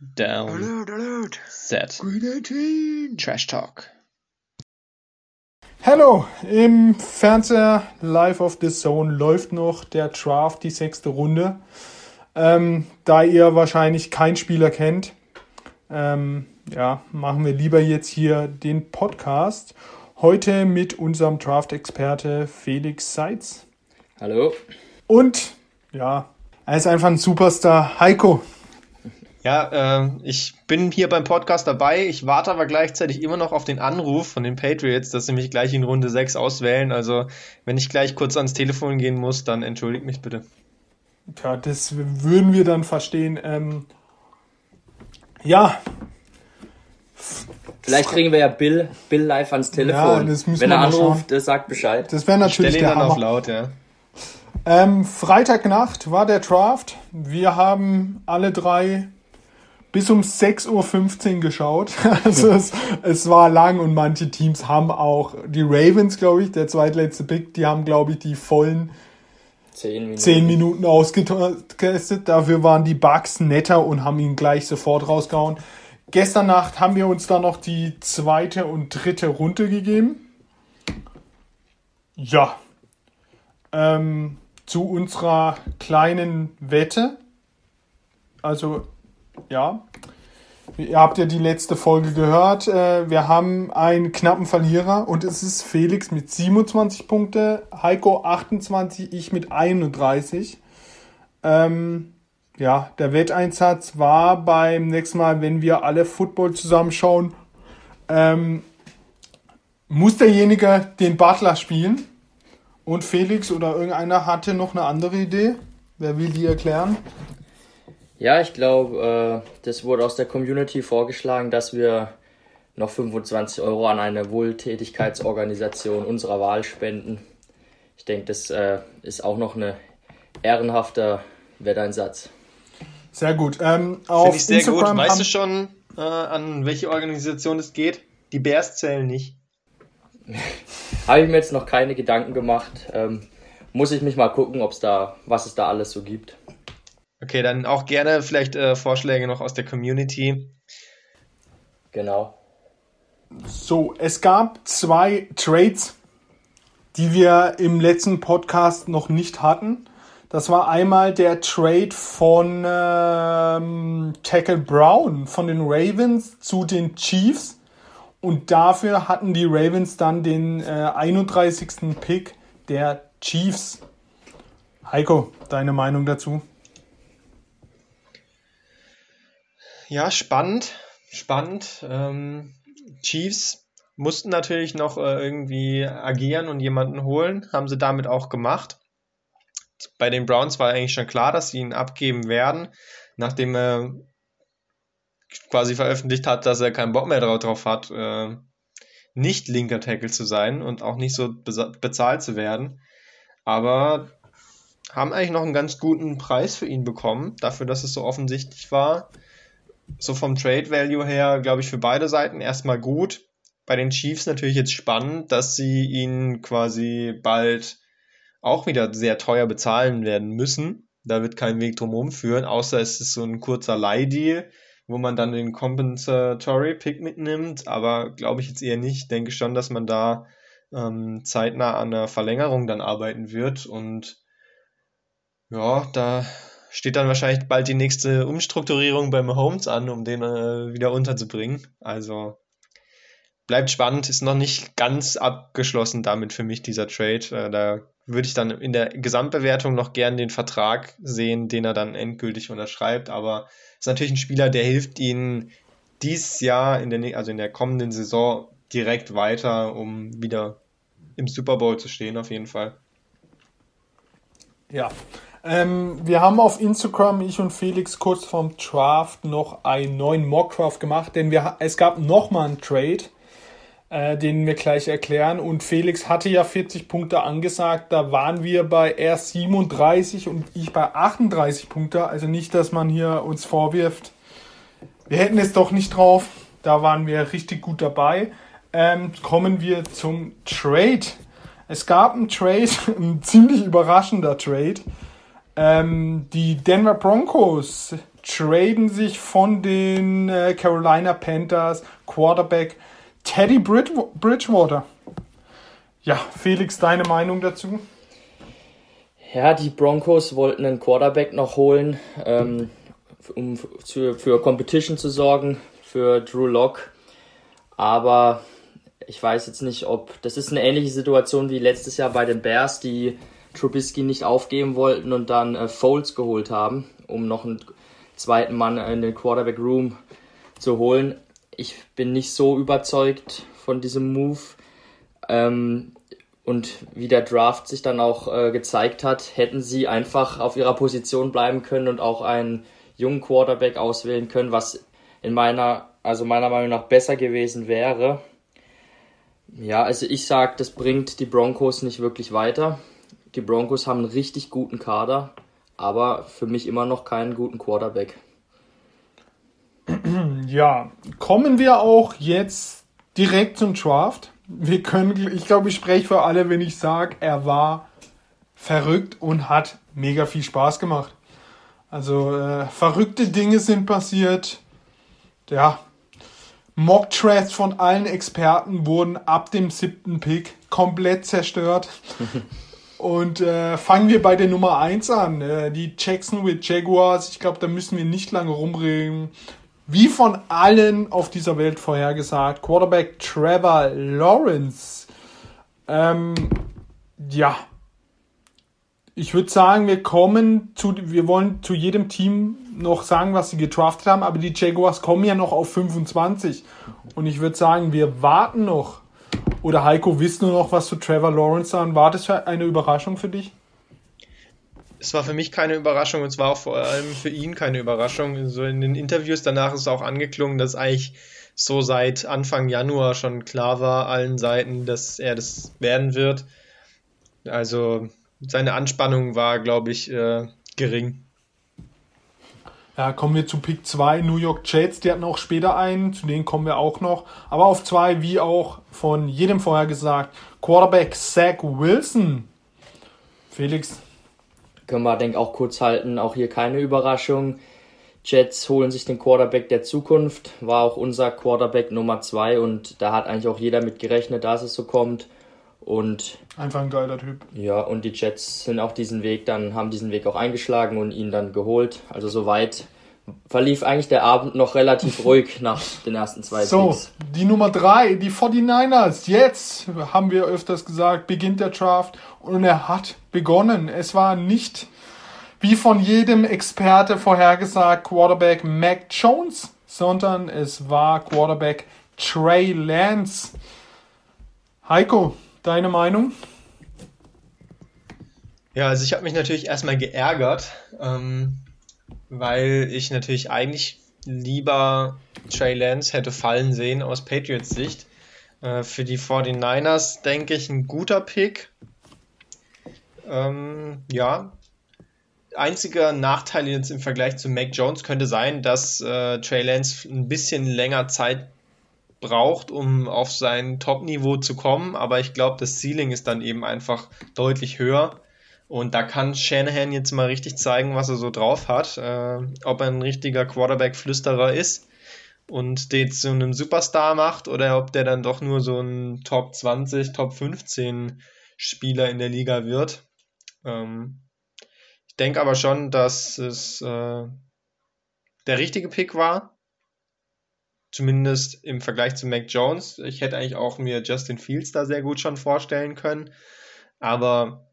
Down. Alert, alert. Set. Green 18. Trash Talk. Hallo, im Fernseher Live of the Zone läuft noch der Draft, die sechste Runde. Ähm, da ihr wahrscheinlich keinen Spieler kennt, ähm, ja, machen wir lieber jetzt hier den Podcast. Heute mit unserem Draft-Experte Felix Seitz. Hallo. Und ja, er ist einfach ein Superstar. Heiko. Ja, äh, ich bin hier beim Podcast dabei. Ich warte aber gleichzeitig immer noch auf den Anruf von den Patriots, dass sie mich gleich in Runde 6 auswählen. Also, wenn ich gleich kurz ans Telefon gehen muss, dann entschuldigt mich bitte. Tja, das würden wir dann verstehen. Ähm, ja, Vielleicht kriegen wir ja Bill, Bill live ans Telefon. Ja, Wenn er anruft, der sagt Bescheid. das wäre Ich natürlich ihn der dann Hammer. auf laut, ja. Ähm, Freitagnacht war der Draft. Wir haben alle drei bis um 6.15 Uhr geschaut. Also es, es war lang und manche Teams haben auch, die Ravens, glaube ich, der zweitletzte Pick, die haben, glaube ich, die vollen Zehn Minuten. 10 Minuten ausgetestet. Dafür waren die Bugs netter und haben ihn gleich sofort rausgehauen. Gestern Nacht haben wir uns dann noch die zweite und dritte Runde gegeben. Ja. Ähm, zu unserer kleinen Wette. Also, ja. Ihr habt ja die letzte Folge gehört. Äh, wir haben einen knappen Verlierer und es ist Felix mit 27 Punkte, Heiko 28, ich mit 31. Ähm, ja, der Wetteinsatz war beim nächsten Mal, wenn wir alle Football zusammenschauen, ähm, muss derjenige den Butler spielen. Und Felix oder irgendeiner hatte noch eine andere Idee. Wer will die erklären? Ja, ich glaube, äh, das wurde aus der Community vorgeschlagen, dass wir noch 25 Euro an eine Wohltätigkeitsorganisation unserer Wahl spenden. Ich denke, das äh, ist auch noch ein ehrenhafter Wetteinsatz. Sehr gut. Ähm, auf Finde ich sehr gut. Instagram Weißt haben, du schon, äh, an welche Organisation es geht? Die Bears zählen nicht. Habe ich mir jetzt noch keine Gedanken gemacht. Ähm, muss ich mich mal gucken, ob's da, was es da alles so gibt. Okay, dann auch gerne vielleicht äh, Vorschläge noch aus der Community. Genau. So, es gab zwei Trades, die wir im letzten Podcast noch nicht hatten. Das war einmal der Trade von ähm, Tackle Brown von den Ravens zu den Chiefs. Und dafür hatten die Ravens dann den äh, 31. Pick der Chiefs. Heiko, deine Meinung dazu? Ja, spannend, spannend. Ähm, Chiefs mussten natürlich noch äh, irgendwie agieren und jemanden holen, haben sie damit auch gemacht. Bei den Browns war eigentlich schon klar, dass sie ihn abgeben werden, nachdem er quasi veröffentlicht hat, dass er keinen Bock mehr drauf, hat, äh, nicht linker Tackle zu sein und auch nicht so bezahlt zu werden. Aber haben eigentlich noch einen ganz guten Preis für ihn bekommen, dafür, dass es so offensichtlich war so vom Trade Value her, glaube ich, für beide Seiten erstmal gut. Bei den Chiefs natürlich jetzt spannend, dass sie ihn quasi bald auch wieder sehr teuer bezahlen werden müssen. Da wird kein Weg drumherum führen, außer es ist so ein kurzer Leihdeal, wo man dann den Compensatory Pick mitnimmt, aber glaube ich jetzt eher nicht. Denke schon, dass man da ähm, zeitnah an einer Verlängerung dann arbeiten wird und ja, da steht dann wahrscheinlich bald die nächste Umstrukturierung bei Mahomes an, um den äh, wieder unterzubringen. Also bleibt spannend, ist noch nicht ganz abgeschlossen damit für mich dieser Trade. Äh, da würde ich dann in der Gesamtbewertung noch gern den Vertrag sehen, den er dann endgültig unterschreibt. Aber ist natürlich ein Spieler, der hilft ihnen dieses Jahr, in der, also in der kommenden Saison, direkt weiter, um wieder im Super Bowl zu stehen, auf jeden Fall. Ja. Ähm, wir haben auf Instagram, ich und Felix, kurz vorm Draft noch einen neuen Mockdraft gemacht, denn wir, es gab nochmal einen Trade, äh, den wir gleich erklären. Und Felix hatte ja 40 Punkte angesagt, da waren wir bei erst 37 und ich bei 38 Punkte. Also nicht, dass man hier uns vorwirft, wir hätten es doch nicht drauf. Da waren wir richtig gut dabei. Ähm, kommen wir zum Trade. Es gab einen Trade, ein ziemlich überraschender Trade. Ähm, die Denver Broncos traden sich von den äh, Carolina Panthers Quarterback Teddy Brid Bridgewater. Ja, Felix, deine Meinung dazu? Ja, die Broncos wollten einen Quarterback noch holen, ähm, um für, für Competition zu sorgen, für Drew Locke. Aber ich weiß jetzt nicht, ob das ist eine ähnliche Situation wie letztes Jahr bei den Bears, die Trubisky nicht aufgeben wollten und dann äh, Foles geholt haben, um noch einen zweiten Mann in den Quarterback Room zu holen. Ich bin nicht so überzeugt von diesem Move. Ähm, und wie der Draft sich dann auch äh, gezeigt hat, hätten sie einfach auf ihrer Position bleiben können und auch einen jungen Quarterback auswählen können, was in meiner, also meiner Meinung nach besser gewesen wäre. Ja, also ich sag, das bringt die Broncos nicht wirklich weiter. Die Broncos haben einen richtig guten Kader, aber für mich immer noch keinen guten Quarterback. Ja, kommen wir auch jetzt direkt zum Draft. Wir können, ich glaube, ich spreche für alle, wenn ich sage, er war verrückt und hat mega viel Spaß gemacht. Also äh, verrückte Dinge sind passiert. Ja, Mock Trades von allen Experten wurden ab dem siebten Pick komplett zerstört. Und äh, fangen wir bei der Nummer 1 an. Äh, die Jacksonville Jaguars. Ich glaube, da müssen wir nicht lange rumreden. Wie von allen auf dieser Welt vorhergesagt. Quarterback Trevor Lawrence. Ähm, ja. Ich würde sagen, wir kommen zu, wir wollen zu jedem Team noch sagen, was sie getraftet haben, aber die Jaguars kommen ja noch auf 25. Und ich würde sagen, wir warten noch. Oder Heiko, wisst du noch was zu Trevor Lawrence an? War das eine Überraschung für dich? Es war für mich keine Überraschung und es war auch vor allem für ihn keine Überraschung. So in den Interviews danach ist auch angeklungen, dass eigentlich so seit Anfang Januar schon klar war, allen Seiten, dass er das werden wird. Also seine Anspannung war, glaube ich, äh, gering. Ja, kommen wir zu Pick 2, New York Jets. Die hatten auch später einen, zu denen kommen wir auch noch. Aber auf 2, wie auch von jedem vorher gesagt, Quarterback Zach Wilson. Felix. Können wir, denke auch kurz halten. Auch hier keine Überraschung. Jets holen sich den Quarterback der Zukunft. War auch unser Quarterback Nummer 2 und da hat eigentlich auch jeder mit gerechnet, dass es so kommt. Und einfach ein geiler Typ. Ja, und die Jets sind auch diesen Weg dann, haben diesen Weg auch eingeschlagen und ihn dann geholt. Also soweit verlief eigentlich der Abend noch relativ ruhig nach den ersten zwei So, Picks. die Nummer drei, die 49ers. Jetzt haben wir öfters gesagt, beginnt der Draft und er hat begonnen. Es war nicht wie von jedem Experte vorhergesagt Quarterback Mac Jones, sondern es war Quarterback Trey Lance. Heiko, Deine Meinung? Ja, also ich habe mich natürlich erstmal geärgert, ähm, weil ich natürlich eigentlich lieber Trey Lance hätte fallen sehen aus Patriots Sicht. Äh, für die 49ers denke ich ein guter Pick. Ähm, ja. Einziger Nachteil jetzt im Vergleich zu Mac Jones könnte sein, dass äh, Trey Lance ein bisschen länger Zeit braucht, um auf sein Top-Niveau zu kommen, aber ich glaube, das Ceiling ist dann eben einfach deutlich höher. Und da kann Shanahan jetzt mal richtig zeigen, was er so drauf hat, äh, ob er ein richtiger Quarterback-Flüsterer ist und den zu einem Superstar macht oder ob der dann doch nur so ein Top 20, Top 15 Spieler in der Liga wird. Ähm, ich denke aber schon, dass es äh, der richtige Pick war Zumindest im Vergleich zu Mac Jones. Ich hätte eigentlich auch mir Justin Fields da sehr gut schon vorstellen können. Aber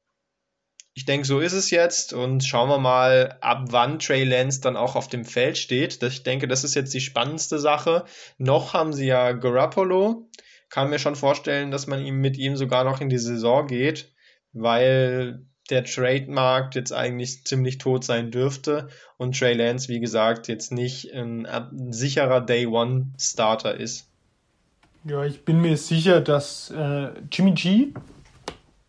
ich denke, so ist es jetzt und schauen wir mal, ab wann Trey Lance dann auch auf dem Feld steht. Ich denke, das ist jetzt die spannendste Sache. Noch haben sie ja Garoppolo. Kann mir schon vorstellen, dass man ihm mit ihm sogar noch in die Saison geht, weil der Trademarkt jetzt eigentlich ziemlich tot sein dürfte und Trey Lance, wie gesagt, jetzt nicht ein, ein sicherer Day One Starter ist. Ja, ich bin mir sicher, dass äh, Jimmy G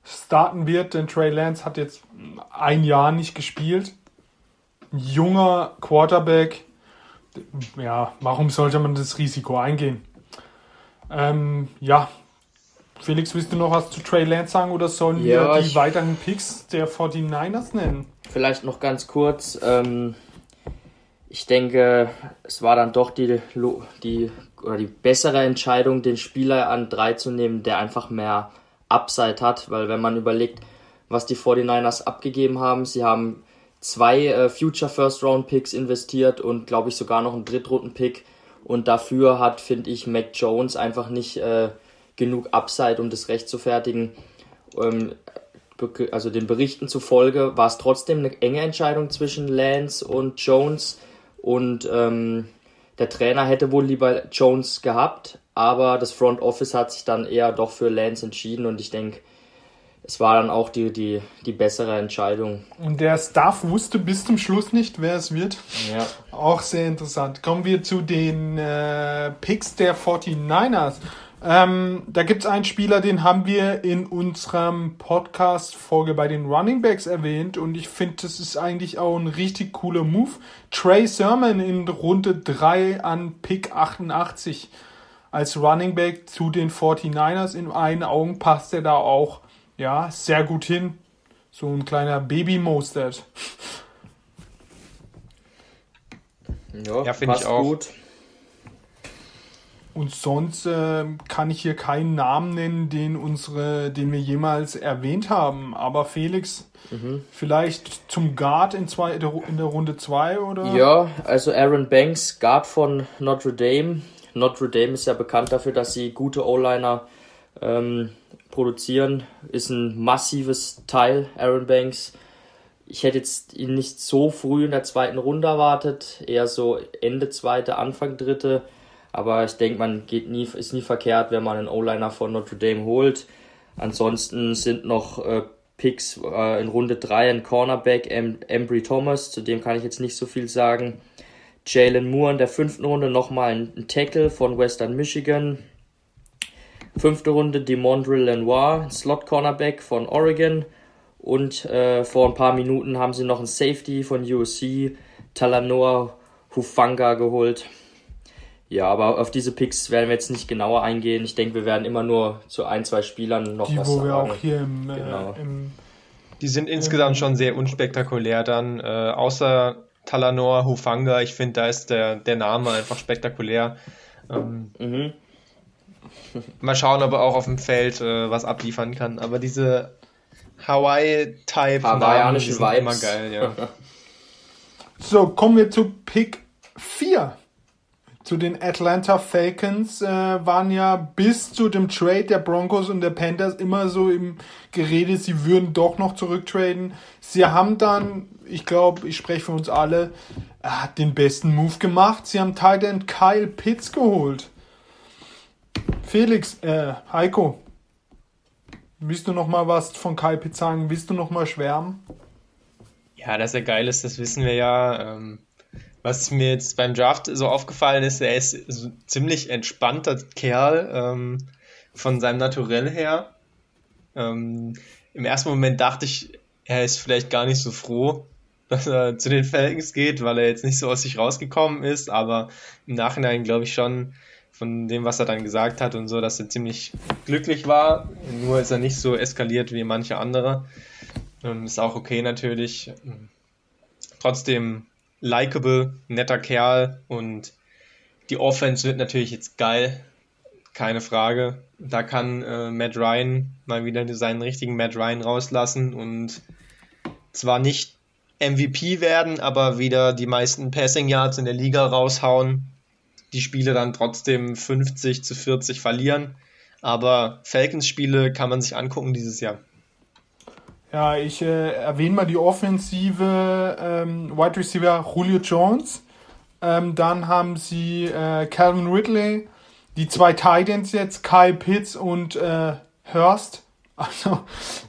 starten wird, denn Trey Lance hat jetzt ein Jahr nicht gespielt. Ein junger Quarterback. Ja, warum sollte man das Risiko eingehen? Ähm, ja, Felix, willst du noch was zu Trey Lance sagen oder sollen ja, wir die weiteren Picks der 49ers nennen? Vielleicht noch ganz kurz. Ähm, ich denke, es war dann doch die, die, oder die bessere Entscheidung, den Spieler an drei zu nehmen, der einfach mehr Upside hat, weil wenn man überlegt, was die 49ers abgegeben haben, sie haben zwei äh, Future First Round Picks investiert und glaube ich sogar noch einen Drittrunden Pick und dafür hat, finde ich, Mac Jones einfach nicht äh, genug Upside, um das recht zu fertigen. Ähm, also den Berichten zufolge war es trotzdem eine enge Entscheidung zwischen Lance und Jones und ähm, der Trainer hätte wohl lieber Jones gehabt, aber das Front Office hat sich dann eher doch für Lance entschieden und ich denke, es war dann auch die, die, die bessere Entscheidung. Und der Staff wusste bis zum Schluss nicht, wer es wird. Ja. Auch sehr interessant. Kommen wir zu den äh, Picks der 49ers. Ähm, da gibt es einen Spieler, den haben wir in unserem Podcast-Folge bei den Running Backs erwähnt und ich finde, das ist eigentlich auch ein richtig cooler Move. Trey Sermon in Runde 3 an Pick 88 als Running Back zu den 49ers. In einen Augen passt er da auch ja, sehr gut hin. So ein kleiner Baby-Mostert. Ja, ja finde ich auch. Gut. Und sonst äh, kann ich hier keinen Namen nennen, den unsere, den wir jemals erwähnt haben. Aber Felix, mhm. vielleicht zum Guard in, zwei, in der Runde 2 oder? Ja, also Aaron Banks, Guard von Notre Dame. Notre Dame ist ja bekannt dafür, dass sie gute O-Liner ähm, produzieren. Ist ein massives Teil, Aaron Banks. Ich hätte jetzt ihn nicht so früh in der zweiten Runde erwartet, eher so Ende zweite, Anfang dritte. Aber ich denke, man geht nie, ist nie verkehrt, wenn man einen O-Liner von Notre Dame holt. Ansonsten sind noch äh, Picks äh, in Runde 3 ein Cornerback, em Embry Thomas, zu dem kann ich jetzt nicht so viel sagen. Jalen Moore in der fünften Runde nochmal ein, ein Tackle von Western Michigan. Fünfte Runde Demondre Lenoir, Slot Cornerback von Oregon. Und äh, vor ein paar Minuten haben sie noch einen Safety von USC, Talanoa Hufanga, geholt. Ja, aber auf diese Picks werden wir jetzt nicht genauer eingehen. Ich denke, wir werden immer nur zu ein, zwei Spielern noch Die, was wo sagen. Wir auch hier im, äh, genau. im Die sind insgesamt schon sehr unspektakulär dann. Äh, außer Talanoa Hufanga, ich finde, da ist der, der Name einfach spektakulär. Ähm, mhm. Mal schauen, ob er auch auf dem Feld äh, was abliefern kann. Aber diese Hawaii-Type Hawaiianischen Vibes immer geil, ja. so, kommen wir zu Pick 4 zu den Atlanta Falcons äh, waren ja bis zu dem Trade der Broncos und der Panthers immer so im Gerede, sie würden doch noch zurücktraden. Sie haben dann, ich glaube, ich spreche für uns alle, äh, den besten Move gemacht. Sie haben Titan Kyle Pitts geholt. Felix, äh, Heiko, willst du noch mal was von Kyle Pitts sagen? Willst du noch mal schwärmen? Ja, dass er geil ist, das wissen wir ja. Ähm was mir jetzt beim Draft so aufgefallen ist, er ist ein ziemlich entspannter Kerl ähm, von seinem Naturell her. Ähm, Im ersten Moment dachte ich, er ist vielleicht gar nicht so froh, dass er zu den Falcons geht, weil er jetzt nicht so aus sich rausgekommen ist, aber im Nachhinein glaube ich schon von dem, was er dann gesagt hat und so, dass er ziemlich glücklich war. Nur ist er nicht so eskaliert wie manche andere. Ähm, ist auch okay natürlich. Trotzdem likable, netter Kerl und die Offense wird natürlich jetzt geil, keine Frage. Da kann äh, Matt Ryan mal wieder seinen richtigen Matt Ryan rauslassen und zwar nicht MVP werden, aber wieder die meisten Passing Yards in der Liga raushauen. Die Spiele dann trotzdem 50 zu 40 verlieren. Aber Falcons Spiele kann man sich angucken dieses Jahr. Ja, ich äh, erwähne mal die Offensive ähm, Wide Receiver Julio Jones. Ähm, dann haben sie äh, Calvin Ridley, die zwei Titans jetzt, Kyle Pitts und äh, Hurst. Also,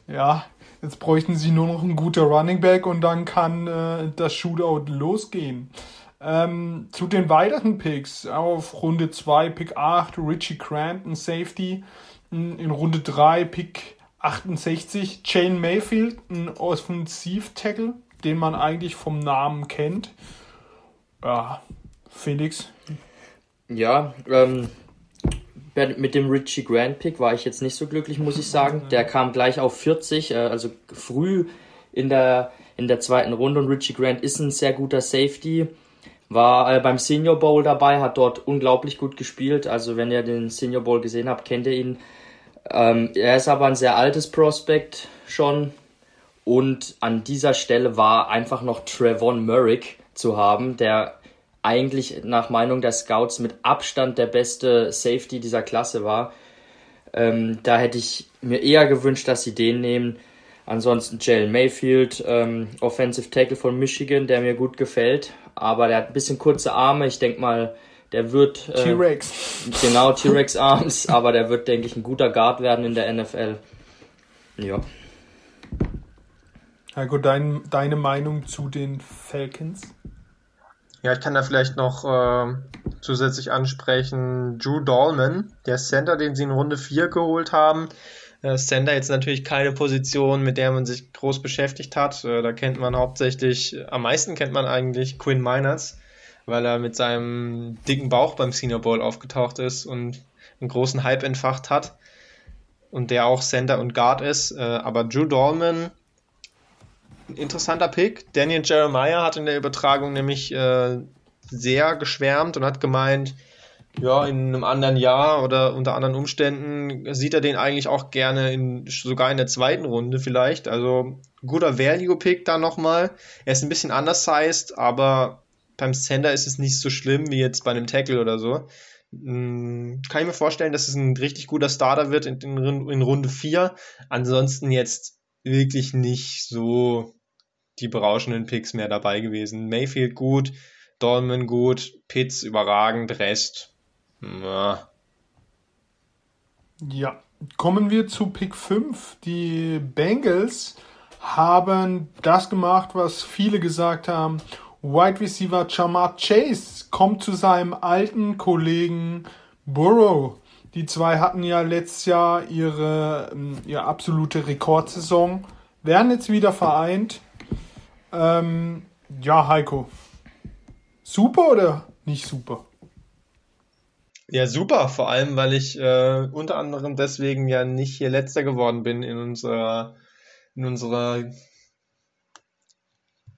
ja, jetzt bräuchten sie nur noch ein guter Running Back und dann kann äh, das Shootout losgehen. Ähm, zu den weiteren Picks auf Runde 2 Pick 8 Richie Grant, ein Safety. In Runde 3 Pick 68 Jane Mayfield, ein Offensiv-Tackle, den man eigentlich vom Namen kennt. Ja, Felix. Ja, ähm, mit dem Richie Grant Pick war ich jetzt nicht so glücklich, muss ich sagen. Der kam gleich auf 40, äh, also früh in der, in der zweiten Runde und Richie Grant ist ein sehr guter Safety. war äh, beim Senior Bowl dabei, hat dort unglaublich gut gespielt. Also wenn ihr den Senior Bowl gesehen habt, kennt ihr ihn. Ähm, er ist aber ein sehr altes Prospect schon. Und an dieser Stelle war einfach noch Trevon Merrick zu haben, der eigentlich nach Meinung der Scouts mit Abstand der beste Safety dieser Klasse war. Ähm, da hätte ich mir eher gewünscht, dass sie den nehmen. Ansonsten Jalen Mayfield, ähm, Offensive Tackle von Michigan, der mir gut gefällt. Aber der hat ein bisschen kurze Arme. Ich denke mal, der wird. Äh, T-Rex. Genau, T-Rex Arms. aber der wird, denke ich, ein guter Guard werden in der NFL. Ja. Heiko, dein, deine Meinung zu den Falcons? Ja, ich kann da vielleicht noch äh, zusätzlich ansprechen, Drew Dolman, der Center, den sie in Runde 4 geholt haben. Äh, Center jetzt natürlich keine Position, mit der man sich groß beschäftigt hat. Äh, da kennt man hauptsächlich, am meisten kennt man eigentlich Quinn Miners, weil er mit seinem dicken Bauch beim Senior Bowl aufgetaucht ist und einen großen Hype entfacht hat. Und der auch Center und Guard ist. Äh, aber Drew Dolman interessanter Pick. Daniel Jeremiah hat in der Übertragung nämlich äh, sehr geschwärmt und hat gemeint, ja, in einem anderen Jahr oder unter anderen Umständen sieht er den eigentlich auch gerne in, sogar in der zweiten Runde vielleicht. Also guter Value-Pick da nochmal. Er ist ein bisschen undersized, aber beim Sender ist es nicht so schlimm wie jetzt bei einem Tackle oder so. Hm, kann ich mir vorstellen, dass es ein richtig guter Starter wird in, in, in Runde 4. Ansonsten jetzt wirklich nicht so die berauschenden Picks mehr dabei gewesen. Mayfield gut, Dolman gut, Pitts überragend, Rest. Na. Ja, kommen wir zu Pick 5. Die Bengals haben das gemacht, was viele gesagt haben. Wide Receiver Jamar Chase kommt zu seinem alten Kollegen Burrow. Die zwei hatten ja letztes Jahr ihre, ähm, ihre absolute Rekordsaison, werden jetzt wieder vereint. Ähm, ja, Heiko. Super oder nicht super? Ja, super, vor allem, weil ich äh, unter anderem deswegen ja nicht hier letzter geworden bin in unserer, in unserer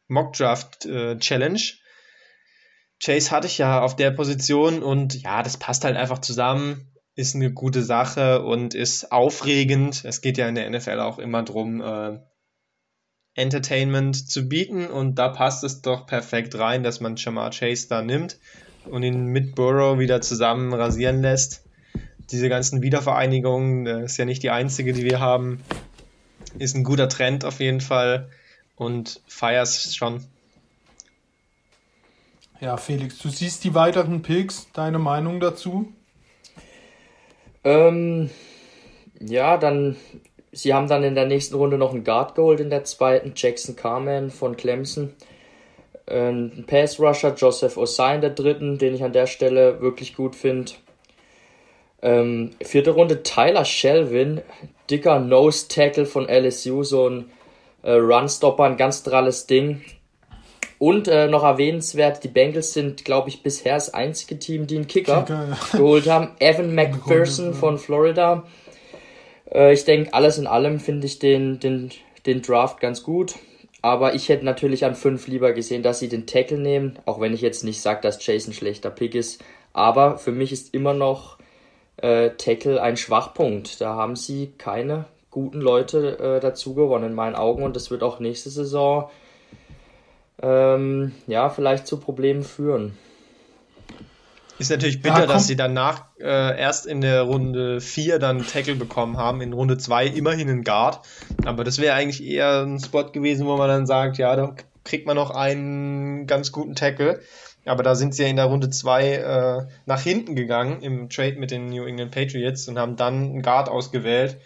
Mockdraft äh, Challenge. Chase hatte ich ja auf der Position und ja, das passt halt einfach zusammen ist eine gute Sache und ist aufregend. Es geht ja in der NFL auch immer darum, äh, Entertainment zu bieten und da passt es doch perfekt rein, dass man Jamar Chase da nimmt und ihn mit Burrow wieder zusammen rasieren lässt. Diese ganzen Wiedervereinigungen, das ist ja nicht die einzige, die wir haben, ist ein guter Trend auf jeden Fall und feierst schon. Ja, Felix, du siehst die weiteren Picks, deine Meinung dazu? Ähm, ja, dann, sie haben dann in der nächsten Runde noch einen Guard geholt in der zweiten, Jackson Carman von Clemson. Ein Pass Rusher, Joseph Osai in der dritten, den ich an der Stelle wirklich gut finde. Ähm, vierte Runde, Tyler Shelvin, dicker Nose Tackle von LSU, so ein äh, Runstopper, ein ganz dralles Ding. Und äh, noch erwähnenswert, die Bengals sind, glaube ich, bisher das einzige Team, die einen Kicker, Kicker ja. geholt haben. Evan McPherson von Florida. Äh, ich denke, alles in allem finde ich den, den, den Draft ganz gut. Aber ich hätte natürlich an 5 lieber gesehen, dass sie den Tackle nehmen, auch wenn ich jetzt nicht sage, dass Jason schlechter Pick ist. Aber für mich ist immer noch äh, Tackle ein Schwachpunkt. Da haben sie keine guten Leute äh, dazu gewonnen in meinen Augen und das wird auch nächste Saison ähm, ja, vielleicht zu Problemen führen. Ist natürlich bitter, ja, dass sie danach äh, erst in der Runde 4 dann Tackle bekommen haben, in Runde 2 immerhin einen Guard. Aber das wäre eigentlich eher ein Spot gewesen, wo man dann sagt, ja, da kriegt man noch einen ganz guten Tackle. Aber da sind sie ja in der Runde 2 äh, nach hinten gegangen im Trade mit den New England Patriots und haben dann einen Guard ausgewählt.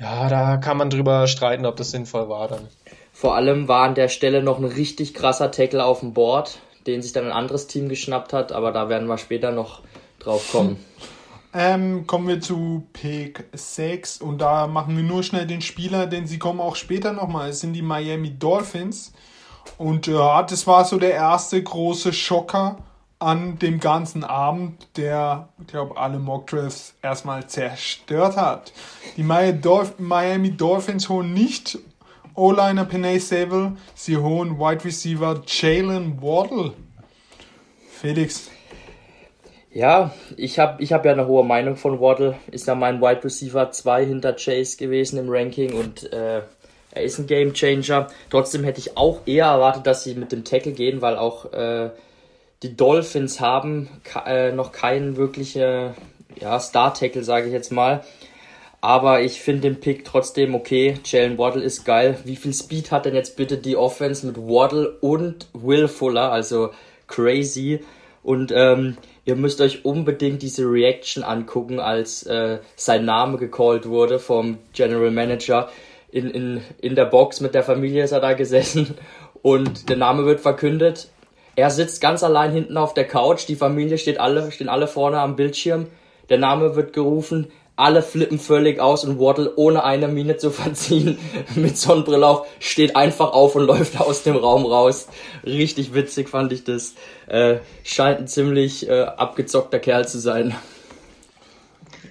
Ja, da kann man drüber streiten, ob das sinnvoll war dann. Vor allem war an der Stelle noch ein richtig krasser Tackle auf dem Board, den sich dann ein anderes Team geschnappt hat, aber da werden wir später noch drauf kommen. Ähm, kommen wir zu Pick 6 und da machen wir nur schnell den Spieler, denn sie kommen auch später nochmal. Es sind die Miami Dolphins und ja, das war so der erste große Schocker an dem ganzen Abend, der, ich glaube, alle Mockdrafts erstmal zerstört hat. Die Miami Dolphins holen nicht O-Liner Penay Sable, sie holen Wide Receiver Jalen Waddle. Felix. Ja, ich habe ich hab ja eine hohe Meinung von Waddle. Ist ja mein Wide Receiver 2 hinter Chase gewesen im Ranking und äh, er ist ein Game Changer. Trotzdem hätte ich auch eher erwartet, dass sie mit dem Tackle gehen, weil auch äh, die Dolphins haben äh, noch keinen wirklichen ja, Star-Tackle, sage ich jetzt mal. Aber ich finde den Pick trotzdem okay. Jalen Waddle ist geil. Wie viel Speed hat denn jetzt bitte die Offense mit Waddle und Will Fuller? Also crazy. Und ähm, ihr müsst euch unbedingt diese Reaction angucken, als äh, sein Name gecallt wurde vom General Manager. In, in, in der Box mit der Familie ist er da gesessen und der Name wird verkündet. Er sitzt ganz allein hinten auf der Couch, die Familie steht alle, stehen alle vorne am Bildschirm. Der Name wird gerufen, alle flippen völlig aus und Waddle ohne eine Miene zu verziehen mit Sonnenbrille auf steht einfach auf und läuft aus dem Raum raus. Richtig witzig fand ich das. Äh, scheint ein ziemlich äh, abgezockter Kerl zu sein.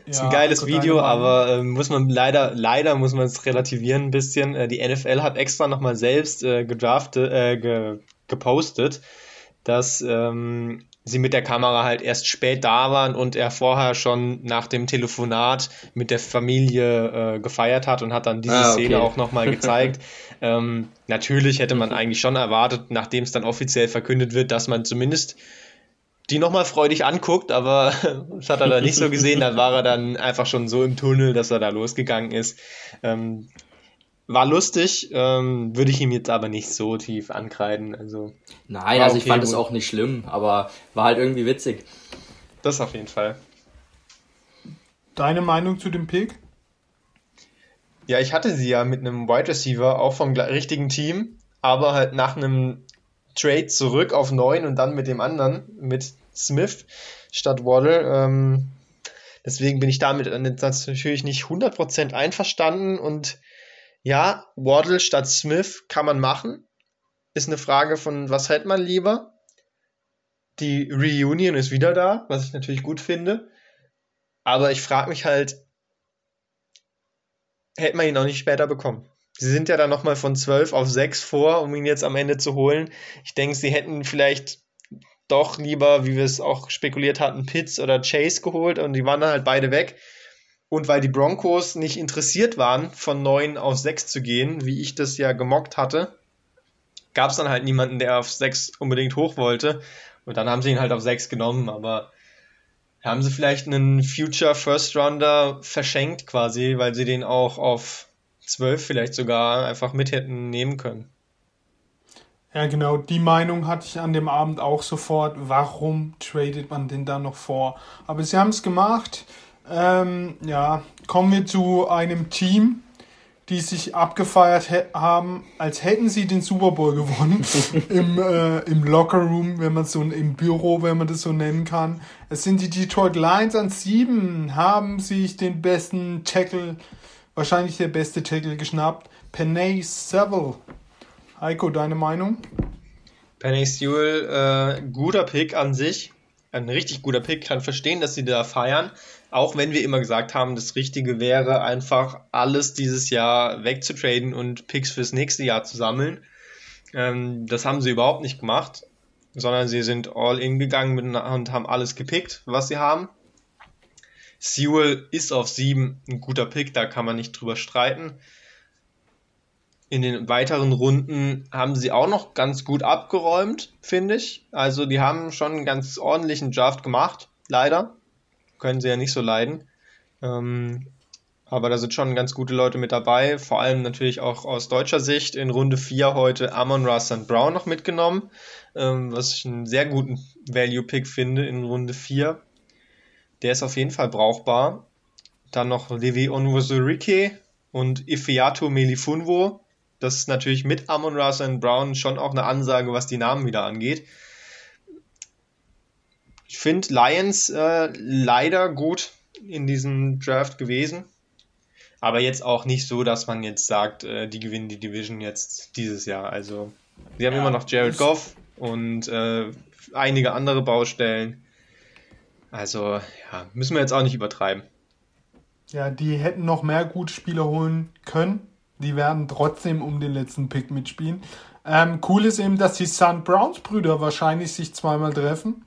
ist ein geiles Video, aber äh, muss man leider, leider muss man es relativieren ein bisschen. Äh, die NFL hat extra nochmal selbst äh, gedraftet, äh, ge gepostet, dass ähm, sie mit der Kamera halt erst spät da waren und er vorher schon nach dem Telefonat mit der Familie äh, gefeiert hat und hat dann diese ah, okay. Szene auch nochmal gezeigt. ähm, natürlich hätte man eigentlich schon erwartet, nachdem es dann offiziell verkündet wird, dass man zumindest die nochmal freudig anguckt, aber das hat er dann nicht so gesehen. Da war er dann einfach schon so im Tunnel, dass er da losgegangen ist. Ähm, war lustig, ähm, würde ich ihm jetzt aber nicht so tief ankreiden. Also, Nein, also okay, ich fand es auch nicht schlimm, aber war halt irgendwie witzig. Das auf jeden Fall. Deine Meinung zu dem Pick? Ja, ich hatte sie ja mit einem Wide Receiver, auch vom richtigen Team, aber halt nach einem Trade zurück auf 9 und dann mit dem anderen, mit Smith statt Waddle. Ähm, deswegen bin ich damit natürlich nicht 100% einverstanden und ja, Waddle statt Smith kann man machen. Ist eine Frage von, was hält man lieber? Die Reunion ist wieder da, was ich natürlich gut finde. Aber ich frage mich halt, hätte man ihn auch nicht später bekommen? Sie sind ja dann nochmal von 12 auf 6 vor, um ihn jetzt am Ende zu holen. Ich denke, sie hätten vielleicht doch lieber, wie wir es auch spekuliert hatten, Pitts oder Chase geholt und die waren dann halt beide weg. Und weil die Broncos nicht interessiert waren, von 9 auf 6 zu gehen, wie ich das ja gemockt hatte, gab es dann halt niemanden, der auf 6 unbedingt hoch wollte. Und dann haben sie ihn halt auf 6 genommen, aber haben sie vielleicht einen Future First Rounder verschenkt quasi, weil sie den auch auf 12 vielleicht sogar einfach mit hätten nehmen können. Ja, genau, die Meinung hatte ich an dem Abend auch sofort. Warum tradet man den da noch vor? Aber sie haben es gemacht. Ähm, ja, kommen wir zu einem Team, die sich abgefeiert haben, als hätten sie den Super Bowl gewonnen. Im, äh, Im Locker Room, wenn man so im Büro, wenn man das so nennen kann. Es sind die Detroit Lions an sieben, haben sich den besten Tackle, wahrscheinlich der beste Tackle geschnappt. Penay Seville. Heiko, deine Meinung? Penny Sewell, äh, guter Pick an sich. Ein richtig guter Pick. Kann verstehen, dass sie da feiern. Auch wenn wir immer gesagt haben, das Richtige wäre einfach alles dieses Jahr wegzutraden und Picks fürs nächste Jahr zu sammeln. Ähm, das haben sie überhaupt nicht gemacht, sondern sie sind all in gegangen und haben alles gepickt, was sie haben. Sewell ist auf 7 ein guter Pick, da kann man nicht drüber streiten. In den weiteren Runden haben sie auch noch ganz gut abgeräumt, finde ich. Also die haben schon einen ganz ordentlichen Draft gemacht, leider können sie ja nicht so leiden. Ähm, aber da sind schon ganz gute Leute mit dabei, vor allem natürlich auch aus deutscher Sicht. In Runde 4 heute Amon Ross Brown noch mitgenommen, ähm, was ich einen sehr guten Value-Pick finde in Runde 4. Der ist auf jeden Fall brauchbar. Dann noch Levi Onwuzurike und Ifeato Melifunwo. Das ist natürlich mit Amon Ross Brown schon auch eine Ansage, was die Namen wieder angeht. Ich finde Lions äh, leider gut in diesem Draft gewesen. Aber jetzt auch nicht so, dass man jetzt sagt, äh, die gewinnen die Division jetzt dieses Jahr. Also, sie haben ja, immer noch Jared Goff und äh, einige andere Baustellen. Also, ja, müssen wir jetzt auch nicht übertreiben. Ja, die hätten noch mehr gute Spieler holen können. Die werden trotzdem um den letzten Pick mitspielen. Ähm, cool ist eben, dass die St. Browns Brüder wahrscheinlich sich zweimal treffen.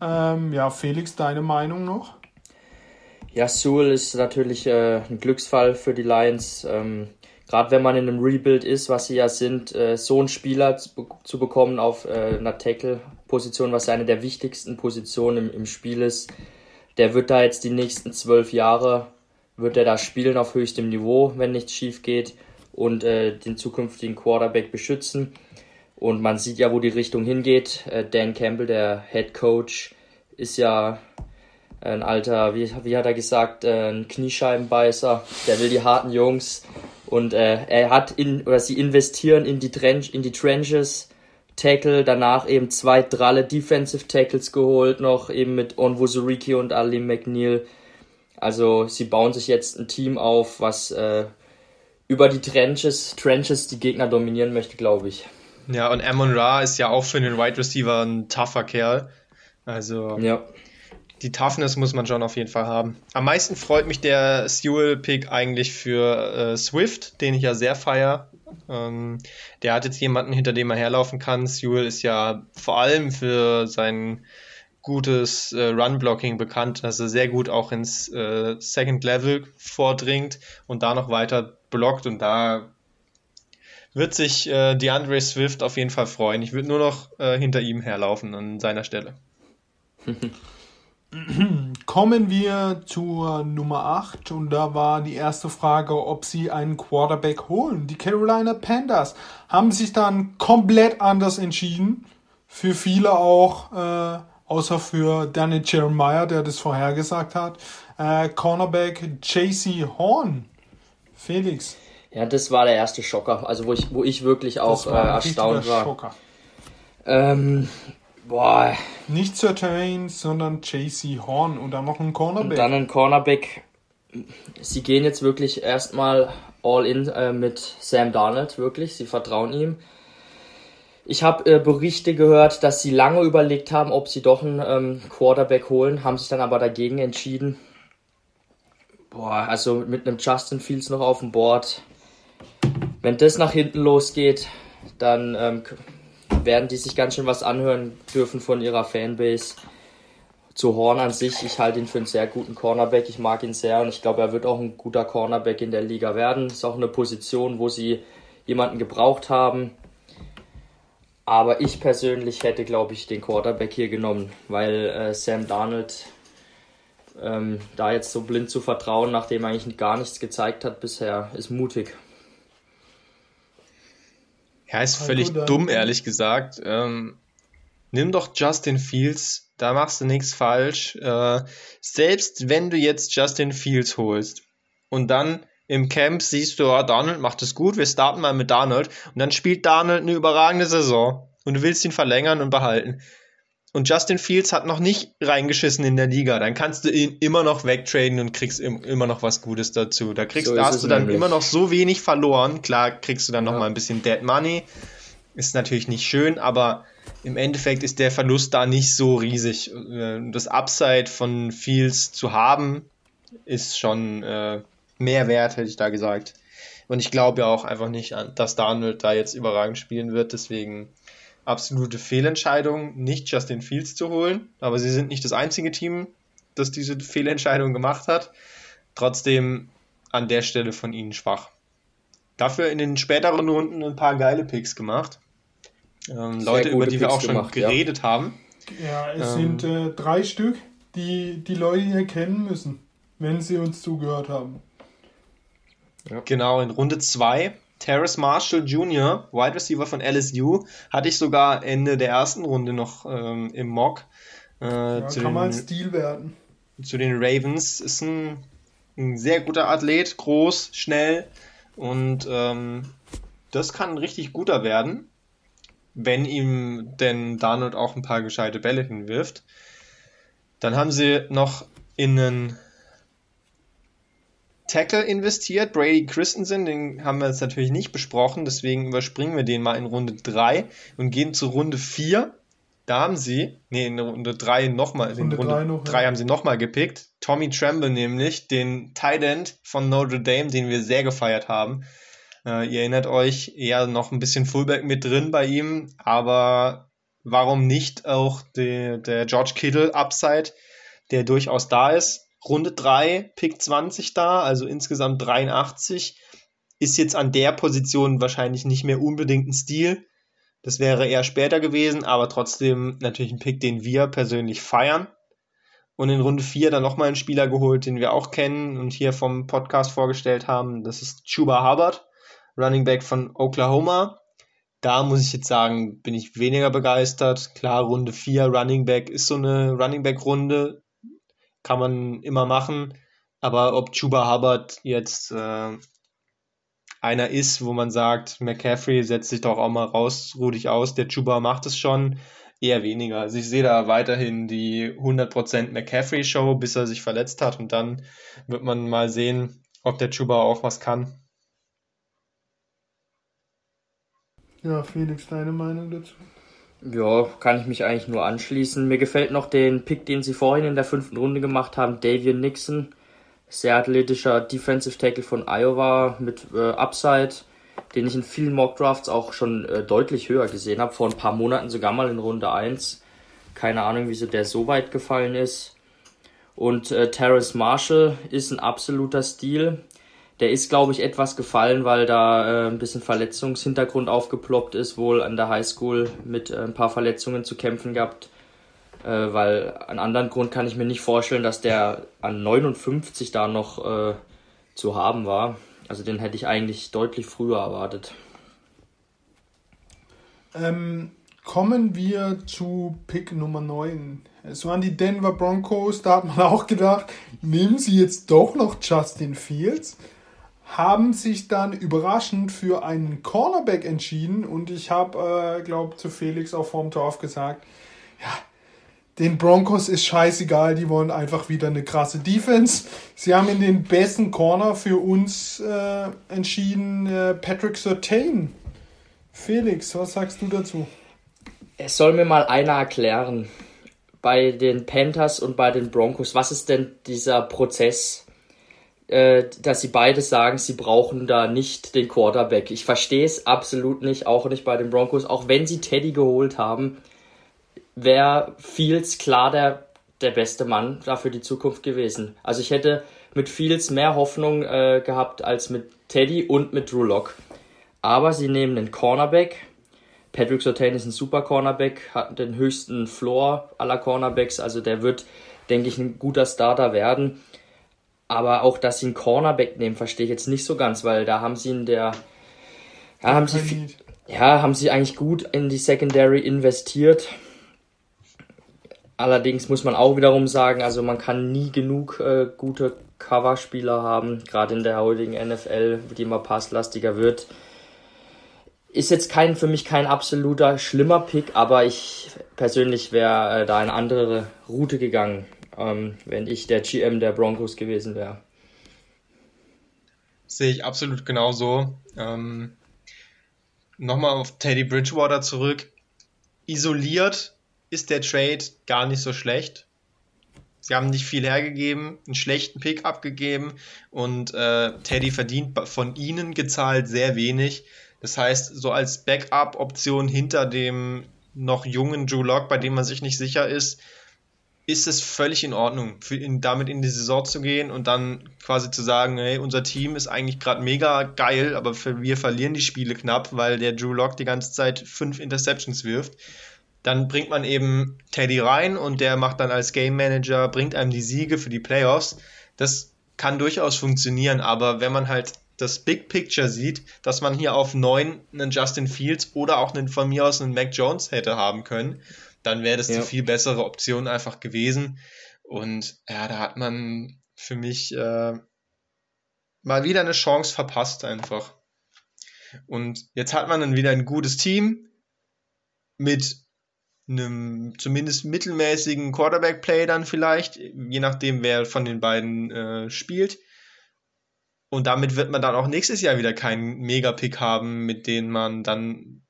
Ähm, ja, Felix, deine Meinung noch? Ja, Sewell ist natürlich äh, ein Glücksfall für die Lions. Ähm, Gerade wenn man in einem Rebuild ist, was sie ja sind, äh, so einen Spieler zu, zu bekommen auf äh, einer Tackle-Position, was eine der wichtigsten Positionen im, im Spiel ist, der wird da jetzt die nächsten zwölf Jahre, wird er da spielen auf höchstem Niveau, wenn nichts schief geht und äh, den zukünftigen Quarterback beschützen. Und man sieht ja, wo die Richtung hingeht. Äh, Dan Campbell, der Head Coach, ist ja ein alter, wie, wie hat er gesagt, äh, ein Kniescheibenbeißer. Der will die harten Jungs. Und äh, er hat in, oder sie investieren in die, Trench, in die Trenches, Tackle, danach eben zwei dralle Defensive Tackles geholt, noch eben mit Onwuzuriki und Ali McNeil. Also sie bauen sich jetzt ein Team auf, was äh, über die Trenches, Trenches die Gegner dominieren möchte, glaube ich. Ja, und Amon Ra ist ja auch für den Wide Receiver ein tougher Kerl. Also ja. die Toughness muss man schon auf jeden Fall haben. Am meisten freut mich der Sewell-Pick eigentlich für äh, Swift, den ich ja sehr feier. Ähm, der hat jetzt jemanden, hinter dem er herlaufen kann. Sewell ist ja vor allem für sein gutes äh, Run-Blocking bekannt, dass er sehr gut auch ins äh, Second Level vordringt und da noch weiter blockt und da wird sich äh, DeAndre Swift auf jeden Fall freuen. Ich würde nur noch äh, hinter ihm herlaufen an seiner Stelle. Kommen wir zur Nummer 8 und da war die erste Frage, ob sie einen Quarterback holen. Die Carolina Panthers haben sich dann komplett anders entschieden. Für viele auch, äh, außer für Danny Jeremiah, der das vorhergesagt hat. Äh, Cornerback JC Horn. Felix. Ja, das war der erste Schocker, also wo ich, wo ich wirklich auch äh, erstaunt war. Schocker. Ähm, boah. Nicht Certain, sondern JC Horn und dann noch ein Cornerback. Und dann ein Cornerback. Sie gehen jetzt wirklich erstmal all in äh, mit Sam Darnold, wirklich. Sie vertrauen ihm. Ich habe äh, Berichte gehört, dass sie lange überlegt haben, ob sie doch einen ähm, Quarterback holen, haben sich dann aber dagegen entschieden. Boah, also mit einem Justin Fields noch auf dem Board, wenn das nach hinten losgeht, dann ähm, werden die sich ganz schön was anhören dürfen von ihrer Fanbase. Zu Horn an sich, ich halte ihn für einen sehr guten Cornerback. Ich mag ihn sehr und ich glaube, er wird auch ein guter Cornerback in der Liga werden. Ist auch eine Position, wo sie jemanden gebraucht haben. Aber ich persönlich hätte, glaube ich, den Quarterback hier genommen, weil äh, Sam Darnold ähm, da jetzt so blind zu vertrauen, nachdem er eigentlich gar nichts gezeigt hat bisher, ist mutig. Ja, ist völlig dumm, ehrlich gesagt. Ähm, nimm doch Justin Fields, da machst du nichts falsch. Äh, selbst wenn du jetzt Justin Fields holst und dann im Camp siehst du, oh, Donald macht es gut, wir starten mal mit Donald und dann spielt Donald eine überragende Saison und du willst ihn verlängern und behalten und Justin Fields hat noch nicht reingeschissen in der Liga, dann kannst du ihn immer noch wegtraden und kriegst im, immer noch was Gutes dazu. Da kriegst, so da hast du dann nämlich. immer noch so wenig verloren. Klar kriegst du dann ja. noch mal ein bisschen Dead Money. Ist natürlich nicht schön, aber im Endeffekt ist der Verlust da nicht so riesig. Äh, das Upside von Fields zu haben, ist schon äh, mehr wert, hätte ich da gesagt. Und ich glaube ja auch einfach nicht, dass Daniel da jetzt überragend spielen wird. Deswegen absolute Fehlentscheidung, nicht Justin Fields zu holen. Aber sie sind nicht das einzige Team, das diese Fehlentscheidung gemacht hat. Trotzdem an der Stelle von ihnen schwach. Dafür in den späteren Runden ein paar geile Picks gemacht. Ähm, Leute, über die Picks wir auch schon gemacht, geredet ja. haben. Ja, es ähm, sind äh, drei Stück, die die Leute hier kennen müssen, wenn sie uns zugehört haben. Ja. Genau, in Runde 2 Terrace Marshall Jr., Wide Receiver von LSU, hatte ich sogar Ende der ersten Runde noch ähm, im Mock. Äh, ja, kann den, mal Stil werden. Zu den Ravens. Ist ein, ein sehr guter Athlet, groß, schnell und ähm, das kann ein richtig guter werden, wenn ihm denn Donald auch ein paar gescheite Bälle hinwirft. Dann haben sie noch in einen Tackle investiert, Brady Christensen, den haben wir jetzt natürlich nicht besprochen, deswegen überspringen wir den mal in Runde 3 und gehen zu Runde 4. Da haben sie, nee, in Runde 3 nochmal, in Runde 3 ja. haben sie nochmal gepickt. Tommy Tremble nämlich, den Tight End von Notre Dame, den wir sehr gefeiert haben. Äh, ihr erinnert euch, eher noch ein bisschen Fullback mit drin bei ihm, aber warum nicht auch die, der George Kittle Upside, der durchaus da ist. Runde 3, Pick 20 da, also insgesamt 83. Ist jetzt an der Position wahrscheinlich nicht mehr unbedingt ein Stil. Das wäre eher später gewesen, aber trotzdem natürlich ein Pick, den wir persönlich feiern. Und in Runde 4 dann nochmal einen Spieler geholt, den wir auch kennen und hier vom Podcast vorgestellt haben. Das ist Chuba Hubbard, Running Back von Oklahoma. Da muss ich jetzt sagen, bin ich weniger begeistert. Klar, Runde 4 Running Back ist so eine Running Back Runde. Kann man immer machen. Aber ob Chuba Hubbard jetzt äh, einer ist, wo man sagt, McCaffrey setzt sich doch auch mal raus, ruh dich aus, der Chuba macht es schon, eher weniger. Also ich sehe da weiterhin die 100% McCaffrey-Show, bis er sich verletzt hat und dann wird man mal sehen, ob der Chuba auch was kann. Ja, Felix, deine Meinung dazu? Ja, kann ich mich eigentlich nur anschließen. Mir gefällt noch den Pick, den sie vorhin in der fünften Runde gemacht haben, Davian Nixon. Sehr athletischer Defensive Tackle von Iowa mit äh, Upside, den ich in vielen Mock Drafts auch schon äh, deutlich höher gesehen habe. Vor ein paar Monaten sogar mal in Runde 1. Keine Ahnung, wieso der so weit gefallen ist. Und äh, Terrace Marshall ist ein absoluter Stil. Der ist, glaube ich, etwas gefallen, weil da äh, ein bisschen Verletzungshintergrund aufgeploppt ist, wohl an der Highschool mit äh, ein paar Verletzungen zu kämpfen gehabt. Äh, weil einen anderen Grund kann ich mir nicht vorstellen, dass der an 59 da noch äh, zu haben war. Also den hätte ich eigentlich deutlich früher erwartet. Ähm, kommen wir zu Pick Nummer 9. Es waren die Denver Broncos, da hat man auch gedacht, nehmen sie jetzt doch noch Justin Fields haben sich dann überraschend für einen Cornerback entschieden und ich habe, äh, glaube zu Felix auch vorm Dorf gesagt, ja, den Broncos ist scheißegal, die wollen einfach wieder eine krasse Defense. Sie haben in den besten Corner für uns äh, entschieden, äh, Patrick Surtain. Felix, was sagst du dazu? Es soll mir mal einer erklären, bei den Panthers und bei den Broncos, was ist denn dieser Prozess? Äh, dass sie beide sagen, sie brauchen da nicht den Quarterback. Ich verstehe es absolut nicht, auch nicht bei den Broncos. Auch wenn sie Teddy geholt haben, wäre Fields klar der, der beste Mann da für die Zukunft gewesen. Also ich hätte mit Fields mehr Hoffnung äh, gehabt als mit Teddy und mit Drew Lock. Aber sie nehmen den Cornerback. Patrick Surtain ist ein super Cornerback, hat den höchsten Floor aller Cornerbacks, also der wird, denke ich, ein guter Starter werden. Aber auch, dass sie einen Cornerback nehmen, verstehe ich jetzt nicht so ganz, weil da haben sie in der, ja, haben sie, ja, haben sie eigentlich gut in die Secondary investiert. Allerdings muss man auch wiederum sagen, also man kann nie genug äh, gute Coverspieler haben, gerade in der heutigen NFL, die immer passlastiger wird. Ist jetzt kein, für mich kein absoluter schlimmer Pick, aber ich persönlich wäre äh, da eine andere Route gegangen ähm, wenn ich der GM der Broncos gewesen wäre. Sehe ich absolut genauso. Ähm, Nochmal auf Teddy Bridgewater zurück. Isoliert ist der Trade gar nicht so schlecht. Sie haben nicht viel hergegeben, einen schlechten Pick abgegeben und äh, Teddy verdient von ihnen gezahlt sehr wenig. Das heißt, so als Backup-Option hinter dem noch jungen Drew Lock, bei dem man sich nicht sicher ist, ist es völlig in Ordnung, ihn damit in die Saison zu gehen und dann quasi zu sagen, hey, unser Team ist eigentlich gerade mega geil, aber wir verlieren die Spiele knapp, weil der Drew Lock die ganze Zeit fünf Interceptions wirft. Dann bringt man eben Teddy rein und der macht dann als Game Manager, bringt einem die Siege für die Playoffs. Das kann durchaus funktionieren, aber wenn man halt das Big Picture sieht, dass man hier auf neun einen Justin Fields oder auch einen von mir aus einen Mac Jones hätte haben können dann wäre das ja. die viel bessere Option einfach gewesen. Und ja, da hat man für mich äh, mal wieder eine Chance verpasst einfach. Und jetzt hat man dann wieder ein gutes Team mit einem zumindest mittelmäßigen Quarterback-Play dann vielleicht, je nachdem, wer von den beiden äh, spielt. Und damit wird man dann auch nächstes Jahr wieder keinen Mega-Pick haben, mit dem man dann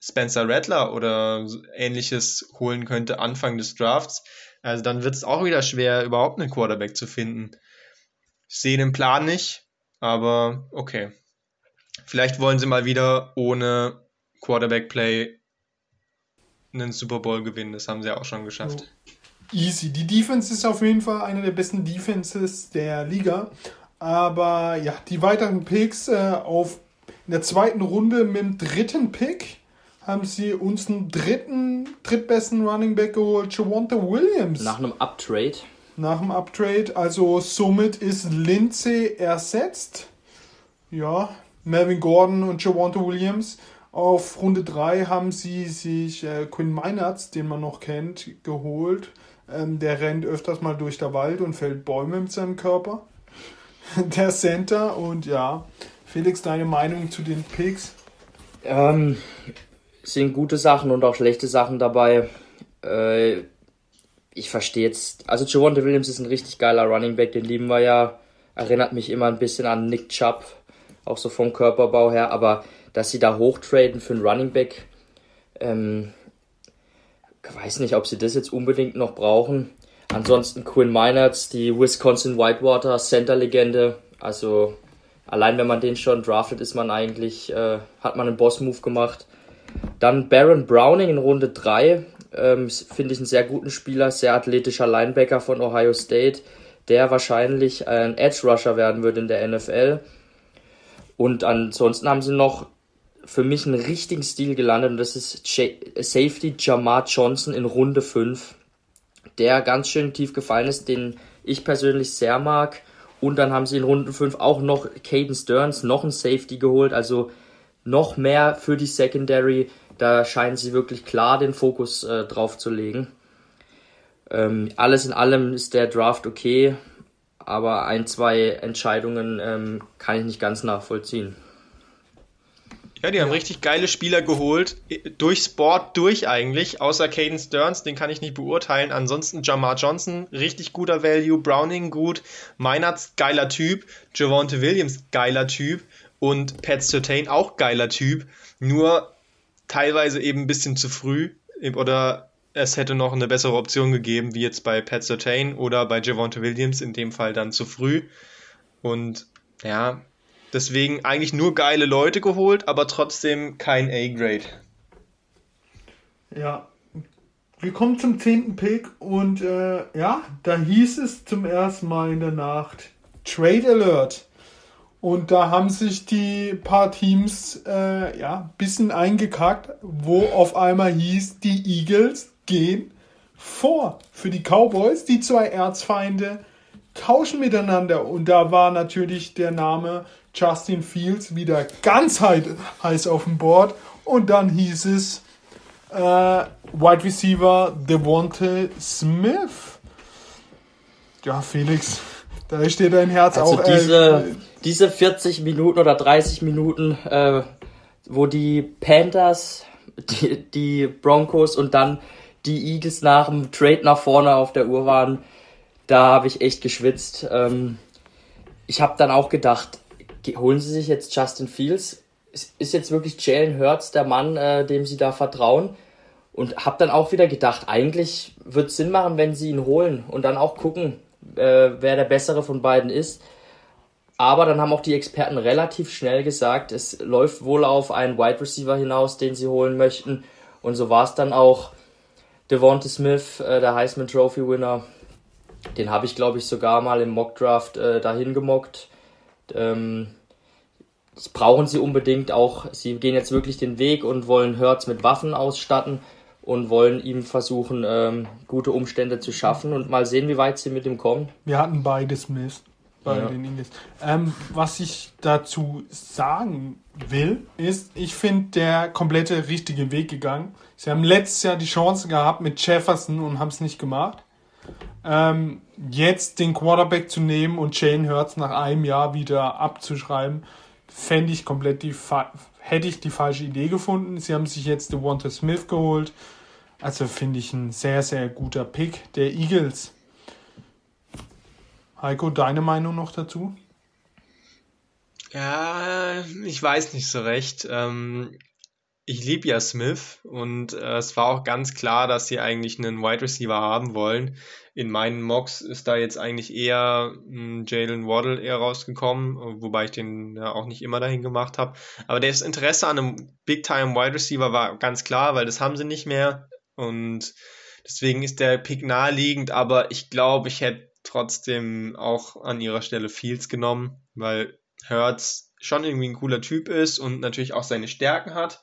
Spencer Rattler oder ähnliches holen könnte Anfang des Drafts, also dann wird es auch wieder schwer, überhaupt einen Quarterback zu finden. Ich sehe den Plan nicht, aber okay. Vielleicht wollen sie mal wieder ohne Quarterback-Play einen Super Bowl gewinnen. Das haben sie auch schon geschafft. Easy. Die Defense ist auf jeden Fall eine der besten Defenses der Liga. Aber ja, die weiteren Picks äh, auf in der zweiten Runde mit dem dritten Pick haben sie uns einen dritten, drittbesten Running Back geholt, Javonte Williams. Nach einem Uptrade. Nach dem Uptrade. Also somit ist Lindsay ersetzt. Ja, Melvin Gordon und Javonte Williams. Auf Runde 3 haben sie sich äh, Quinn Meinertz, den man noch kennt, geholt. Ähm, der rennt öfters mal durch den Wald und fällt Bäume mit seinem Körper. der Center und ja. Felix, deine Meinung zu den Picks? Ähm, sind gute Sachen und auch schlechte Sachen dabei. Äh, ich verstehe jetzt, also Javonte Williams ist ein richtig geiler Running Back, den lieben wir ja. Erinnert mich immer ein bisschen an Nick Chubb, auch so vom Körperbau her, aber dass sie da hochtraden für einen Running Back, ähm, weiß nicht, ob sie das jetzt unbedingt noch brauchen. Ansonsten Quinn Meinertz, die Wisconsin Whitewater Center-Legende. Also allein wenn man den schon draftet, ist man eigentlich, äh, hat man einen Boss-Move gemacht. Dann Baron Browning in Runde 3. Ähm, Finde ich einen sehr guten Spieler, sehr athletischer Linebacker von Ohio State, der wahrscheinlich ein Edge Rusher werden wird in der NFL. Und ansonsten haben sie noch für mich einen richtigen Stil gelandet und das ist J Safety Jamar Johnson in Runde 5, der ganz schön tief gefallen ist, den ich persönlich sehr mag. Und dann haben sie in Runde 5 auch noch Caden Stearns, noch ein Safety geholt, also noch mehr für die Secondary. Da scheinen sie wirklich klar den Fokus äh, drauf zu legen. Ähm, alles in allem ist der Draft okay, aber ein, zwei Entscheidungen ähm, kann ich nicht ganz nachvollziehen. Ja, die haben ja. richtig geile Spieler geholt, durchs Board durch eigentlich, außer Caden Stearns, den kann ich nicht beurteilen. Ansonsten Jamar Johnson, richtig guter Value, Browning gut, Meinertz, geiler Typ, Javonte Williams, geiler Typ und Pat Sertain, auch geiler Typ, nur teilweise eben ein bisschen zu früh oder es hätte noch eine bessere Option gegeben, wie jetzt bei Pat Sertain oder bei Javonte Williams, in dem Fall dann zu früh. Und ja, Deswegen eigentlich nur geile Leute geholt, aber trotzdem kein A-Grade. Ja. Wir kommen zum zehnten Pick und äh, ja, da hieß es zum ersten Mal in der Nacht Trade Alert. Und da haben sich die paar Teams äh, ja ein bisschen eingekackt, wo auf einmal hieß, die Eagles gehen vor für die Cowboys, die zwei Erzfeinde tauschen miteinander. Und da war natürlich der Name Justin Fields wieder ganz heiß auf dem Board. Und dann hieß es äh, Wide Receiver Devonte Smith. Ja, Felix, da steht dein Herz also auch. Diese, äh, diese 40 Minuten oder 30 Minuten, äh, wo die Panthers, die, die Broncos und dann die Eagles nach dem Trade nach vorne auf der Uhr waren, da habe ich echt geschwitzt. Ähm, ich habe dann auch gedacht, holen sie sich jetzt Justin Fields? Ist jetzt wirklich Jalen Hurts der Mann, äh, dem sie da vertrauen? Und habe dann auch wieder gedacht, eigentlich wird es Sinn machen, wenn sie ihn holen und dann auch gucken, äh, wer der bessere von beiden ist. Aber dann haben auch die Experten relativ schnell gesagt, es läuft wohl auf einen Wide Receiver hinaus, den sie holen möchten. Und so war es dann auch. Devonta Smith, äh, der Heisman Trophy Winner, den habe ich, glaube ich, sogar mal im Mockdraft äh, dahin gemockt. Ähm, das brauchen sie unbedingt auch. Sie gehen jetzt wirklich den Weg und wollen Hertz mit Waffen ausstatten und wollen ihm versuchen, ähm, gute Umstände zu schaffen und mal sehen, wie weit sie mit ihm kommen. Wir hatten beides Mist bei ja. den Indies. Ähm, was ich dazu sagen will, ist, ich finde der komplette richtige Weg gegangen. Sie haben letztes Jahr die Chance gehabt mit Jefferson und haben es nicht gemacht. Ähm, jetzt den Quarterback zu nehmen und Jane Hurts nach einem Jahr wieder abzuschreiben, fände ich komplett die hätte ich die falsche Idee gefunden. Sie haben sich jetzt Devonta Smith geholt. Also finde ich ein sehr, sehr guter Pick der Eagles. Heiko, deine Meinung noch dazu? Ja, ich weiß nicht so recht. Ähm, ich liebe ja Smith und äh, es war auch ganz klar, dass sie eigentlich einen Wide Receiver haben wollen. In meinen Mocks ist da jetzt eigentlich eher hm, Jalen Waddle eher rausgekommen, wobei ich den ja auch nicht immer dahin gemacht habe. Aber das Interesse an einem Big-Time Wide Receiver war ganz klar, weil das haben sie nicht mehr. und deswegen ist der Pick naheliegend, aber ich glaube, ich hätte trotzdem auch an ihrer Stelle Fields genommen, weil Hertz schon irgendwie ein cooler Typ ist und natürlich auch seine Stärken hat,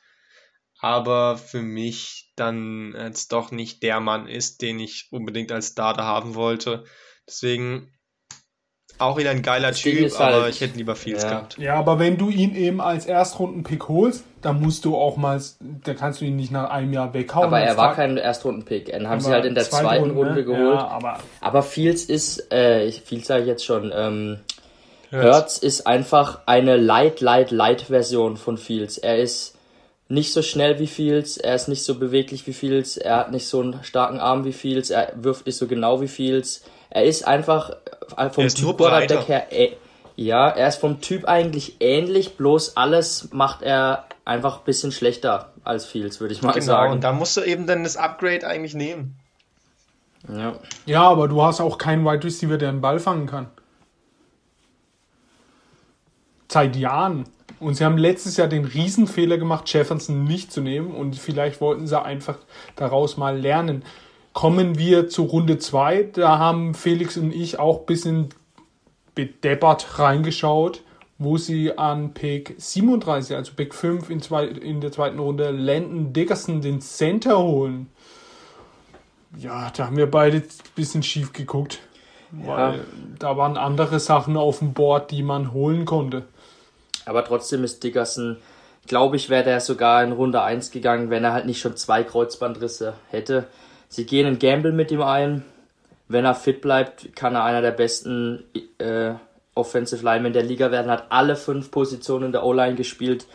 aber für mich dann jetzt doch nicht der Mann ist, den ich unbedingt als Starter haben wollte. Deswegen auch wieder ein geiler Das Typ, halt- aber ich hätte lieber Fields Ja. gehabt. Ja, aber wenn du ihn eben als Erstrunden-Pick holst, dann musst du auch mal, da kannst du ihn nicht nach einem Jahr weghauen. Aber er war kein Erstrunden-Pick. Den haben sie aber halt in der zweite zweiten Runde, Runde ne? geholt. Ja, aber Aber Fields ist, äh, ich- Fields sage ich jetzt schon, ähm, Hurts. Hertz ist einfach eine light, light, light Version von Fields. Er ist nicht so schnell wie Fields, er ist nicht so beweglich wie Fields, er hat nicht so einen starken Arm wie Fields, er wirft nicht so genau wie Fields. Er ist einfach äh, vom ist Typ Quarterback her, äh, ja, er ist vom Typ eigentlich ähnlich, bloß alles macht er einfach ein bisschen schlechter als Fields, würde ich mal Genau, sagen. und da musst du eben dann das Upgrade eigentlich nehmen. ja. Ja, aber du hast auch keinen Wide Receiver, der einen Ball fangen kann. Seit Jahren. Und sie haben letztes Jahr den Riesenfehler gemacht, Jefferson nicht zu nehmen. Und vielleicht wollten sie einfach daraus mal lernen. Kommen wir zu Runde 2. Da haben Felix und ich auch ein bisschen bedeppert reingeschaut, wo sie an Pick 37, also Pick 5 in, zwei, in der zweiten Runde, Landon Dickerson den Center holen. Ja, da haben wir beide ein bisschen schief geguckt. Weil da waren andere Sachen auf dem Board, die man holen konnte. Aber trotzdem ist Dickerson, glaube ich, wäre der sogar in Runde 1 gegangen, wenn er halt nicht schon zwei Kreuzbandrisse hätte. Sie gehen einen Gamble mit ihm ein. Wenn er fit bleibt, kann er einer der besten äh, Offensive Linemen der Liga werden. Hat alle fünf Positionen der O-Line gespielt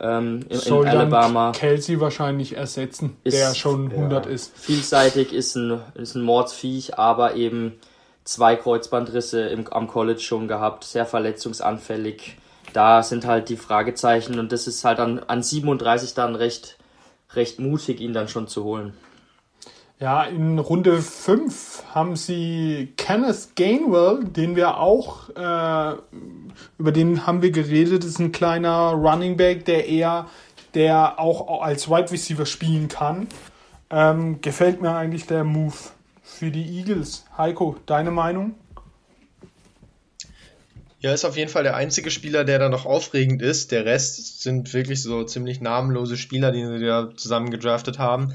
ähm, in, in Soll Alabama. dann Kelsey wahrscheinlich ersetzen, Ist- der schon 100 ist. Vielseitig ist ein, ist ein Mordsviech, aber eben zwei Kreuzbandrisse im, am College schon gehabt, sehr verletzungsanfällig. Da sind halt die Fragezeichen und das ist halt an, an 37 dann recht, recht mutig, ihn dann schon zu holen. Ja, in Runde 5 haben sie Kenneth Gainwell, den wir auch, äh, über den haben wir geredet, ist ein kleiner Running Back, der eher, der auch als Wide Receiver spielen kann. Ähm, gefällt mir eigentlich der Move für die Eagles. Heiko, deine Meinung? Ja, ist auf jeden Fall der einzige Spieler, der da noch aufregend ist. Der Rest sind wirklich so ziemlich namenlose Spieler, die sie da zusammen gedraftet haben.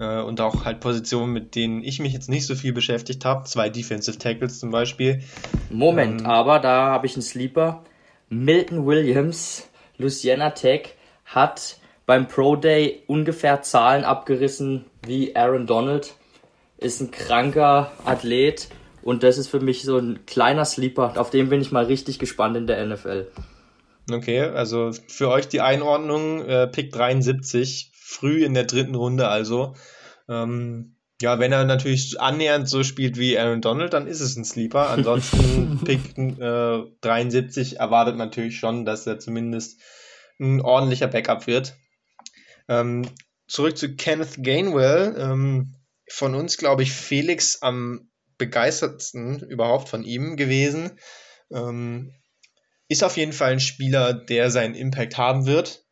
Äh, und auch halt Positionen, mit denen ich mich jetzt nicht so viel beschäftigt habe. Zwei Defensive Tackles zum Beispiel. Moment, Ähm. aber da habe ich einen Sleeper. Milton Williams, Louisiana Tech, hat beim Pro Day ungefähr Zahlen abgerissen wie Aaron Donald. Ist ein kranker Athlet und das ist für mich so ein kleiner Sleeper. Auf den bin ich mal richtig gespannt in der NFL. Okay, also für euch die Einordnung, äh, Pick 73, früh in der dritten Runde also. Ähm, ja, wenn er natürlich annähernd so spielt wie Aaron Donald, dann ist es ein Sleeper. Ansonsten Pick äh, 73 erwartet man natürlich schon, dass er zumindest ein ordentlicher Backup wird. Ähm, zurück zu Kenneth Gainwell. Ähm, von uns, glaube ich, Felix am begeistertsten überhaupt von ihm gewesen. Ähm, ist auf jeden Fall ein Spieler, der seinen Impact haben wird.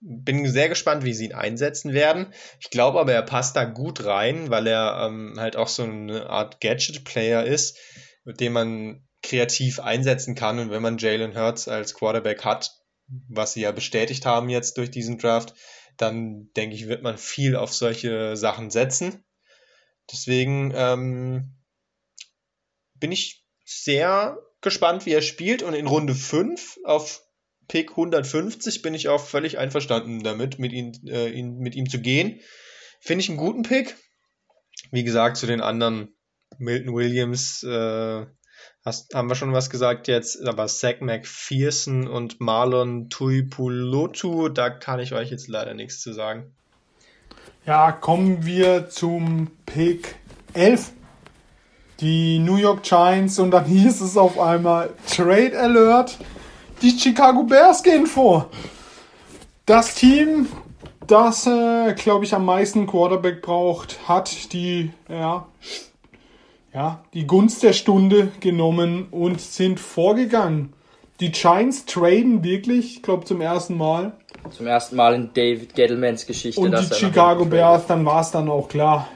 Bin sehr gespannt, wie sie ihn einsetzen werden. Ich glaube aber, er passt da gut rein, weil er ähm, halt auch so eine Art Gadget-Player ist, mit dem man kreativ einsetzen kann. Und wenn man Jalen Hurts als Quarterback hat, was sie ja bestätigt haben jetzt durch diesen Draft, dann denke ich, wird man viel auf solche Sachen setzen. Deswegen ähm, bin ich sehr gespannt, wie er spielt. Und in Runde 5 auf Pick 150 bin ich auch völlig einverstanden damit, mit, ihn, äh, ihn, mit ihm zu gehen. Finde ich einen guten Pick. Wie gesagt, zu den anderen Milton Williams äh, hast, haben wir schon was gesagt jetzt, aber Zach McPherson und Marlon Tuipulotu, da kann ich euch jetzt leider nichts zu sagen. Ja, kommen wir zum Pick 11. Die New York Giants und dann hieß es auf einmal Trade Alert. Die Chicago Bears gehen vor. Das Team, das, äh, glaube ich, am meisten Quarterback braucht, hat die, ja, ja, die Gunst der Stunde genommen und sind vorgegangen. Die Giants traden wirklich, ich glaube zum ersten Mal, Zum ersten Mal in David Gettlemans Geschichte. Und die Chicago Bears, dann war es dann auch klar.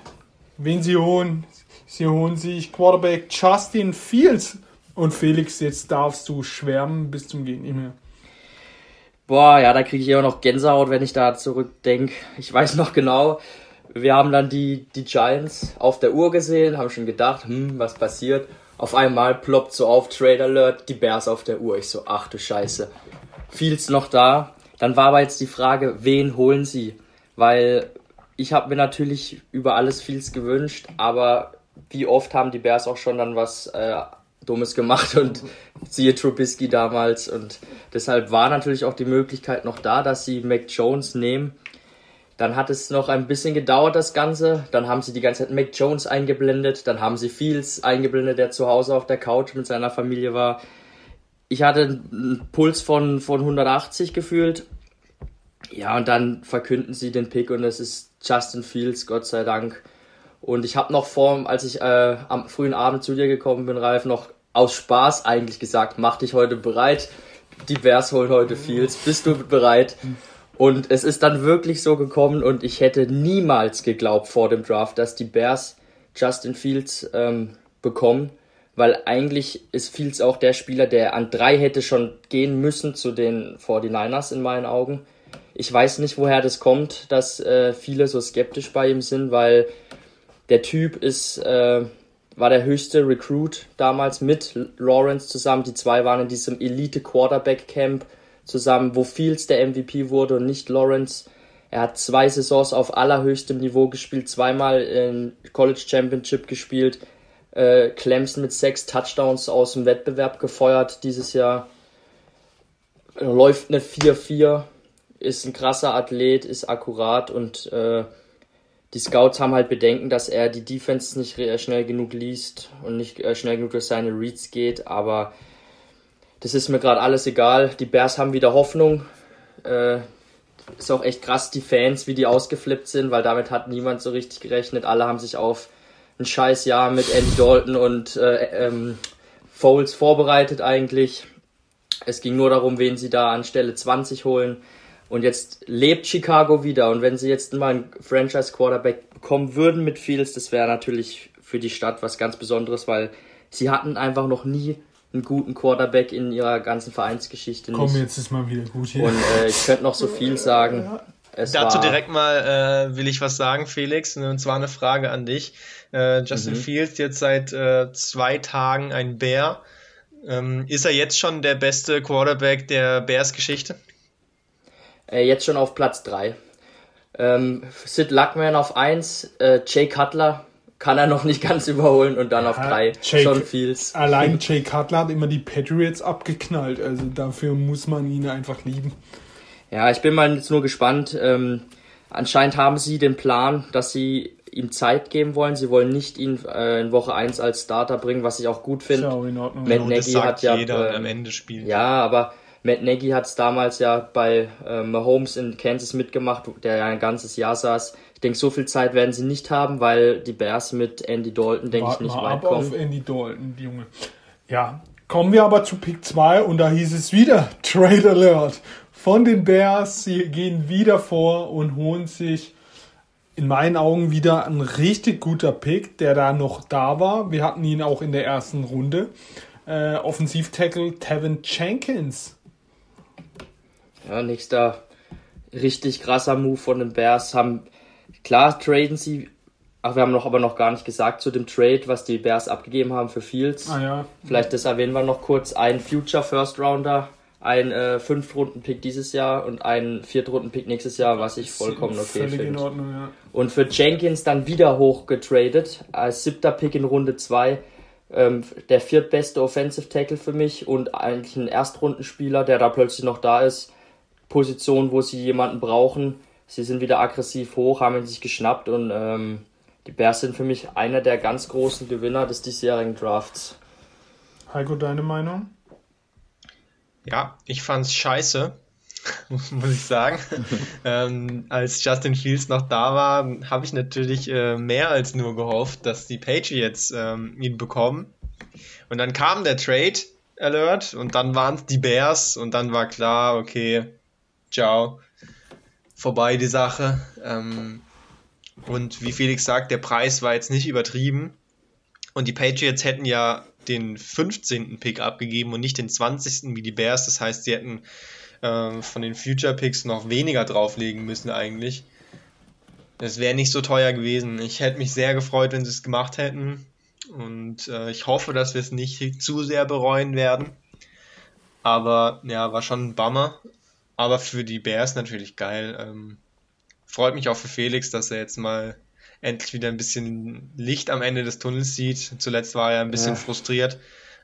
Wen sie holen, sie holen sich Quarterback Justin Fields. Und Felix, jetzt darfst du schwärmen bis zum Geht nicht mehr. Boah, ja, da kriege ich immer noch Gänsehaut, wenn ich da zurückdenke. Ich weiß noch genau, wir haben dann die, die Giants auf der Uhr gesehen, haben schon gedacht, hm, was passiert? Auf einmal ploppt so auf Trade Alert die Bears auf der Uhr. Ich so, ach du Scheiße. Fields noch da. Dann war aber jetzt die Frage, wen holen sie? Weil ich habe mir natürlich über alles Fields gewünscht, aber wie oft haben die Bears auch schon dann was äh, Dummes gemacht und siehe Trubisky damals und deshalb war natürlich auch die Möglichkeit noch da, dass sie Mac Jones nehmen. Dann hat es noch ein bisschen gedauert, das Ganze. Dann haben sie die ganze Zeit Mac Jones eingeblendet. Dann haben sie Fields eingeblendet, der zu Hause auf der Couch mit seiner Familie war. Ich hatte einen Puls von, von 180 gefühlt. Ja, und dann verkünden sie den Pick und es ist Justin Fields, Gott sei Dank. Und ich habe noch vor, als ich äh, am frühen Abend zu dir gekommen bin, Ralf, noch aus Spaß eigentlich gesagt, mach dich heute bereit. Die Bears holen heute Fields. Bist du bereit? Und es ist dann wirklich so gekommen und ich hätte niemals geglaubt vor dem Draft, dass die Bears Justin Fields ähm, bekommen, weil eigentlich ist Fields auch der Spieler, der an drei hätte schon gehen müssen zu den 49ers in meinen Augen. Ich weiß nicht, woher das kommt, dass äh, viele so skeptisch bei ihm sind, weil der Typ ist, äh, war der höchste Recruit damals mit Lawrence zusammen. Die zwei waren in diesem Elite Quarterback Camp zusammen, wo Fields der MVP wurde und nicht Lawrence. Er hat zwei Saisons auf allerhöchstem Niveau gespielt, zweimal in College Championship gespielt, äh, Clemson mit sechs Touchdowns aus dem Wettbewerb gefeuert dieses Jahr. Läuft eine 4-4, ist ein krasser Athlet, ist akkurat und äh, die Scouts haben halt Bedenken, dass er die Defense nicht schnell genug liest und nicht äh, schnell genug durch seine Reads geht, aber das ist mir gerade alles egal. Die Bears haben wieder Hoffnung. Äh, ist auch echt krass, die Fans, wie die ausgeflippt sind, weil damit hat niemand so richtig gerechnet. Alle haben sich auf ein scheiß Jahr mit Andy Dalton und äh, ähm, Foles vorbereitet eigentlich. Es ging nur darum, wen sie da an Stelle 20 holen. Und jetzt lebt Chicago wieder. Und wenn sie jetzt mal einen Franchise-Quarterback bekommen würden mit Fields, das wäre natürlich für die Stadt was ganz Besonderes, weil sie hatten einfach noch nie einen guten Quarterback in ihrer ganzen Vereinsgeschichte. Komm, nicht. jetzt ist mal wieder gut hier. Und äh, ich könnte noch so viel sagen. Es Dazu war, direkt mal äh, will ich was sagen, Felix, und zwar eine Frage an dich. Äh, Justin Mhm. Fields jetzt seit äh, zwei Tagen ein Bär. Ähm, ist er jetzt schon der beste Quarterback der Bears-Geschichte? Äh, jetzt schon auf Platz 3. Ähm, Sid Luckman auf 1, äh, Jay Cutler kann er noch nicht ganz überholen und dann auf Ja, 3 Jay- John Fields. Allein Jay Cutler hat immer die Patriots abgeknallt. Also dafür muss man ihn einfach lieben. Ja, ich bin mal jetzt nur gespannt. Ähm, anscheinend haben sie den Plan, dass sie ihm Zeit geben wollen. Sie wollen nicht ihn äh, in Woche 1 als Starter bringen, was ich auch gut finde. ja auch in Ordnung. Matt das Nagy sagt hat ja, jeder ähm, am Ende spielt. Ja, aber Matt Nagy hat es damals ja bei äh, Mahomes in Kansas mitgemacht, der ja ein ganzes Jahr saß. Ich denke, so viel Zeit werden sie nicht haben, weil die Bears mit Andy Dalton, denke ich, nicht mal weit ab auf kommen. Andy Dalton, die Junge. Ja, kommen wir aber zu Pick 2 und da hieß es wieder Trade Alert von den Bears. Sie gehen wieder vor und holen sich in meinen Augen wieder ein richtig guter Pick, der da noch da war. Wir hatten ihn auch in der ersten Runde. Äh, Offensivtackle Tevin Jenkins. Ja, nächster richtig krasser Move von den Bears haben. Klar, traden sie. Ach, wir haben noch aber noch gar nicht gesagt zu dem Trade, was die Bears abgegeben haben für Fields. Ah ja, Vielleicht das erwähnen wir noch kurz. Ein Future First Rounder, ein äh, Fünftrunden-Pick dieses Jahr und ein Viertrunden-Pick nächstes Jahr, was ich vollkommen okay finde. Ja. Und für Jenkins dann wieder hoch getradet, als siebter Pick in Runde 2. Ähm, der viertbeste Offensive Tackle für mich und eigentlich ein Erstrundenspieler, der da plötzlich noch da ist. Position, wo sie jemanden brauchen. Sie sind wieder aggressiv hoch, haben ihn sich geschnappt und ähm, die Bears sind für mich einer der ganz großen Gewinner des diesjährigen Drafts. Heiko, deine Meinung? Ja, ich fand's scheiße, muss ich sagen. ähm, als Justin Fields noch da war, habe ich natürlich äh, mehr als nur gehofft, dass die Patriots ähm, ihn bekommen. Und dann kam der Trade Alert und dann waren es die Bears und dann war klar, okay, ciao. vorbei, die Sache. Ähm, und wie Felix sagt, der Preis war jetzt nicht übertrieben. Und die Patriots hätten ja den 15. Pick abgegeben und nicht den 20. wie die Bears. Das heißt, sie hätten äh, von den Future Picks noch weniger drauflegen müssen eigentlich. Das wäre nicht so teuer gewesen. Ich hätte mich sehr gefreut, wenn sie es gemacht hätten. Und äh, ich hoffe, dass wir es nicht zu sehr bereuen werden. Aber ja, war schon ein Bummer. Aber für die Bears natürlich geil. Ähm, freut mich auch für Felix, dass er jetzt mal endlich wieder ein bisschen Licht am Ende des Tunnels sieht. Zuletzt war er ein bisschen ja. frustriert,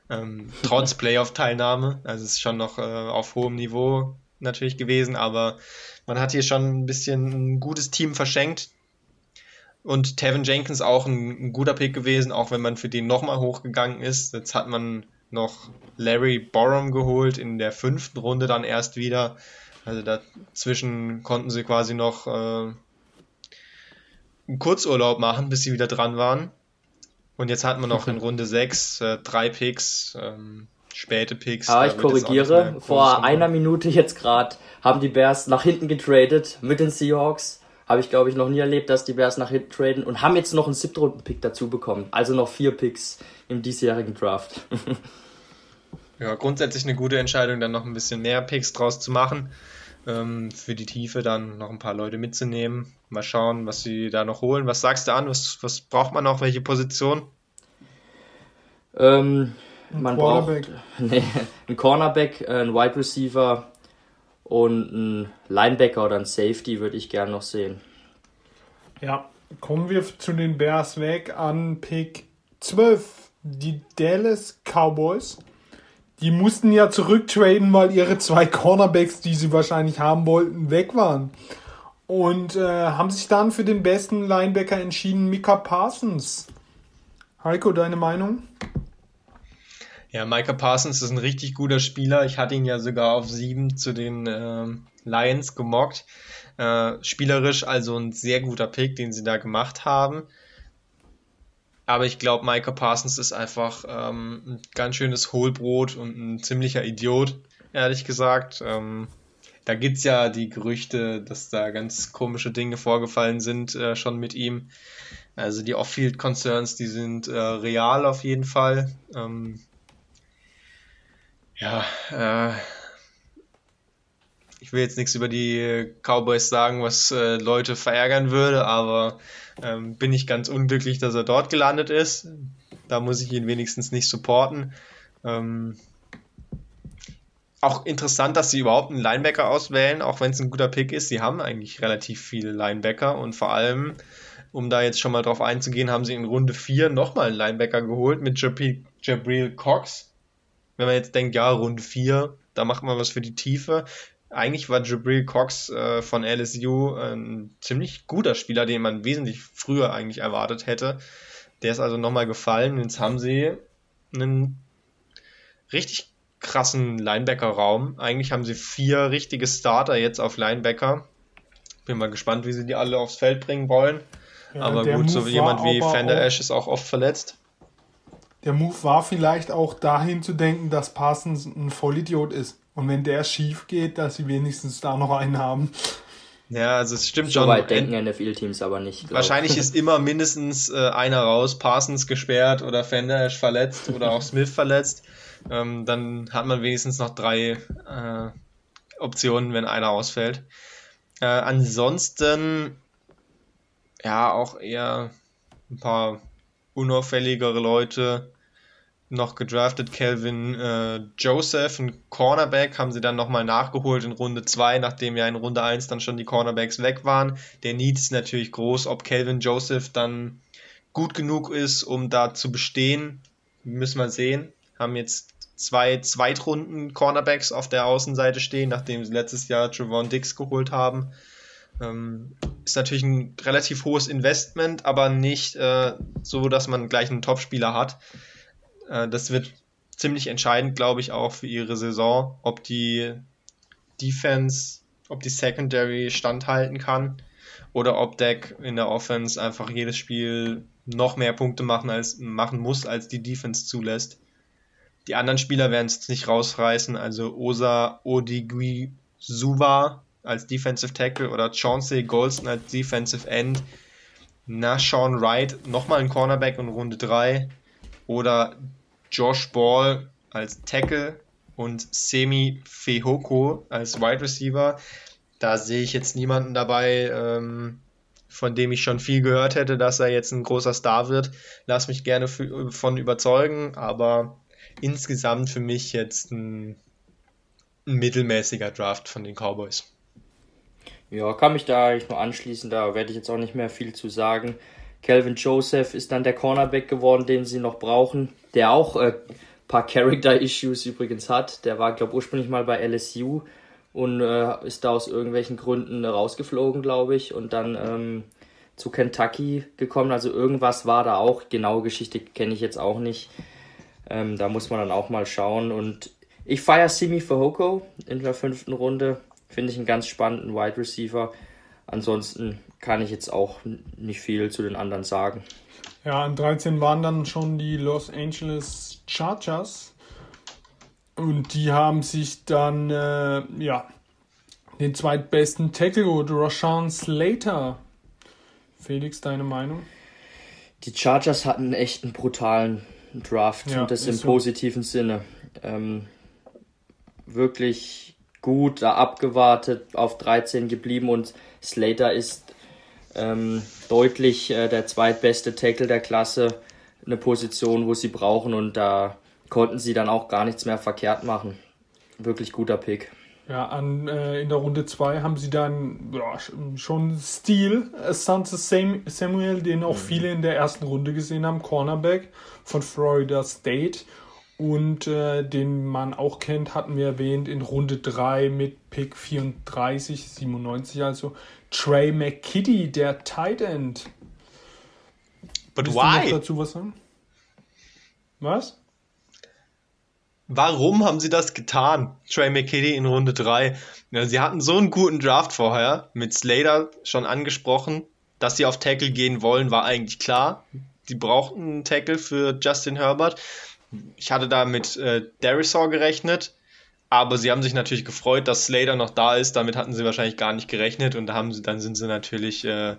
ähm, trotz Playoff-Teilnahme. Also es ist schon noch äh, auf hohem Niveau natürlich gewesen, aber man hat hier schon ein bisschen ein gutes Team verschenkt. Und Tevin Jenkins auch ein, ein guter Pick gewesen, auch wenn man für den nochmal hochgegangen ist. Jetzt hat man noch Larry Borum geholt in der fünften Runde dann erst wieder. Also dazwischen konnten sie quasi noch äh, einen Kurzurlaub machen, bis sie wieder dran waren. Und jetzt hatten wir noch in Runde 6 äh, drei Picks, ähm, späte Picks. Aber ich korrigiere, vor einer Minute jetzt gerade haben die Bears nach hinten getradet mit den Seahawks. Habe ich, glaube ich, noch nie erlebt, dass die Bears nach hinten traden und haben jetzt noch einen Siebtrunden-Pick dazu bekommen. Also noch vier Picks im diesjährigen Draft. ja, grundsätzlich eine gute Entscheidung, dann noch ein bisschen mehr Picks draus zu machen. Ähm, für die Tiefe dann noch ein paar Leute mitzunehmen. Mal schauen, was sie da noch holen. Was sagst du an? Was, was braucht man noch? Welche Position? Ähm, man braucht nee, ein Cornerback, ein Wide Receiver und ein Linebacker oder ein Safety würde ich gern noch sehen. Ja, kommen wir zu den Bears weg an Pick 12. Die Dallas Cowboys. Die mussten ja zurücktraden, weil ihre zwei Cornerbacks, die sie wahrscheinlich haben wollten, weg waren und äh, haben sich dann für den besten Linebacker entschieden, Mika Parsons. Heiko, deine Meinung? Ja, Micah Parsons ist ein richtig guter Spieler. Ich hatte ihn ja sogar auf sieben zu den äh, Lions gemockt. Äh, spielerisch also ein sehr guter Pick, den sie da gemacht haben. Aber ich glaube, Micah Parsons ist einfach ähm, ein ganz schönes Hohlbrot und ein ziemlicher Idiot, ehrlich gesagt. Ähm, da gibt es ja die Gerüchte, dass da ganz komische Dinge vorgefallen sind äh, schon mit ihm. Also die Off-Field-Concerns, die sind äh, real auf jeden Fall. Ähm, ja, äh, ich will jetzt nichts über die Cowboys sagen, was äh, Leute verärgern würde, aber ähm, bin ich ganz unglücklich, dass er dort gelandet ist. Da muss ich ihn wenigstens nicht supporten. Ähm, auch interessant, dass sie überhaupt einen Linebacker auswählen, auch wenn es ein guter Pick ist. Sie haben eigentlich relativ viele Linebacker und vor allem, um da jetzt schon mal drauf einzugehen, haben sie in Runde 4 nochmal einen Linebacker geholt mit Jabril Cox. Wenn man jetzt denkt, ja, Runde 4, da macht man was für die Tiefe. Eigentlich war Jabril Cox äh, von LSU ein ziemlich guter Spieler, den man wesentlich früher eigentlich erwartet hätte. Der ist also nochmal gefallen. Jetzt haben sie einen richtig krassen Linebacker-Raum. Eigentlich haben sie vier richtige Starter jetzt auf Linebacker. Bin mal gespannt, wie sie die alle aufs Feld bringen wollen. Ja, aber gut, Move so jemand wie Fender Ash ist auch oft verletzt. Der Move war vielleicht auch dahin zu denken, dass Parsons ein Vollidiot ist. Und wenn der schief geht, dass sie wenigstens da noch einen haben. Ja, also es stimmt so schon. So weit denken NFL-Teams aber nicht. Glaub. Wahrscheinlich ist immer mindestens äh, einer raus, Parsons gesperrt oder Fender verletzt oder auch Smith verletzt. Ähm, dann hat man wenigstens noch drei äh, Optionen, wenn einer ausfällt. Äh, ansonsten, ja, auch eher ein paar unauffälligere Leute noch gedraftet. Calvin äh, Joseph, ein Cornerback, haben sie dann nochmal nachgeholt in Runde 2, nachdem ja in Runde 1 dann schon die Cornerbacks weg waren. Der Need ist natürlich groß, ob Calvin Joseph dann gut genug ist, um da zu bestehen, müssen wir sehen haben jetzt zwei Zweitrunden Cornerbacks auf der Außenseite stehen, nachdem sie letztes Jahr Trevon Dix geholt haben. Ähm, ist natürlich ein relativ hohes Investment, aber nicht äh, so, dass man gleich einen Topspieler hat. Äh, das wird ziemlich entscheidend, glaube ich, auch für ihre Saison, ob die Defense, ob die Secondary standhalten kann oder ob Deck in der Offense einfach jedes Spiel noch mehr Punkte machen, als, machen muss, als die Defense zulässt. Die anderen Spieler werden es nicht rausreißen. Also Osa Odigui Suva als Defensive Tackle oder Chauncey Golston als Defensive End. Nashon Wright nochmal ein Cornerback in Runde 3 oder Josh Ball als Tackle und Semi Fehoko als Wide Receiver. Da sehe ich jetzt niemanden dabei, ähm, von dem ich schon viel gehört hätte, dass er jetzt ein großer Star wird. Lass mich gerne von überzeugen, aber insgesamt für mich jetzt ein, ein mittelmäßiger Draft von den Cowboys. Ja, kann mich da eigentlich nur anschließen, da werde ich jetzt auch nicht mehr viel zu sagen. Calvin Joseph ist dann der Cornerback geworden, den sie noch brauchen, der auch äh, paar Character-Issues übrigens hat. Der war, glaube ich, ursprünglich mal bei LSU und äh, ist da aus irgendwelchen Gründen rausgeflogen, glaube ich, und dann ähm, zu Kentucky gekommen. Also irgendwas war da auch. Genaue Geschichte kenne ich jetzt auch nicht. Ähm, da muss man dann auch mal schauen. Und ich feiere Simi Fahoko in der fünften Runde. Finde ich einen ganz spannenden Wide Receiver. Ansonsten kann ich jetzt auch nicht viel zu den anderen sagen. Ja, an 13 waren dann schon die Los Angeles Chargers. Und die haben sich dann, äh, ja, den zweitbesten Tackle geholt, Roshan Slater. Felix, deine Meinung? Die Chargers hatten echt einen brutalen Draft ja, und das im so. positiven Sinne. Ähm, wirklich gut da abgewartet, auf 13 geblieben und Slater ist ähm, deutlich äh, der zweitbeste Tackle der Klasse. Eine Position, wo sie brauchen und da konnten sie dann auch gar nichts mehr verkehrt machen. Wirklich guter Pick. Ja, an, äh, in der Runde 2 haben sie dann ja, schon Stil, Asante Samuel, den auch mhm. viele in der ersten Runde gesehen haben, Cornerback von Florida State. Und äh, den man auch kennt, hatten wir erwähnt, in Runde 3 mit Pick 34, 97 also, Trey McKitty, der Tight End. But Willst why? Du noch dazu was sagen? Was? Warum haben sie das getan? Trey McKitty in Runde 3. Ja, sie hatten so einen guten Draft vorher, mit Slater schon angesprochen. Dass sie auf Tackle gehen wollen, war eigentlich klar. Die brauchten einen Tackle für Justin Herbert. Ich hatte da mit äh, Darisaw gerechnet, aber sie haben sich natürlich gefreut, dass Slater noch da ist. Damit hatten sie wahrscheinlich gar nicht gerechnet und haben sie, dann sind sie natürlich äh,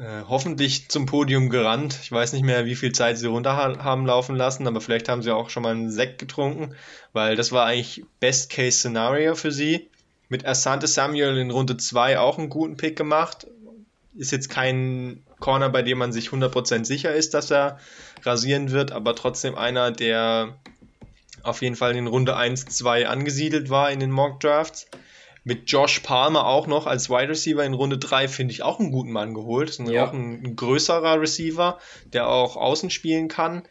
äh, hoffentlich zum Podium gerannt. Ich weiß nicht mehr, wie viel Zeit sie runter haben laufen lassen, aber vielleicht haben sie auch schon mal einen Sekt getrunken, weil das war eigentlich Best-Case-Szenario für sie. Mit Asante Samuel in Runde 2 auch einen guten Pick gemacht. Ist jetzt kein Corner, bei dem man sich 100% sicher ist, dass er rasieren wird, aber trotzdem einer, der auf jeden Fall in Runde 1, 2 angesiedelt war in den Mock Drafts. Mit Josh Palmer auch noch als Wide Receiver in Runde 3 finde ich auch einen guten Mann geholt. Ist ja. auch ein, ein, größerer Receiver, der auch außen spielen kann.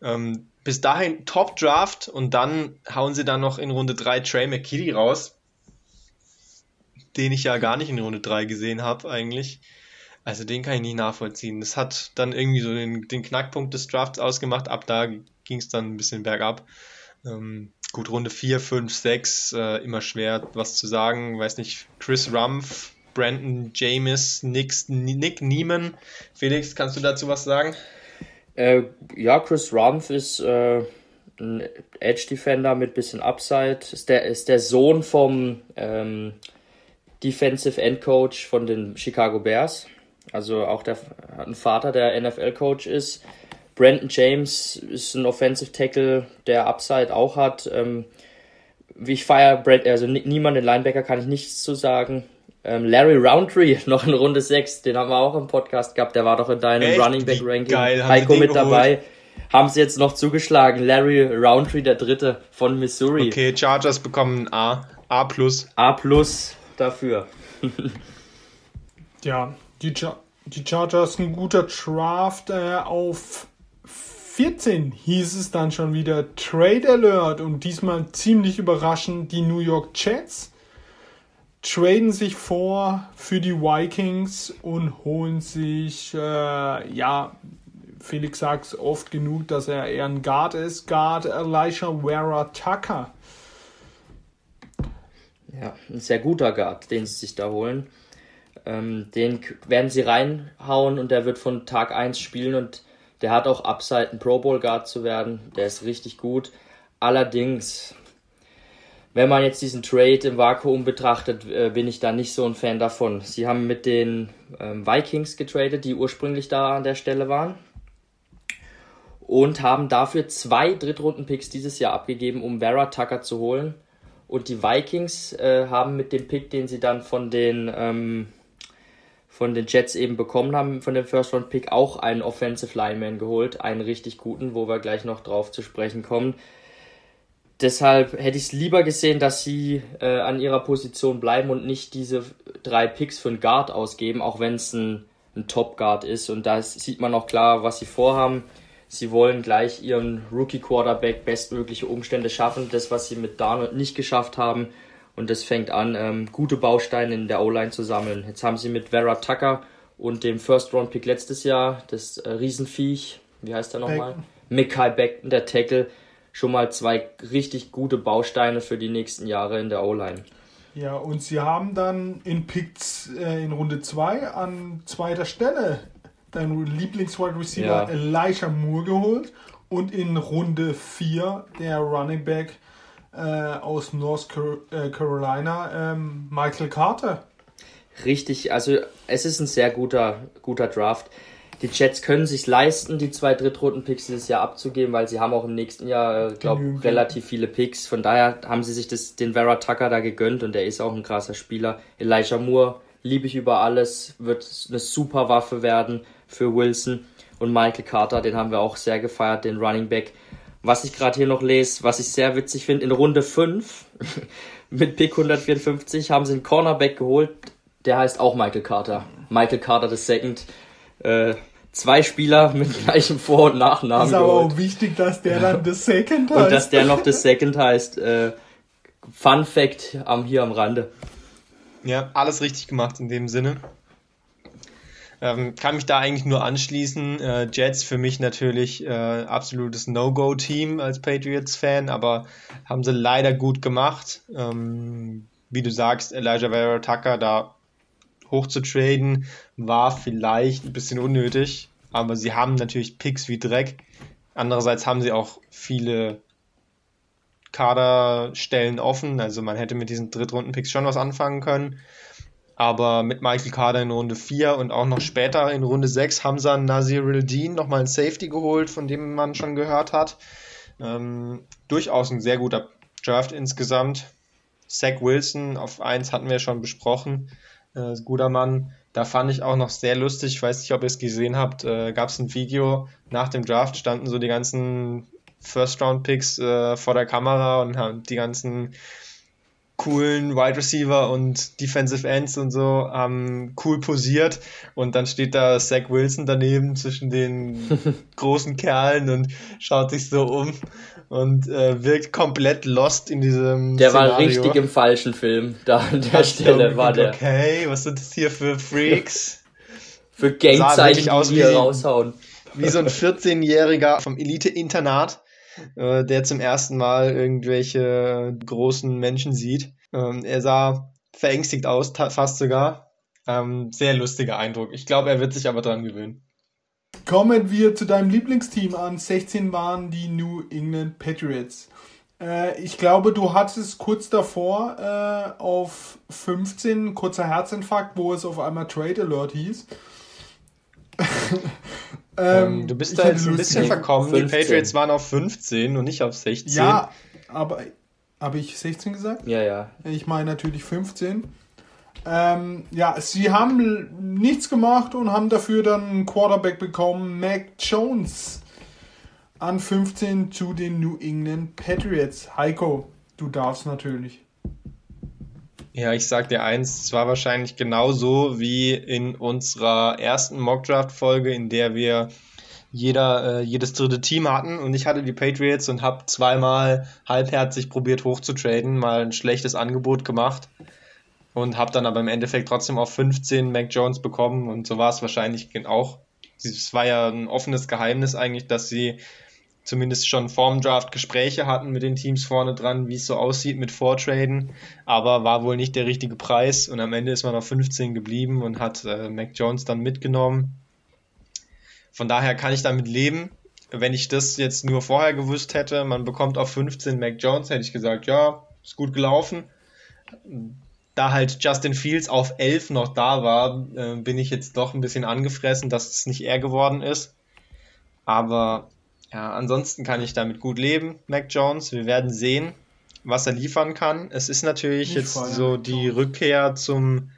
Ähm, bis dahin Top Draft und dann hauen sie dann noch in Runde 3 Trey McKitty raus, den ich ja gar nicht in Runde 3 gesehen habe eigentlich. Also den kann ich nicht nachvollziehen. Das hat dann irgendwie so den, den Knackpunkt des Drafts ausgemacht. Ab da ging es dann ein bisschen bergab. Ähm, gut, Runde 4, 5, 6, äh, immer schwer was zu sagen. Weiß nicht, Chris Rumpf, Brandon James, Nick, Nick Nieman. Felix, kannst du dazu was sagen? Äh, ja, Chris Rumpf ist äh, ein Edge Defender mit bisschen Upside. Ist der, ist der Sohn vom ähm, Defensive End Coach von den Chicago Bears. Also auch der hat einen Vater, der NFL Coach ist. Brandon James ist ein Offensive Tackle, der Upside auch hat. Ähm, wie ich feiere, also niemand, den Linebacker kann ich nichts zu sagen. Ähm, Larry Roundtree noch in Runde 6, den haben wir auch im Podcast gehabt, der war doch in deinem Echt? Running Back Ranking. Geil, Heiko mit geholt? dabei. Haben sie jetzt noch zugeschlagen. Larry Roundtree, der dritte von Missouri. Okay, Chargers bekommen ein A. A plus. A plus dafür. ja, die, Char die Chargers ein guter Draft äh, auf 14 hieß es dann schon wieder Trade Alert und diesmal ziemlich überraschend die New York Jets traden sich vor für die Vikings und holen sich, äh, ja, Felix sagt es oft genug, dass er eher ein Guard ist, Guard Elisha Wera Tucker. Ja, ein sehr guter Guard, den sie sich da holen. Ähm, den werden sie reinhauen und der wird von Tag 1 spielen und der hat auch Upside, ein Pro Bowl Guard zu werden. Der ist richtig gut. Allerdings, wenn man jetzt diesen Trade im Vakuum betrachtet, äh, bin ich da nicht so ein Fan davon. Sie haben mit den ähm, Vikings getradet, die ursprünglich da an der Stelle waren. Und haben dafür zwei Drittrunden-Picks dieses Jahr abgegeben, um Vera Tucker zu holen. Und die Vikings äh, haben mit dem Pick, den sie dann von den, ähm, von den Jets eben bekommen haben, von dem First-Round-Pick, auch einen Offensive Lineman geholt. Einen richtig guten, wo wir gleich noch drauf zu sprechen kommen deshalb hätte ich es lieber gesehen, dass sie äh, an ihrer Position bleiben und nicht diese drei Picks für einen Guard ausgeben, auch wenn es ein, ein Top-Guard ist. Und da sieht man auch klar, was sie vorhaben. Sie wollen gleich ihren Rookie-Quarterback bestmögliche Umstände schaffen, das, was sie mit Darnold nicht geschafft haben. Und das fängt an, ähm, gute Bausteine in der O-Line zu sammeln. Jetzt haben sie mit Vera Tucker und dem First-Round-Pick letztes Jahr, das äh, Riesenviech, wie heißt er nochmal? Mikai Beckton, der Tackle, schon mal zwei richtig gute Bausteine für die nächsten Jahre in der O-Line. Ja, und sie haben dann in Picks äh, in Runde 2 an zweiter Stelle deinen Lieblings-Wide Receiver ja. Elijah Moore geholt und in Runde 4 der Running Back äh, aus North äh, Carolina, ähm, Michael Carter. Richtig, also es ist ein sehr guter, guter Draft die Jets können sich leisten, die zwei Drittrunden-Picks dieses Jahr abzugeben, weil sie haben auch im nächsten Jahr, äh, glaube relativ viele Picks. Von daher haben sie sich das, den Vera Tucker da gegönnt und der ist auch ein krasser Spieler. Elijah Moore liebe ich über alles, wird eine super Waffe werden für Wilson. Und Michael Carter, den haben wir auch sehr gefeiert, den Running Back. Was ich gerade hier noch lese, was ich sehr witzig finde, in Runde 5 mit Pick 154 haben sie einen Cornerback geholt, der heißt auch Michael Carter. Michael Carter II äh, zwei Spieler mit gleichem Vor- und Nachnamen. Ist aber auch wichtig, dass der dann The Second heißt. Und dass der noch The Second heißt. Äh, Fun Fact am, hier am Rande. Ja, alles richtig gemacht in dem Sinne. Ähm, kann mich da eigentlich nur anschließen. Äh, Jets für mich natürlich äh, absolutes No-Go-Team als Patriots-Fan, aber haben sie leider gut gemacht. Ähm, wie du sagst, Elijah Vera Tucker, da hoch zu traden, war vielleicht ein bisschen unnötig, aber sie haben natürlich Picks wie Dreck. Andererseits haben sie auch viele Kaderstellen offen, also man hätte mit diesen Drittrunden-Picks schon was anfangen können. Aber mit Michael Carter in Runde 4 und auch noch später in Runde 6 haben sie an Nazir Dean nochmal einen Safety geholt, von dem man schon gehört hat. Ähm, durchaus ein sehr guter Draft insgesamt. Zach Wilson auf 1 hatten wir schon besprochen äh, guter Mann. Da fand ich auch noch sehr lustig, ich weiß nicht, ob ihr es gesehen habt, äh, gab es ein Video nach dem Draft, standen so die ganzen First-Round-Picks äh, vor der Kamera und haben die ganzen coolen Wide Receiver und Defensive Ends und so haben cool posiert und dann steht da Zach Wilson daneben zwischen den großen Kerlen und schaut sich so um und äh, wirkt komplett lost in diesem Der Szenario. war richtig im falschen Film, da an der Hast Stelle war der. Okay, was sind das hier für Freaks? für Gangzeichen, die hier raushauen. Wie so ein 14-Jähriger vom Elite-Internat äh, der zum ersten Mal irgendwelche großen Menschen sieht. Ähm, er sah verängstigt aus, fast sogar. Ähm, sehr lustiger Eindruck. Ich glaube, er wird sich aber dran gewöhnen. Kommen wir zu deinem Lieblingsteam an. 16 waren die New England Patriots. Äh, ich glaube, du hattest kurz davor äh, auf 15 kurzer Herzinfarkt, wo es auf einmal Trade Alert hieß. Ähm, du bist da jetzt ein bisschen verkommen. 15. Die Patriots waren auf 15 und nicht auf 16. Ja, aber habe ich 16 gesagt? Ja, ja. Ich meine natürlich 15. Ähm, ja, sie haben nichts gemacht und haben dafür dann einen Quarterback bekommen, Mac Jones, an 15 zu den New England Patriots. Heiko, du darfst natürlich. Ja, ich sag dir eins, es war wahrscheinlich genauso wie in unserer ersten Mockdraft-Folge, in der wir jeder, äh, jedes dritte Team hatten. Und ich hatte die Patriots und habe zweimal halbherzig probiert hochzutraden, mal ein schlechtes Angebot gemacht. Und habe dann aber im Endeffekt trotzdem auf 15 Mac Jones bekommen. Und so war es wahrscheinlich auch. Es war ja ein offenes Geheimnis eigentlich, dass sie zumindest schon vorm Draft Gespräche hatten mit den Teams vorne dran, wie es so aussieht mit Vortraden, aber war wohl nicht der richtige Preis und am Ende ist man auf 15 geblieben und hat äh, Mac Jones dann mitgenommen. Von daher kann ich damit leben. Wenn ich das jetzt nur vorher gewusst hätte, man bekommt auf 15 Mac Jones, hätte ich gesagt, ja, ist gut gelaufen. Da halt Justin Fields auf 11 noch da war, äh, bin ich jetzt doch ein bisschen angefressen, dass es nicht er geworden ist. Aber ja, ansonsten kann ich damit gut leben, Mac Jones. Wir werden sehen, was er liefern kann. Es ist natürlich Nicht jetzt so die. Rückkehr zum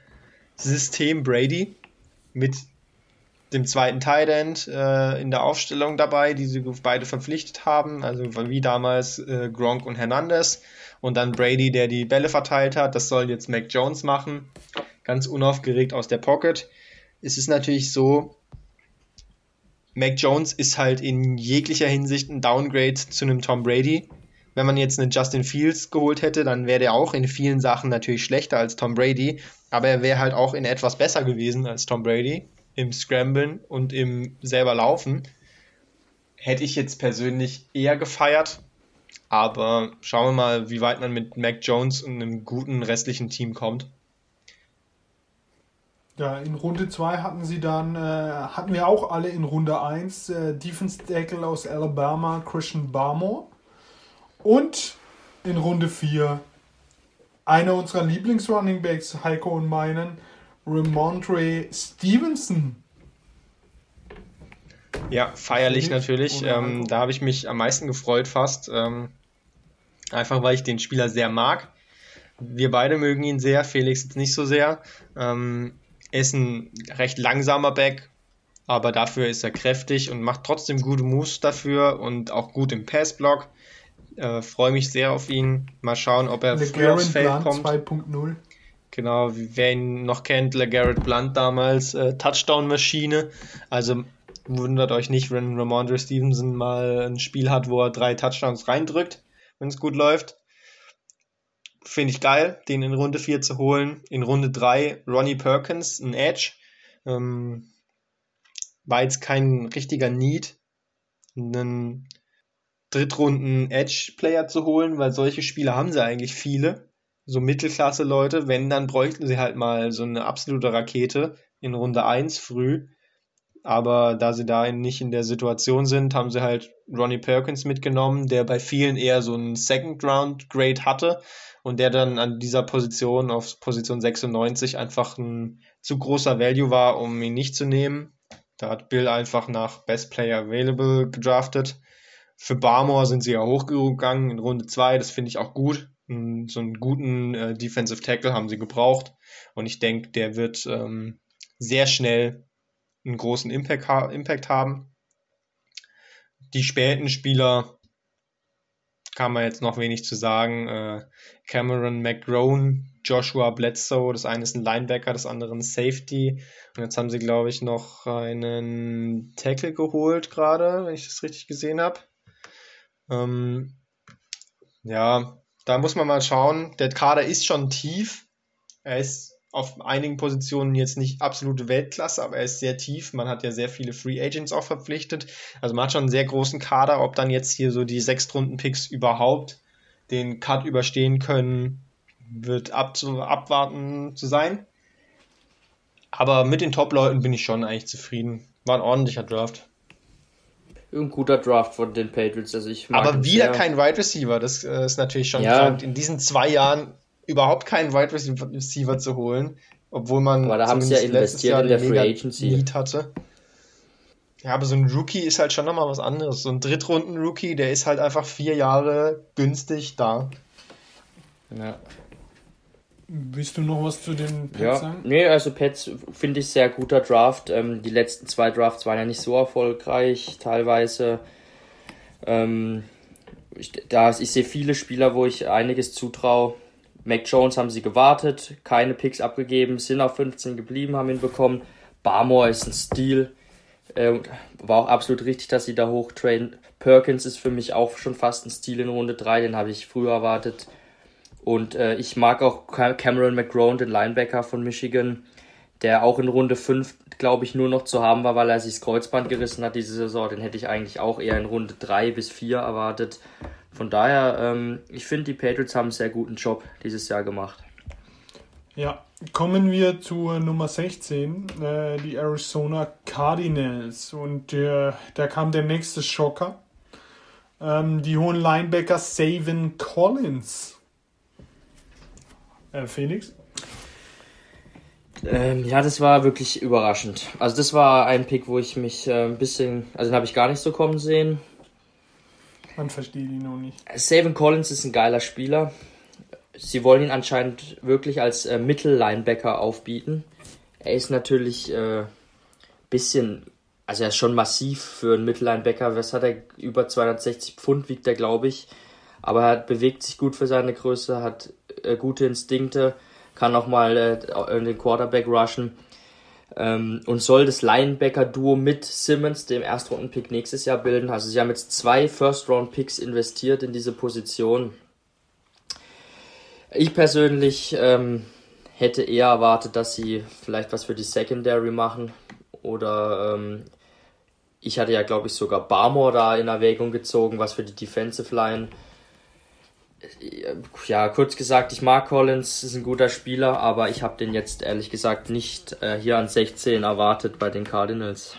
System Brady mit dem zweiten Tight End äh, in der Aufstellung dabei, die sie beide verpflichtet haben, also wie damals äh, Gronk und Hernandez und dann Brady, der die Bälle verteilt hat. Das soll jetzt Mac Jones machen, ganz unaufgeregt aus der Pocket. Es ist natürlich so, Mac Jones ist halt in jeglicher Hinsicht ein Downgrade zu einem Tom Brady. Wenn man jetzt einen Justin Fields geholt hätte, dann wäre der auch in vielen Sachen natürlich schlechter als Tom Brady, aber er wäre halt auch in etwas besser gewesen als Tom Brady im Scramblen und im selber Laufen. Hätte ich jetzt persönlich eher gefeiert, aber schauen wir mal, wie weit man mit Mac Jones und einem guten restlichen Team kommt. Ja, in Runde 2 hatten sie dann, äh, hatten wir auch alle in Runde 1 äh, Defense Tackle aus Alabama, Christian Barmore. Und in Runde 4 einer unserer Lieblings-Runningbacks, Heiko und meinen, Ramondre Stevenson. Ja, feierlich natürlich. Ähm, da habe ich mich am meisten gefreut fast. Ähm, einfach weil ich den Spieler sehr mag. Wir beide mögen ihn sehr, Felix jetzt nicht so sehr. Ähm, er ist ein recht langsamer Back, aber dafür ist er kräftig und macht trotzdem gute Moves dafür und auch gut im Passblock. Äh, Freue mich sehr auf ihn. Mal schauen, ob er früh aufs Feld Blunt kommt. 2.0. Genau, wer ihn noch kennt, LeGarrette Blunt damals, äh, Touchdown-Maschine. Also wundert euch nicht, wenn Ramondre Stevenson mal ein Spiel hat, wo er drei Touchdowns reindrückt, wenn es gut läuft. Finde ich geil, den in Runde 4 zu holen. In Runde 3 Ronnie Perkins, ein Edge. Ähm, war jetzt kein richtiger Need, einen Drittrunden Edge-Player zu holen, weil solche Spieler haben sie eigentlich viele so Mittelklasse-Leute, wenn, dann bräuchten sie halt mal so eine absolute Rakete in Runde 1 früh. Aber da sie da nicht in der Situation sind, haben sie halt Ronnie Perkins mitgenommen, der bei vielen eher so einen Second-Round-Grade hatte und der dann an dieser Position auf Position 96 einfach ein zu großer Value war, um ihn nicht zu nehmen. Da hat Bill einfach nach Best Player Available gedraftet. Für Barmore sind sie ja hochgegangen in Runde 2, das finde ich auch gut. So einen guten äh, Defensive Tackle haben sie gebraucht und ich denke, der wird ähm, sehr schnell einen großen Impact, Impact haben. Die späten Spieler kann man jetzt noch wenig zu sagen. Äh, Cameron McGrone, Joshua Bledsoe, das eine ist ein Linebacker, das andere ein Safety. Und jetzt haben sie, glaube ich, noch einen Tackle geholt gerade, wenn ich das richtig gesehen habe. Ähm, ja, da muss man mal schauen. Der Kader ist schon tief. Er ist auf einigen Positionen jetzt nicht absolute Weltklasse, aber er ist sehr tief. Man hat ja sehr viele Free Agents auch verpflichtet. Also man hat schon einen sehr großen Kader. Ob dann jetzt hier so die Sechstrunden-Picks überhaupt den Cut überstehen können, wird abzu abwarten zu sein. Aber mit den Top-Leuten bin ich schon eigentlich zufrieden. War ein ordentlicher Draft. Ein guter Draft von den Patriots. Also ich mag Aber wieder sehr. kein Wide Receiver. Das äh, ist natürlich schon Ja. krank. In diesen zwei Jahren überhaupt keinen Wide Receiver zu holen, obwohl man Aber da haben sie ja zumindest letztes investiert Jahr in der den Free Agency. Need hatte. Ja, aber so ein Rookie ist halt schon nochmal was anderes. So ein Drittrunden-Rookie, der ist halt einfach vier Jahre günstig da. Ja. Willst du noch was zu den Pets Ja, sagen? nee, also Pets finde ich sehr guter Draft. Ähm, die letzten zwei Drafts waren ja nicht so erfolgreich, teilweise. Ähm, ich, da, ich sehe viele Spieler, wo ich einiges zutraue. Mac Jones haben sie gewartet, keine Picks abgegeben, sind auf 15 geblieben, haben ihn bekommen. Barmore ist ein Stil. Ähm, war auch absolut richtig, dass sie da hochtraden. Perkins ist für mich auch schon fast ein Stil in Runde 3, den habe ich früher erwartet. Und äh, ich mag auch Ca- Cameron McGrone, den Linebacker von Michigan, der auch in Runde 5, glaube ich, nur noch zu haben war, weil er sich das Kreuzband gerissen hat diese Saison. Den hätte ich eigentlich auch eher in Runde 3 bis 4 erwartet. Von daher, ähm, ich finde, die Patriots haben einen sehr guten Job dieses Jahr gemacht. Ja, kommen wir zur Nummer 16, äh, die Arizona Cardinals. Und äh, da kam der nächste Schocker. Ähm, die hohen Linebacker Savin Collins. Äh, Felix? Ähm, ja, das war wirklich überraschend. Also das war ein Pick, wo ich mich äh, ein bisschen, also den habe ich gar nicht so kommen sehen. Man versteht ihn noch nicht. Savin Collins ist ein geiler Spieler. Sie wollen ihn anscheinend wirklich als äh, Mittellinebacker aufbieten. Er ist natürlich äh, bisschen, also er ist schon massiv für einen Mittellinebacker. Was hat er? Über 260 Pfund wiegt er, glaube ich. Aber er bewegt sich gut für seine Größe, hat äh, gute Instinkte, kann auch mal äh, den Quarterback rushen ähm, und soll das Linebacker-Duo mit Simmons, dem Erstrunden-Pick nächstes Jahr bilden. Also sie haben jetzt zwei First-Round-Picks investiert in diese Position. Ich persönlich ähm, hätte eher erwartet, dass sie vielleicht was für die Secondary machen oder ähm, ich hatte ja, glaube ich, sogar Barmore da in Erwägung gezogen, was für die Defensive Line ja, kurz gesagt, ich mag Collins, ist ein guter Spieler, aber ich habe den jetzt ehrlich gesagt nicht äh, hier an 16 erwartet bei den Cardinals.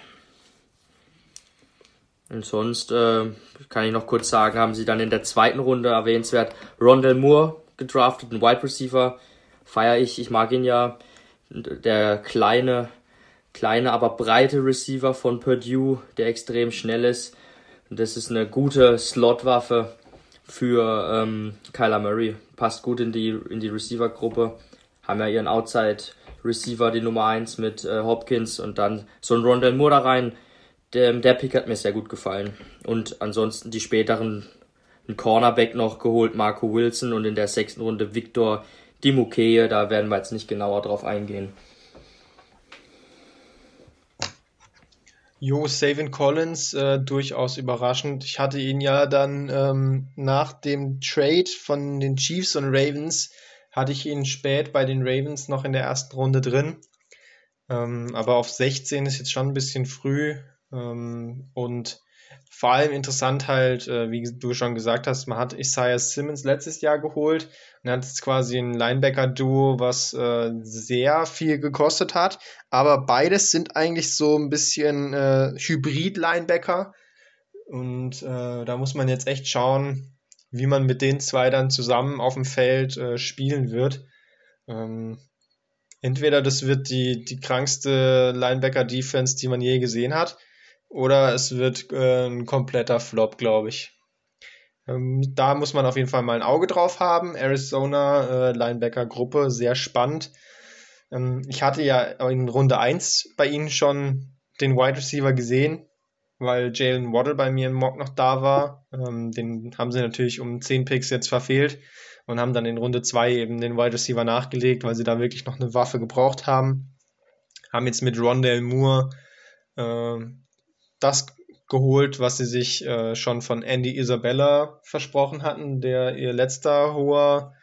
Und sonst äh, kann ich noch kurz sagen, haben sie dann in der zweiten Runde erwähnenswert Rondell Moore gedraftet, ein Wide Receiver. Feier ich, ich mag ihn ja. Der kleine, kleine, aber breite Receiver von Purdue, der extrem schnell ist. Und das ist eine gute Slotwaffe für ähm, Kyler Murray. Passt gut in die, in die Receiver-Gruppe. Haben ja ihren Outside-Receiver, die Nummer 1 mit äh, Hopkins und dann so ein Rondell Moore da rein. Der, der Pick hat mir sehr gut gefallen. Und ansonsten die späteren ein Cornerback noch geholt, Marco Wilson und in der sechsten Runde Victor Dimukeye. Da werden wir jetzt nicht genauer drauf eingehen. Jo, Savin Collins, äh, durchaus überraschend. Ich hatte ihn ja dann ähm, nach dem Trade von den Chiefs und Ravens, hatte ich ihn spät bei den Ravens noch in der ersten Runde drin. Ähm, aber auf 16 ist jetzt schon ein bisschen früh. Ähm, und vor allem interessant halt, äh, wie du schon gesagt hast, man hat Isaiah Simmons letztes Jahr geholt und hat jetzt quasi ein Linebacker-Duo, was äh, sehr viel gekostet hat. Aber beides sind eigentlich so ein bisschen äh, Hybrid-Linebacker. Und äh, da muss man jetzt echt schauen, wie man mit den zwei dann zusammen auf dem Feld äh, spielen wird. Ähm, entweder das wird die, die krankste Linebacker-Defense, die man je gesehen hat, oder es wird äh, ein kompletter Flop, glaube ich. Ähm, da muss man auf jeden Fall mal ein Auge drauf haben. Arizona äh, Linebacker-Gruppe, sehr spannend. Ähm, ich hatte ja in Runde 1 bei ihnen schon den Wide Receiver gesehen, weil Jalen Waddle bei mir im Mock noch da war. Ähm, den haben sie natürlich um 10 Picks jetzt verfehlt und haben dann in Runde 2 eben den Wide Receiver nachgelegt, weil sie da wirklich noch eine Waffe gebraucht haben. Haben jetzt mit Rondell Moore äh, das geholt, was sie sich äh, schon von Andy Isabella versprochen hatten, der ihr letzter hoher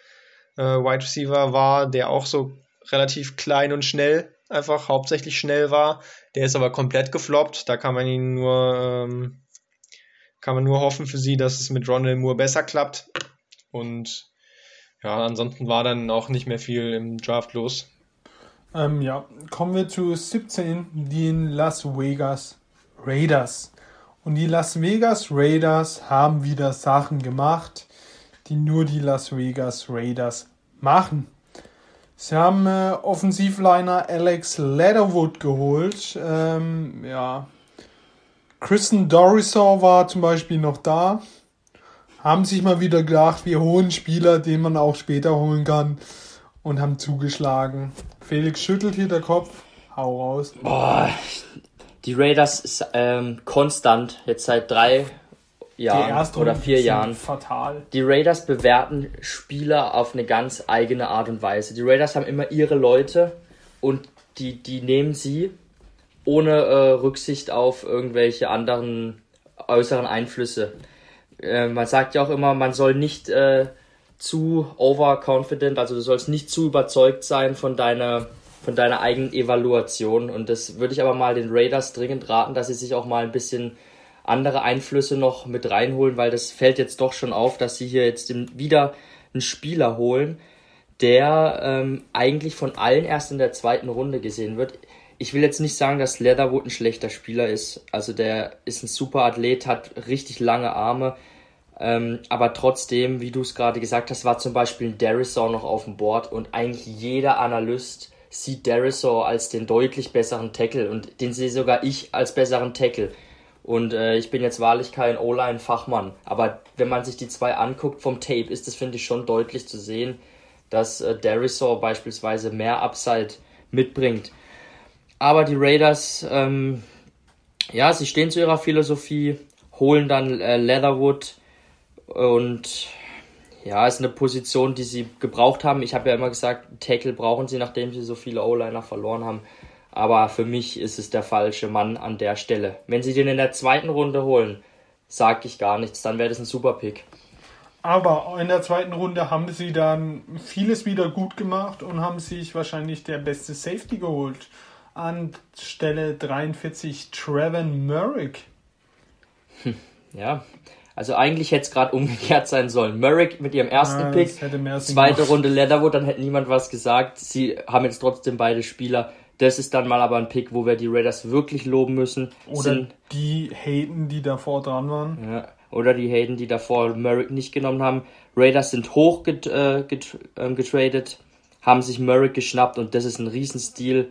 äh, Wide Receiver war, der auch so relativ klein und schnell, einfach hauptsächlich schnell war. Der ist aber komplett gefloppt. Da kann man ihn nur, ähm, kann man nur hoffen für sie, dass es mit Ronald Moore besser klappt. Und ja, ansonsten war dann auch nicht mehr viel im Draft los. Ähm, ja, kommen wir zu 17, den Las Vegas Raiders. Und die Las Vegas Raiders haben wieder Sachen gemacht, die nur die Las Vegas Raiders machen. Sie haben äh, Offensivliner Alex Leatherwood geholt. Ähm, ja. Kristen Dorisor war zum Beispiel noch da. Haben sich mal wieder gedacht, wir holen Spieler, den man auch später holen kann. Und haben zugeschlagen. Felix schüttelt hier der Kopf. Hau raus. Boah, die Raiders ist ähm, konstant, jetzt seit drei Jahren oder vier Jahren. Fatal. Die Raiders bewerten Spieler auf eine ganz eigene Art und Weise. Die Raiders haben immer ihre Leute und die, die nehmen sie ohne äh, Rücksicht auf irgendwelche anderen äußeren Einflüsse. Äh, man sagt ja auch immer, man soll nicht äh, zu overconfident, also du sollst nicht zu überzeugt sein von deiner von deiner eigenen Evaluation. Und das würde ich aber mal den Raiders dringend raten, dass sie sich auch mal ein bisschen andere Einflüsse noch mit reinholen, weil das fällt jetzt doch schon auf, dass sie hier jetzt wieder einen Spieler holen, der ähm, eigentlich von allen erst in der zweiten Runde gesehen wird. Ich will jetzt nicht sagen, dass Leatherwood ein schlechter Spieler ist. Also der ist ein super Athlet, hat richtig lange Arme, Ähm, aber trotzdem, wie du es gerade gesagt hast, war zum Beispiel Darisaw noch auf dem Board und eigentlich jeder Analyst sieht Darisaw als den deutlich besseren Tackle und den sehe sogar ich als besseren Tackle. Und äh, ich bin jetzt wahrlich kein O-Line-Fachmann, aber wenn man sich die zwei anguckt vom Tape, ist es, finde ich, schon deutlich zu sehen, dass äh, Darisaw beispielsweise mehr Upside mitbringt. Aber die Raiders, ähm, ja, sie stehen zu ihrer Philosophie, holen dann äh, Leatherwood und ja, ist eine Position, die sie gebraucht haben. Ich habe ja immer gesagt, Tackle brauchen sie, nachdem sie so viele O-Liner verloren haben. Aber für mich ist es der falsche Mann an der Stelle. Wenn sie den in der zweiten Runde holen, sage ich gar nichts, dann wäre das ein super Pick. Aber in der zweiten Runde haben sie dann vieles wieder gut gemacht und haben sich wahrscheinlich der beste Safety geholt. An Stelle 43 Trevin Merrick. Ja, also eigentlich hätte es gerade umgekehrt sein sollen. Merrick mit ihrem ersten Ja, Pick, zweite gemacht. Runde Leatherwood, dann hätte niemand was gesagt. Sie haben jetzt trotzdem beide Spieler. Das ist dann mal aber ein Pick, wo wir die Raiders wirklich loben müssen. Oder Sind, die Hayden, die davor dran waren. ja, oder die Hayden, die davor Merrick nicht genommen haben. Raiders sind hoch get, äh, get, ähm, getradet, haben sich Merrick geschnappt und das ist ein Riesenstil.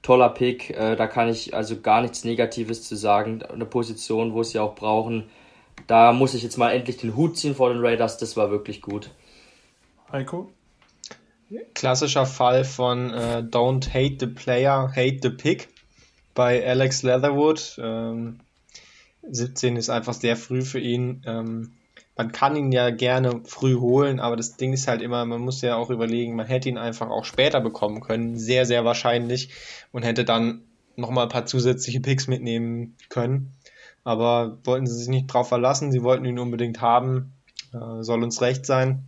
Toller Pick, äh, da kann ich also gar nichts Negatives zu sagen. Eine Position, wo sie auch brauchen. Da muss ich jetzt mal endlich den Hut ziehen vor den Raiders, das war wirklich gut. Heiko? Klassischer Fall von äh, Don't hate the player, hate the pick bei Alex Leatherwood. Ähm, 17 ist einfach sehr früh für ihn. Ähm, man kann ihn ja gerne früh holen, aber das Ding ist halt immer, man muss ja auch überlegen, man hätte ihn einfach auch später bekommen können, sehr, sehr wahrscheinlich, und hätte dann nochmal ein paar zusätzliche Picks mitnehmen können. Aber wollten sie sich nicht drauf verlassen, sie wollten ihn unbedingt haben, äh, soll uns recht sein.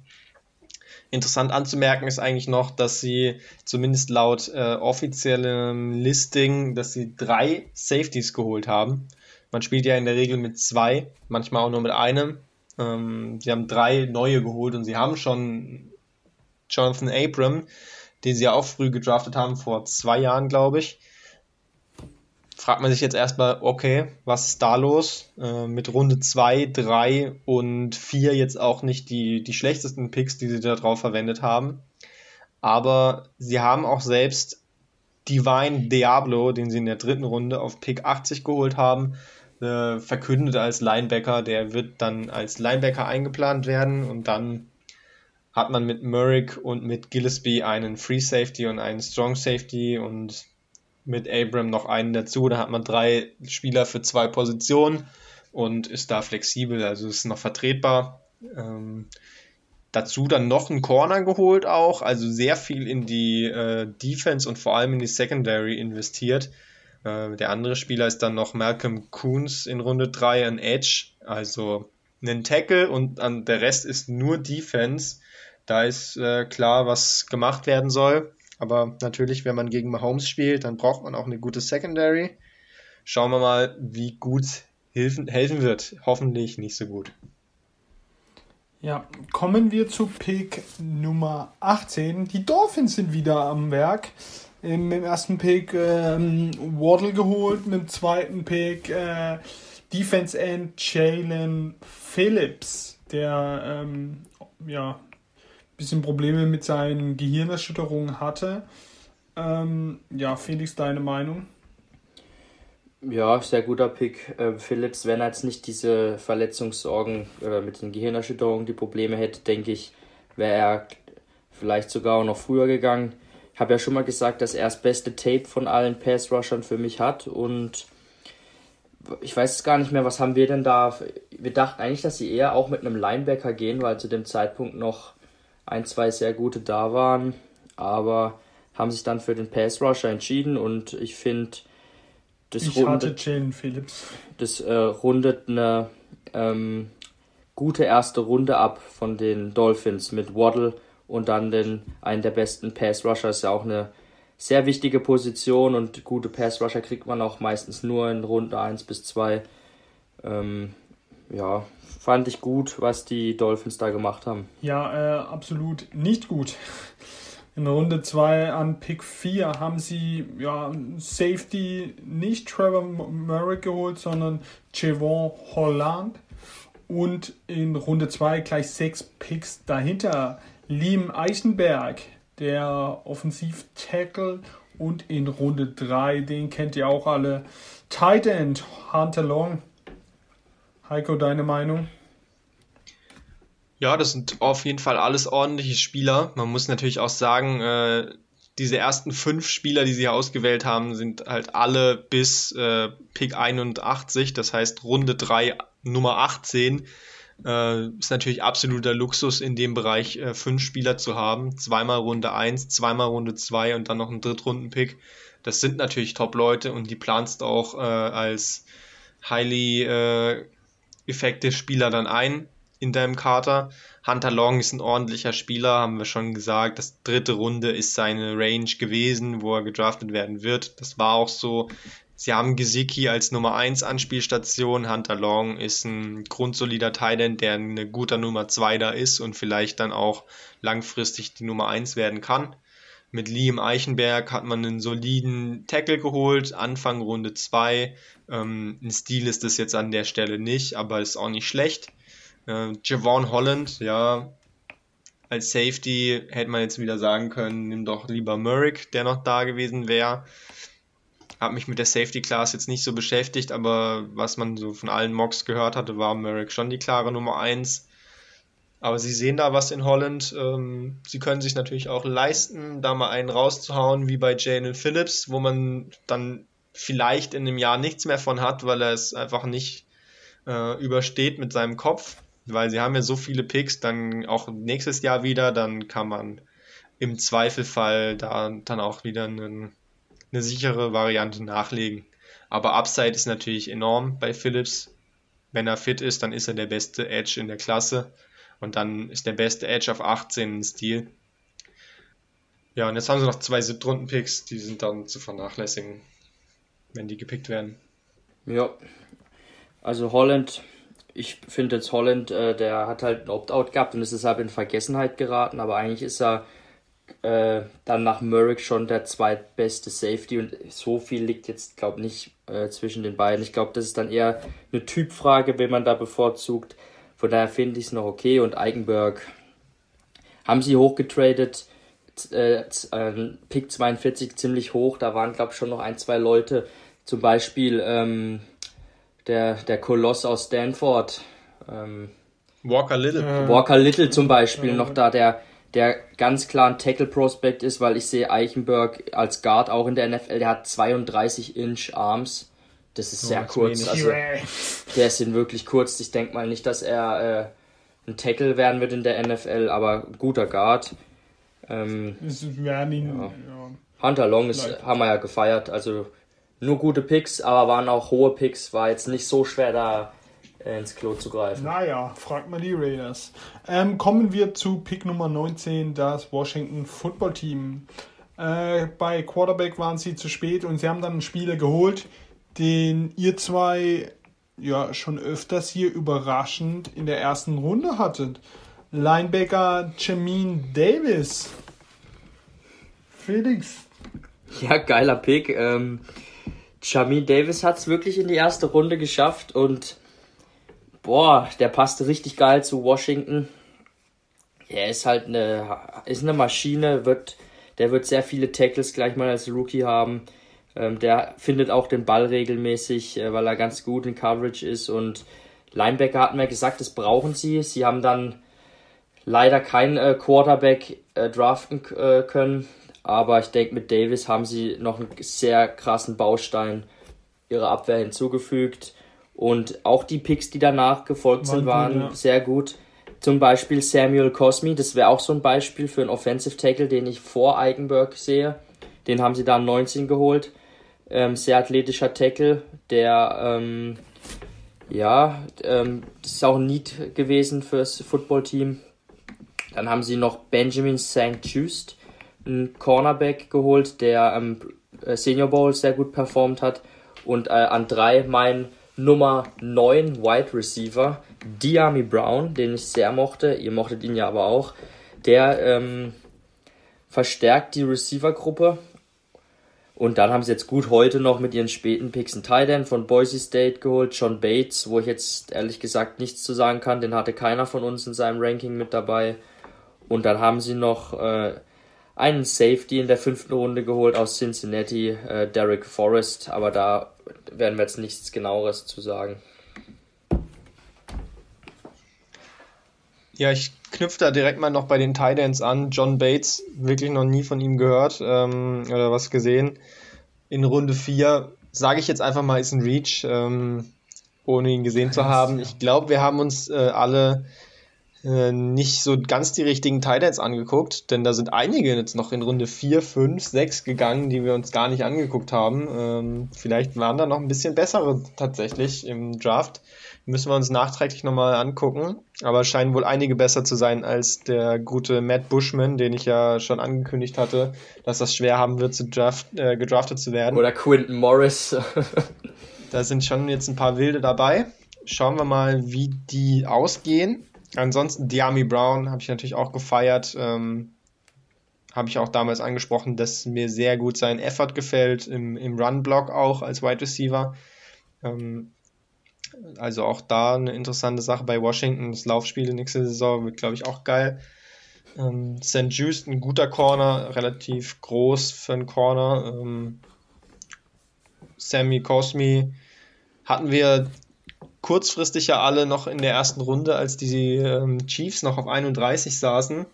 Interessant anzumerken ist eigentlich noch, dass sie zumindest laut äh, offiziellem Listing, dass sie drei Safeties geholt haben. Man spielt ja in der Regel mit zwei, manchmal auch nur mit einem. Ähm, sie haben drei neue geholt und sie haben schon Jonathan Abram, den sie ja auch früh gedraftet haben, vor zwei Jahren, glaube ich. Fragt man sich jetzt erstmal, okay, was ist da los? Äh, mit Runde 2, 3 und 4 jetzt auch nicht die, die schlechtesten Picks, die sie da drauf verwendet haben. Aber sie haben auch selbst Divine Diablo, den sie in der dritten Runde auf Pick 80 geholt haben, äh, verkündet als Linebacker. Der wird dann als Linebacker eingeplant werden und dann hat man mit Merrick und mit Gillespie einen Free Safety und einen Strong Safety und mit Abram noch einen dazu. Da hat man drei Spieler für zwei Positionen und ist da flexibel, also ist noch vertretbar. Ähm, dazu dann noch einen Corner geholt auch, also sehr viel in die äh, Defense und vor allem in die Secondary investiert. Äh, der andere Spieler ist dann noch Malcolm Coons in Runde 3, ein Edge, also einen Tackle und an, der Rest ist nur Defense. Da ist äh, klar, was gemacht werden soll. Aber natürlich, wenn man gegen Mahomes spielt, dann braucht man auch eine gute Secondary. Schauen wir mal, wie gut helfen, helfen wird. Hoffentlich nicht so gut. Ja, kommen wir zu Pick Nummer 18. Die Dolphins sind wieder am Werk. Ähm, Mit dem ersten Pick ähm, Waddle geholt, mit dem zweiten Pick äh, Defense End Jalen Phillips, der ähm, ja bisschen Probleme mit seinen Gehirnerschütterungen hatte. Ähm, ja, Felix, deine Meinung? Ja, sehr guter Pick. Äh, Phillips, wenn er jetzt nicht diese Verletzungssorgen äh, mit den Gehirnerschütterungen, die Probleme hätte, denke ich, wäre er vielleicht sogar auch noch früher gegangen. Ich habe ja schon mal gesagt, dass er das beste Tape von allen Pass-Rushern für mich hat und ich weiß gar nicht mehr, was haben wir denn da? Wir dachten eigentlich, dass sie eher auch mit einem Linebacker gehen, weil zu dem Zeitpunkt noch ein, zwei sehr gute da waren, aber haben sich dann für den Pass-Rusher entschieden und ich finde, das Ich rundet- Jalen Phillips. das äh, rundet eine ähm, gute erste Runde ab von den Dolphins mit Waddle und dann den einen der besten Pass Rusher ist ja auch eine sehr wichtige Position und gute Pass Rusher kriegt man auch meistens nur in Runde 1 bis 2. Ähm, ja, fand ich gut, was die Dolphins da gemacht haben. Ja, äh, absolut nicht gut. In Runde 2 an Pick 4 haben sie ja Safety nicht Trevor Murray geholt, sondern Javon Holland. Und in Runde 2 gleich sechs Picks dahinter. Liam Eichenberg, der Offensiv-Tackle. Und in Runde 3, den kennt ihr auch alle, Tight End Hunter Long. Heiko, deine Meinung? Ja, das sind auf jeden Fall alles ordentliche Spieler. Man muss natürlich auch sagen, äh, diese ersten fünf Spieler, die sie ausgewählt haben, sind halt alle bis äh, Pick 81, das heißt Runde 3, Nummer 18. Äh, ist natürlich absoluter Luxus in dem Bereich, äh, fünf Spieler zu haben. Zweimal Runde 1, zweimal Runde 2 und dann noch ein Drittrunden-Pick. Das sind natürlich Top-Leute und die planst auch äh, als highly effektive Spieler dann ein in deinem Kater. Hunter Long ist ein ordentlicher Spieler, haben wir schon gesagt. Das dritte Runde ist seine Range gewesen, wo er gedraftet werden wird. Das war auch so. Sie haben Gesicki als Nummer 1 Anspielstation. Hunter Long ist ein grundsolider Titan, der eine guter Nummer 2 da ist und vielleicht dann auch langfristig die Nummer 1 werden kann. Mit Liam Eichenberg hat man einen soliden Tackle geholt, Anfang Runde 2. Ähm, ein Stil ist das jetzt an der Stelle nicht, aber ist auch nicht schlecht. Äh, Javon Holland, ja, als Safety hätte man jetzt wieder sagen können, nimm doch lieber Merrick, der noch da gewesen wäre. Hab mich mit der Safety Class jetzt nicht so beschäftigt, aber was man so von allen Mocks gehört hatte, war Merrick schon die klare Nummer 1. Aber sie sehen da was in Holland. Ähm, sie können sich natürlich auch leisten, da mal einen rauszuhauen, wie bei Jalen Phillips, wo man dann vielleicht in einem Jahr nichts mehr von hat, weil er es einfach nicht äh, übersteht mit seinem Kopf weil sie haben ja so viele Picks, dann auch nächstes Jahr wieder, dann kann man im Zweifelfall da dann auch wieder eine, eine sichere Variante nachlegen. Aber Upside ist natürlich enorm bei Phillips. Wenn er fit ist, dann ist er der beste Edge in der Klasse. Und dann ist der beste Edge auf 18 ein Stil. Ja, und jetzt haben sie noch zwei Siebtrunden-Picks, die sind dann zu vernachlässigen, wenn die gepickt werden. Ja, also Holland ich finde jetzt Holland, äh, der hat halt ein Opt-out gehabt und ist deshalb in Vergessenheit geraten, aber eigentlich ist er äh, dann nach Merrick schon der zweitbeste Safety und so viel liegt jetzt, glaube ich, nicht äh, zwischen den beiden. Ich glaube, das ist dann eher eine Typfrage, wenn man da bevorzugt. Von daher finde ich es noch okay und Eigenberg haben sie hochgetradet. Äh, Pick 42 ziemlich hoch, da waren, glaube ich, schon noch ein, zwei Leute, zum Beispiel ähm, der, der Koloss aus Stanford. Ähm, Walker Little. Walker Little zum Beispiel noch da, der, der ganz klar ein Tackle-Prospect ist, weil ich sehe Eichenberg als Guard auch in der NFL, der hat 32 Inch Arms. Das ist sehr oh, kurz. Also, der ist in wirklich kurz. Ich denke mal nicht, dass er äh, ein Tackle werden wird in der NFL, aber guter Guard. Ähm, ja. Hunter Long ist, haben wir ja gefeiert. Also nur gute Picks, aber waren auch hohe Picks. War jetzt nicht so schwer da äh, ins Klo zu greifen. Naja, fragt mal die Raiders. Ähm, kommen wir zu Pick Nummer 19, das Washington Football Team. Äh, bei Quarterback waren sie zu spät und sie haben dann einen Spieler geholt, den ihr zwei ja schon öfters hier überraschend in der ersten Runde hattet. Linebacker Jamin Davis. Felix. Ja, geiler Pick. Ähm, Jamin Davis hat es wirklich in die erste Runde geschafft und boah, der passte richtig geil zu Washington. Er ist halt eine, ist eine Maschine, wird, der wird sehr viele Tackles gleich mal als Rookie haben. Ähm, der findet auch den Ball regelmäßig, äh, weil er ganz gut in Coverage ist und Linebacker hatten wir gesagt, das brauchen sie. Sie haben dann leider keinen äh, Quarterback äh, draften äh, können. Aber ich denke, mit Davis haben sie noch einen sehr krassen Baustein ihrer Abwehr hinzugefügt. Und auch die Picks, die danach gefolgt sind, waren ja. sehr gut. Zum Beispiel Samuel Cosmi, das wäre auch so ein Beispiel für einen Offensive Tackle, den ich vor Eigenberg sehe. Den haben sie da 19 geholt. Ähm, sehr athletischer Tackle, der, ähm, ja, ähm, das ist auch ein Need gewesen fürs Footballteam. Dann haben sie noch Benjamin St. Just, einen Cornerback geholt, der am ähm, Senior Bowl sehr gut performt hat. Und äh, an drei mein Nummer 9 Wide Receiver, Diami Brown, den ich sehr mochte. Ihr mochtet ihn ja aber auch. Der ähm, verstärkt die Receiver-Gruppe. Und dann haben sie jetzt gut heute noch mit ihren späten Picks einen Tight von Boise State geholt, John Bates, wo ich jetzt ehrlich gesagt nichts zu sagen kann, den hatte keiner von uns in seinem Ranking mit dabei. Und dann haben sie noch äh, einen Safety in der fünften Runde geholt aus Cincinnati, äh, Derek Forrest, aber da werden wir jetzt nichts genaueres zu sagen. Ja, ich knüpfe da direkt mal noch bei den Titans an. John Bates, wirklich noch nie von ihm gehört ähm, oder was gesehen. In Runde 4, sage ich jetzt einfach mal, ist ein Reach, ähm, ohne ihn gesehen zu haben. Ich glaube, wir haben uns äh, alle äh, nicht so ganz die richtigen Titans angeguckt, denn da sind einige jetzt noch in Runde 4, 5, 6 gegangen, die wir uns gar nicht angeguckt haben. Ähm, vielleicht waren da noch ein bisschen bessere tatsächlich im Draft. Müssen wir uns nachträglich nochmal angucken. Aber scheinen wohl einige besser zu sein als der gute Matt Bushman, den ich ja schon angekündigt hatte, dass das schwer haben wird, zu draft, äh, gedraftet zu werden. Oder Quinton Morris. da sind schon jetzt ein paar Wilde dabei. Schauen wir mal, wie die ausgehen. Ansonsten Diami Brown habe ich natürlich auch gefeiert. Ähm, habe ich auch damals angesprochen, dass mir sehr gut sein Effort gefällt, im, im Run-Block auch als Wide Receiver. Ähm, also auch da eine interessante Sache bei Washington. Das Laufspiel nächste Saison wird, glaube ich, auch geil. Ähm, St. Just, ein guter Corner, relativ groß für einen Corner. Ähm, Sammy Cosmi hatten wir kurzfristig ja alle noch in der ersten Runde, als die ähm, Chiefs noch auf 31 saßen.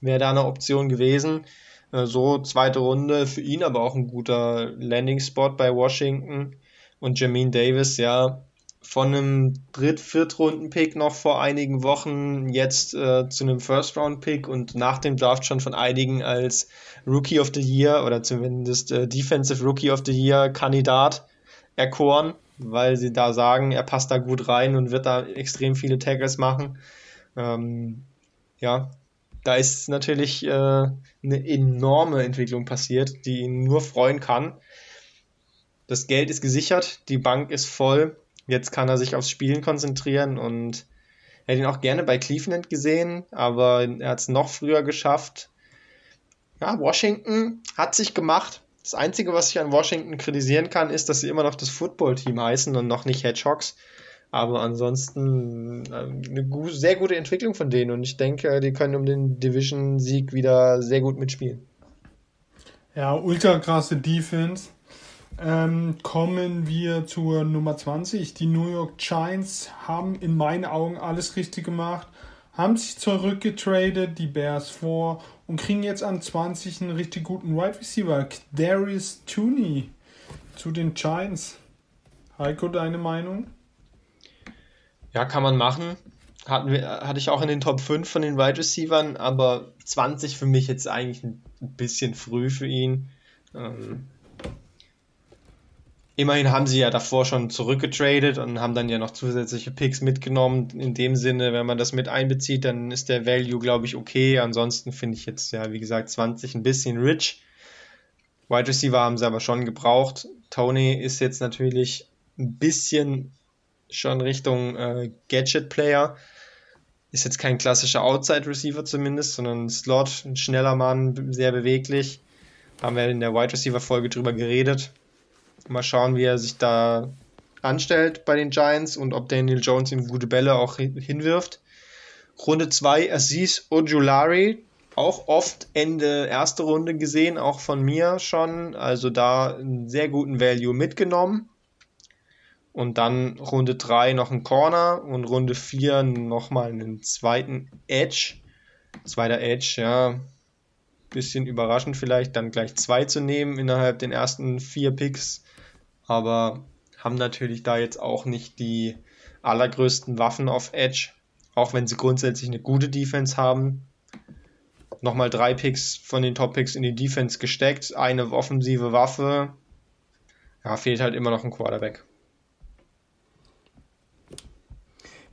Wäre da eine Option gewesen. Äh, so zweite Runde für ihn, aber auch ein guter Landing-Spot bei Washington. Und Jamin Davis, ja, von einem Dritt-, Viertrunden-Pick noch vor einigen Wochen jetzt äh, zu einem First-Round-Pick und nach dem Draft schon von einigen als Rookie of the Year oder zumindest äh, Defensive Rookie of the Year Kandidat erkoren, weil sie da sagen, er passt da gut rein und wird da extrem viele Tackles machen. Ähm, ja, da ist natürlich äh, eine enorme Entwicklung passiert, die ihn nur freuen kann. Das Geld ist gesichert, die Bank ist voll Jetzt kann er sich aufs Spielen konzentrieren und hätte ihn auch gerne bei Cleveland gesehen, aber er hat es noch früher geschafft. Ja, Washington hat sich gemacht. Das Einzige, was ich an Washington kritisieren kann, ist, dass sie immer noch das Football-Team heißen und noch nicht Hedgehogs. Aber ansonsten äh, eine sehr gute Entwicklung von denen und ich denke, die können um den Division-Sieg wieder sehr gut mitspielen. Ja, ultra krasse Defense ähm, kommen wir zur Nummer 20. Die New York Giants haben in meinen Augen alles richtig gemacht, haben sich zurückgetradet, die Bears vor und kriegen jetzt an 20 einen richtig guten Wide right Receiver, Darius Tooney zu den Giants. Heiko, deine Meinung? Ja, kann man machen. Hatten wir, hatte ich auch in den Top 5 von den Wide Receivers, aber 20 für mich jetzt eigentlich ein bisschen früh für ihn. Ähm, immerhin haben sie ja davor schon zurückgetradet und haben dann ja noch zusätzliche Picks mitgenommen. In dem Sinne, wenn man das mit einbezieht, dann ist der Value, glaube ich, okay. Ansonsten finde ich jetzt, ja, wie gesagt, 20 ein bisschen rich. Wide Receiver haben sie aber schon gebraucht. Tony ist jetzt natürlich ein bisschen schon Richtung äh, Gadget-Player. Ist jetzt kein klassischer Outside-Receiver zumindest, sondern ein Slot, ein schneller Mann, sehr beweglich. Haben wir in der Wide Receiver-Folge drüber geredet. Mal schauen, wie er sich da anstellt bei den Giants und ob Daniel Jones ihm gute Bälle auch hinwirft. Runde 2 Aziz Ojulari, auch oft Ende erste Runde gesehen, auch von mir schon. Also da einen sehr guten Value mitgenommen. Und dann Runde 3 noch ein Corner und Runde 4 nochmal einen zweiten Edge. Zweiter Edge, ja. Bisschen überraschend vielleicht, dann gleich zwei zu nehmen innerhalb den ersten vier Picks aber haben natürlich da jetzt auch nicht die allergrößten Waffen auf Edge, auch wenn sie grundsätzlich eine gute Defense haben. Nochmal drei Picks von den Top-Picks in die Defense gesteckt, eine offensive Waffe. Ja, fehlt halt immer noch ein Quarterback.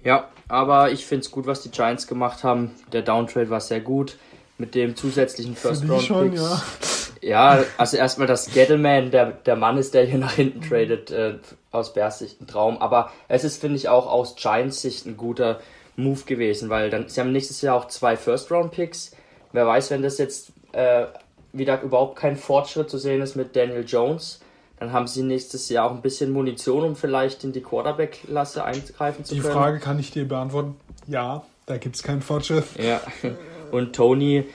Ja, aber ich finde es gut, was die Giants gemacht haben. Der Downtrade war sehr gut. Mit dem zusätzlichen First-Round-Picks. Ja. Also erstmal das Gettleman, der, der Mann ist, der hier nach hinten tradet, äh, aus Bears Sicht ein Traum. Aber es ist, finde ich, auch aus Giants Sicht ein guter Move gewesen, weil dann, sie haben nächstes Jahr auch zwei First-Round-Picks. Wer weiß, wenn das jetzt äh, wieder überhaupt kein Fortschritt zu sehen ist mit Daniel Jones, dann haben sie nächstes Jahr auch ein bisschen Munition, um vielleicht in die Quarterback-Klasse eingreifen zu Die können. Frage kann ich dir beantworten. Ja, da gibt es keinen Fortschritt. Ja. Und Tony,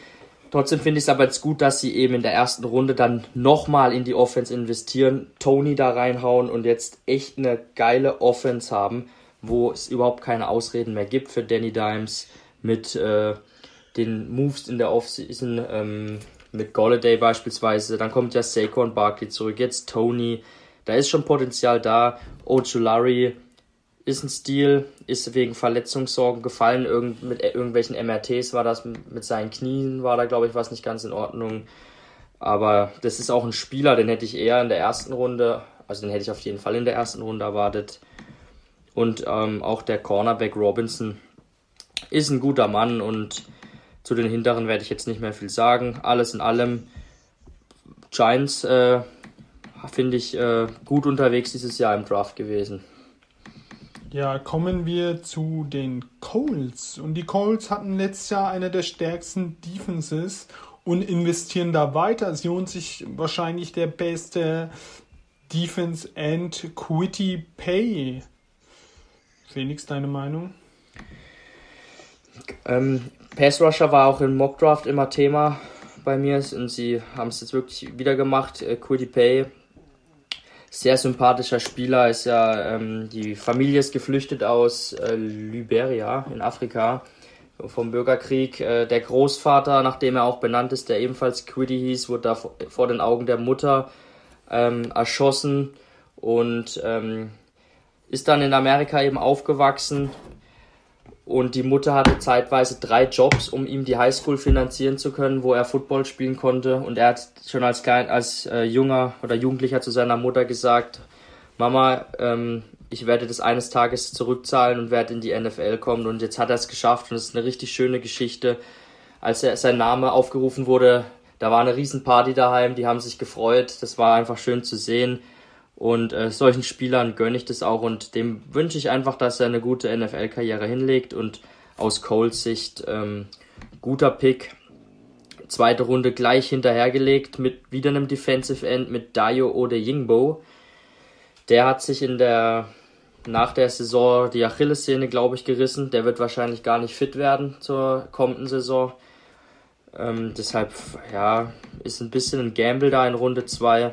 trotzdem finde ich es aber jetzt gut, dass sie eben in der ersten Runde dann nochmal in die Offense investieren, Tony da reinhauen und jetzt echt eine geile Offense haben, wo es überhaupt keine Ausreden mehr gibt für Danny Dimes mit äh, den Moves in der Offseason, ähm, mit Golladay beispielsweise. Dann kommt ja Saquon Barkley zurück, jetzt Tony. Da ist schon Potenzial da. Ojulari ist ein Stil, ist wegen Verletzungssorgen gefallen. Irgend, mit irgendwelchen MRTs war das, mit seinen Knien war da, glaube ich, was nicht ganz in Ordnung. Aber das ist auch ein Spieler, den hätte ich eher in der ersten Runde, also den hätte ich auf jeden Fall in der ersten Runde erwartet. Und ähm, auch der Cornerback Robinson ist ein guter Mann und zu den hinteren werde ich jetzt nicht mehr viel sagen. Alles in allem, Giants äh, finde ich äh, gut unterwegs dieses Jahr im Draft gewesen. Ja, kommen wir zu den Colts. Und die Colts hatten letztes Jahr eine der stärksten Defenses und investieren da weiter. Sie holen sich wahrscheinlich der beste Defense and Quitty Pay. Felix, deine Meinung? Ähm, Pass Rusher war auch im Mock Draft immer Thema bei mir und sie haben es jetzt wirklich wieder gemacht. Äh, Quiddy Pay, sehr sympathischer Spieler, ist ja, ähm, die Familie ist geflüchtet aus äh, Liberia in Afrika vom Bürgerkrieg. Äh, der Großvater, nachdem er auch benannt ist, der ebenfalls Quiddy hieß, wurde da vor, den Augen der Mutter ähm, erschossen und ähm, ist dann in Amerika eben aufgewachsen, und die Mutter hatte zeitweise drei Jobs, um ihm die Highschool finanzieren zu können, wo er Football spielen konnte. Und er hat schon als klein, als äh, junger oder Jugendlicher zu seiner Mutter gesagt, Mama, ähm, ich werde das eines Tages zurückzahlen und werde in die NFL kommen. Und jetzt hat er es geschafft und es ist eine richtig schöne Geschichte. Als er, sein Name aufgerufen wurde, da war eine Riesenparty daheim, die haben sich gefreut. Das war einfach schön zu sehen. Und äh, solchen Spielern gönne ich das auch und dem wünsche ich einfach, dass er eine gute NFL-Karriere hinlegt und aus Coles Sicht ähm, guter Pick. Zweite Runde gleich hinterhergelegt mit wieder einem Defensive End mit Dayo Ode Yingbo. Der hat sich in der nach der Saison die Achillessehne, glaube ich, gerissen. Der wird wahrscheinlich gar nicht fit werden zur kommenden Saison. Ähm, deshalb, ja, ist ein bisschen ein Gamble da in Runde 2.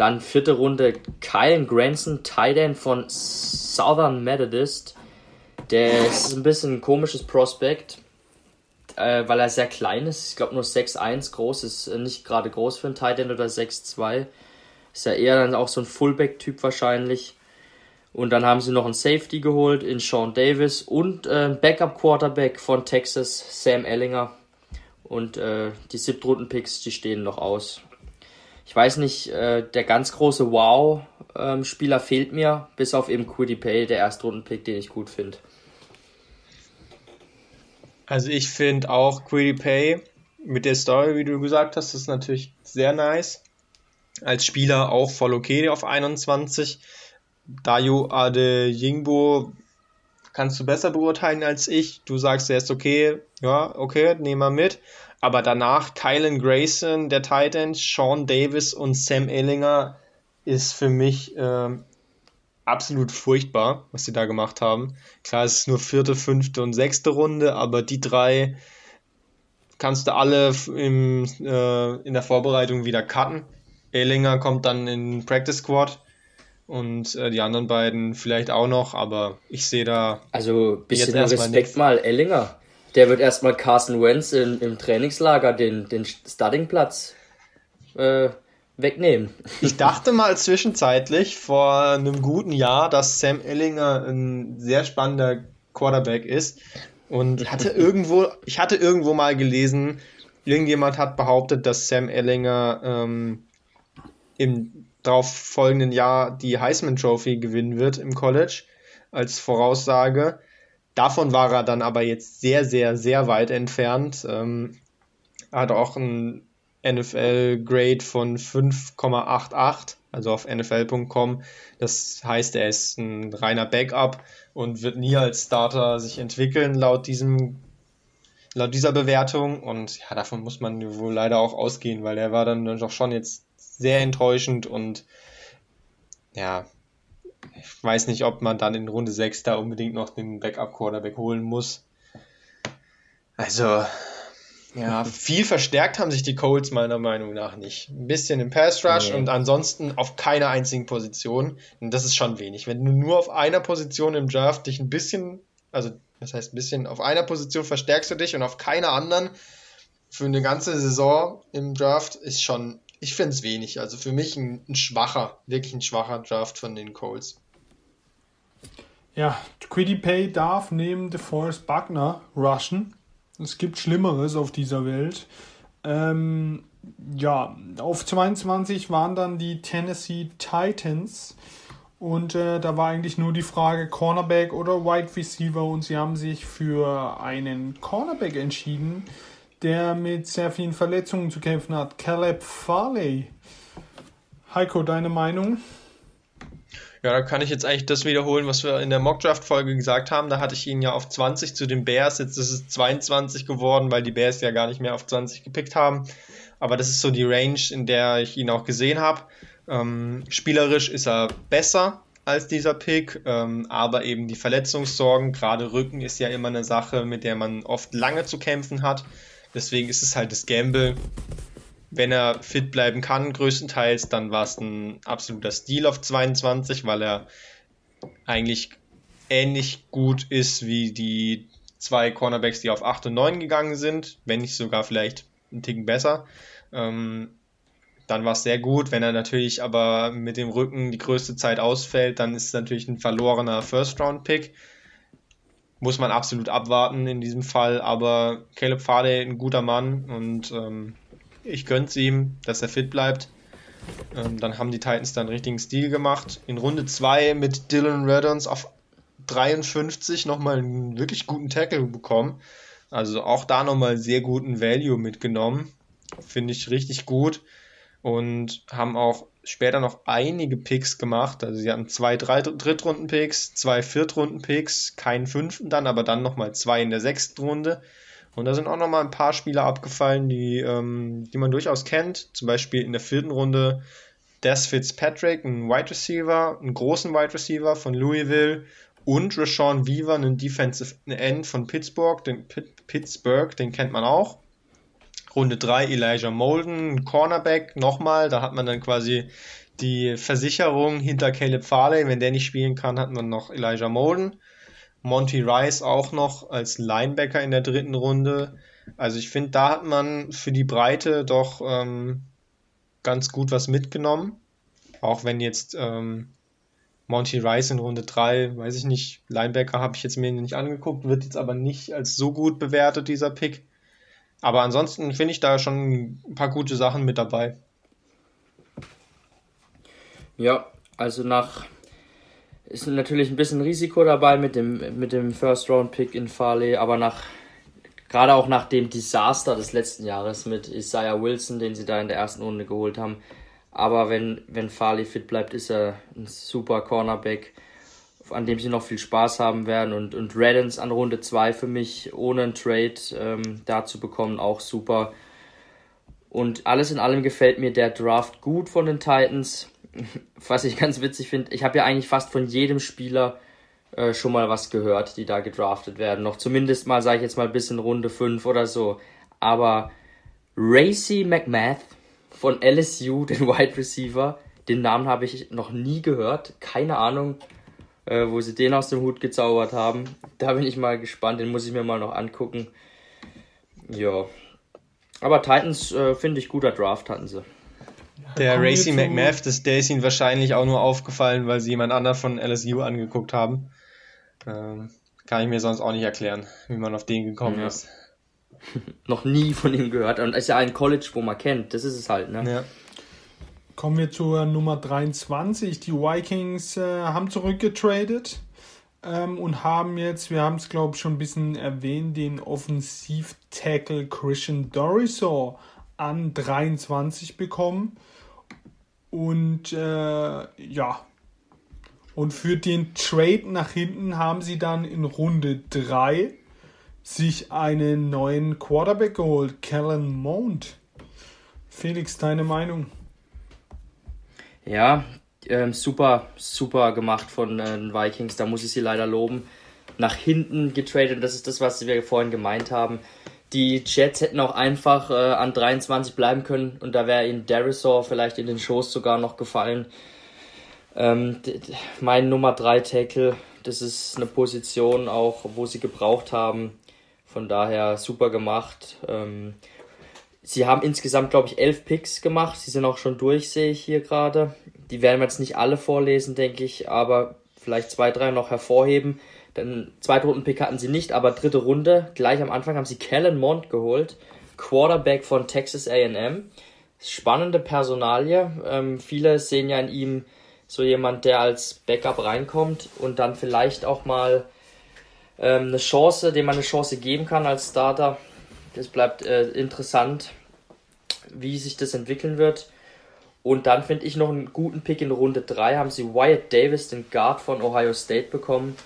Dann vierte Runde Kyle Granson, Tight End von Southern Methodist. Der ist ein bisschen ein komisches Prospekt, äh, weil er sehr klein ist. Ich glaube nur 6'1 groß, ist nicht gerade groß für ein Tight End oder 6'2. Ist ja eher dann auch so ein Fullback-Typ wahrscheinlich. Und dann haben sie noch einen Safety geholt in Sean Davis und äh, Backup-Quarterback von Texas, Sam Ellinger. Und äh, die siebtrunden-Picks, die stehen noch aus ich weiß nicht, äh, der ganz große Wow-Spieler ähm, fehlt mir, bis auf eben Quiddy Pay, der Erstrunden-Pick, den ich gut finde. Also ich finde auch Quiddy Pay mit der Story, wie du gesagt hast, ist natürlich sehr nice. Als Spieler auch voll okay auf 21. Dayo Ade Yingbo kannst du besser beurteilen als ich. Du sagst, er ist okay. Ja, okay, nehmen wir mit. Aber danach Kylan Grayson, der Titan, Sean Davis und Sam Ellinger ist für mich ähm, absolut furchtbar, was sie da gemacht haben. Klar, es ist nur vierte, fünfte und sechste Runde, aber die drei kannst du alle im, äh, in der Vorbereitung wieder cutten. Ellinger kommt dann in Practice Squad und äh, die anderen beiden vielleicht auch noch, aber ich sehe da. Also bisschen Respekt mal, Ellinger der wird erstmal Carson Wentz in, im Trainingslager den, den Startingplatz äh, wegnehmen. Ich dachte mal zwischenzeitlich vor einem guten Jahr, dass Sam Ellinger ein sehr spannender Quarterback ist. Und hatte irgendwo, ich hatte irgendwo mal gelesen, irgendjemand hat behauptet, dass Sam Ellinger ähm, im darauf folgenden Jahr die Heisman Trophy gewinnen wird im College als Voraussage. Davon war er dann aber jetzt sehr, sehr, sehr weit entfernt. Ähm, hat auch ein NFL-Grade von 5,88, also auf NFL.com. Das heißt, er ist ein reiner Backup und wird nie als Starter sich entwickeln, laut diesem laut dieser Bewertung. Und ja, davon muss man wohl leider auch ausgehen, weil der war dann doch schon jetzt sehr enttäuschend und ja, ich weiß nicht, ob man dann in Runde 6 da unbedingt noch den Backup-Quarterback holen muss. Also, ja, viel verstärkt haben sich die Colts meiner Meinung nach nicht. Ein bisschen im Pass Rush nee. und ansonsten auf keiner einzigen Position. Und das ist schon wenig. Wenn du nur auf einer Position im Draft dich ein bisschen, also das heißt ein bisschen, auf einer Position verstärkst du dich und auf keiner anderen für eine ganze Saison im Draft ist schon, ich finde es wenig. Also für mich ein, ein schwacher, wirklich ein schwacher Draft von den Colts. Ja, Quiddy Pay darf neben DeForest Buckner rushen. Es gibt Schlimmeres auf dieser Welt. Ähm, ja, auf 22 waren dann die Tennessee Titans. Und äh, da war eigentlich nur die Frage Cornerback oder Wide Receiver. Und sie haben sich für einen Cornerback entschieden, der mit sehr vielen Verletzungen zu kämpfen hat. Caleb Farley. Heiko, deine Meinung? Ja, da kann ich jetzt eigentlich das wiederholen, was wir in der Mockdraft-Folge gesagt haben. Da hatte ich ihn ja auf 20 zu den Bears. Jetzt ist es 22 geworden, weil die Bears ja gar nicht mehr auf 20 gepickt haben. Aber das ist so die Range, in der ich ihn auch gesehen habe. Ähm, spielerisch ist er besser als dieser Pick, ähm, aber eben die Verletzungssorgen, gerade Rücken ist ja immer eine Sache, mit der man oft lange zu kämpfen hat. Deswegen ist es halt das Gamble wenn er fit bleiben kann, größtenteils, dann war es ein absoluter Stil auf 22, weil er eigentlich ähnlich gut ist wie die zwei Cornerbacks, die auf 8 und 9 gegangen sind, wenn nicht sogar vielleicht ein Ticken besser. Ähm, dann war es sehr gut. Wenn er natürlich aber mit dem Rücken die größte Zeit ausfällt, dann ist es natürlich ein verlorener First-Round-Pick. Muss man absolut abwarten in diesem Fall. Aber Caleb Farley, ein guter Mann und ähm, ich gönn's ihm, dass er fit bleibt. Ähm, dann haben die Titans dann richtigen Stil gemacht. In Runde 2 mit Dylan Reddons auf 53 nochmal einen wirklich guten Tackle bekommen. Also auch da nochmal sehr guten Value mitgenommen. Finde ich richtig gut. Und haben auch später noch einige Picks gemacht. Also sie hatten zwei drei Drittrunden-Picks, zwei Viertrunden-Picks, keinen fünften dann, aber dann nochmal zwei in der sechsten Runde. Und da sind auch nochmal ein paar Spieler abgefallen, die, ähm, die man durchaus kennt. Zum Beispiel in der vierten Runde Des Fitzpatrick, ein Wide Receiver, einen großen Wide Receiver von Louisville und Rashawn Weaver, einen Defensive End von Pittsburgh, den, Pittsburgh, den kennt man auch. Runde 3 Elijah Molden, Cornerback, nochmal, da hat man dann quasi die Versicherung hinter Caleb Farley. Wenn der nicht spielen kann, hat man noch Elijah Molden. Monty Rice auch noch als Linebacker in der dritten Runde. Also ich finde, da hat man für die Breite doch ähm, ganz gut was mitgenommen. Auch wenn jetzt ähm, Monty Rice in Runde 3, weiß ich nicht, Linebacker habe ich jetzt mir nicht angeguckt, wird jetzt aber nicht als so gut bewertet, dieser Pick. Aber ansonsten finde ich da schon ein paar gute Sachen mit dabei. Ja, also nach ist natürlich ein bisschen Risiko dabei mit dem, mit dem First-Round-Pick in Farley, aber nach, gerade auch nach dem Desaster des letzten Jahres mit Isaiah Wilson, den sie da in der ersten Runde geholt haben. Aber wenn, wenn Farley fit bleibt, ist er ein super Cornerback, an dem sie noch viel Spaß haben werden. Und, und Reddens an Runde 2 für mich ohne einen Trade ähm, da bekommen, auch super. Und alles in allem gefällt mir der Draft gut von den Titans was ich ganz witzig finde, ich habe ja eigentlich fast von jedem Spieler äh, schon mal was gehört, die da gedraftet werden. Noch zumindest mal, sage ich jetzt mal, bis in Runde 5 oder so. Aber Racy McMath von LSU, den Wide Receiver, den Namen habe ich noch nie gehört. Keine Ahnung, äh, wo sie den aus dem Hut gezaubert haben. Da bin ich mal gespannt, den muss ich mir mal noch angucken. Ja. Aber Titans äh, finde ich guter Draft hatten sie. Der Racy McMath, das, der ist ihnen wahrscheinlich auch nur aufgefallen, weil sie jemand anderen von LSU angeguckt haben. Ähm, kann ich mir sonst auch nicht erklären, wie man auf den gekommen ja. ist. Noch nie von ihm gehört. Und ist ja ein College, wo man kennt. Das ist es halt, ne? Ja. Kommen wir zur Nummer 23. Die Vikings äh, haben zurückgetradet ähm, und haben jetzt, wir haben es glaube ich schon ein bisschen erwähnt, den Offensiv-Tackle Christian Dorisor an 23 bekommen. Und äh, ja, und für den Trade nach hinten haben sie dann in Runde 3 sich einen neuen Quarterback geholt, Kellen Mond. Felix, deine Meinung? Ja, ähm, super, super gemacht von äh, den Vikings. Da muss ich sie leider loben. Nach hinten getradet, und das ist das, was wir vorhin gemeint haben. Die Jets hätten auch einfach äh, an 23 bleiben können und da wäre ihnen Derisor vielleicht in den Schoß sogar noch gefallen. Ähm, mein Nummer 3 Tackle, das ist eine Position auch, wo sie gebraucht haben. Von daher super gemacht. Ähm, sie haben insgesamt, glaube ich, elf Picks gemacht. Sie sind auch schon durch, sehe ich hier gerade. Die werden wir jetzt nicht alle vorlesen, denke ich, aber vielleicht zwei, drei noch hervorheben. Dann Zweitrunden-Pick hatten sie nicht, aber dritte Runde, gleich am Anfang haben sie Kellen Mond geholt, Quarterback von Texas AM. Spannende Personalie. Ähm, viele sehen ja in ihm so jemand, der als Backup reinkommt und dann vielleicht auch mal ähm, eine Chance, dem man eine Chance geben kann als Starter. Das bleibt äh, interessant, wie sich das entwickeln wird. Und dann finde ich noch einen guten Pick in Runde 3, haben sie Wyatt Davis, den Guard von Ohio State, bekommen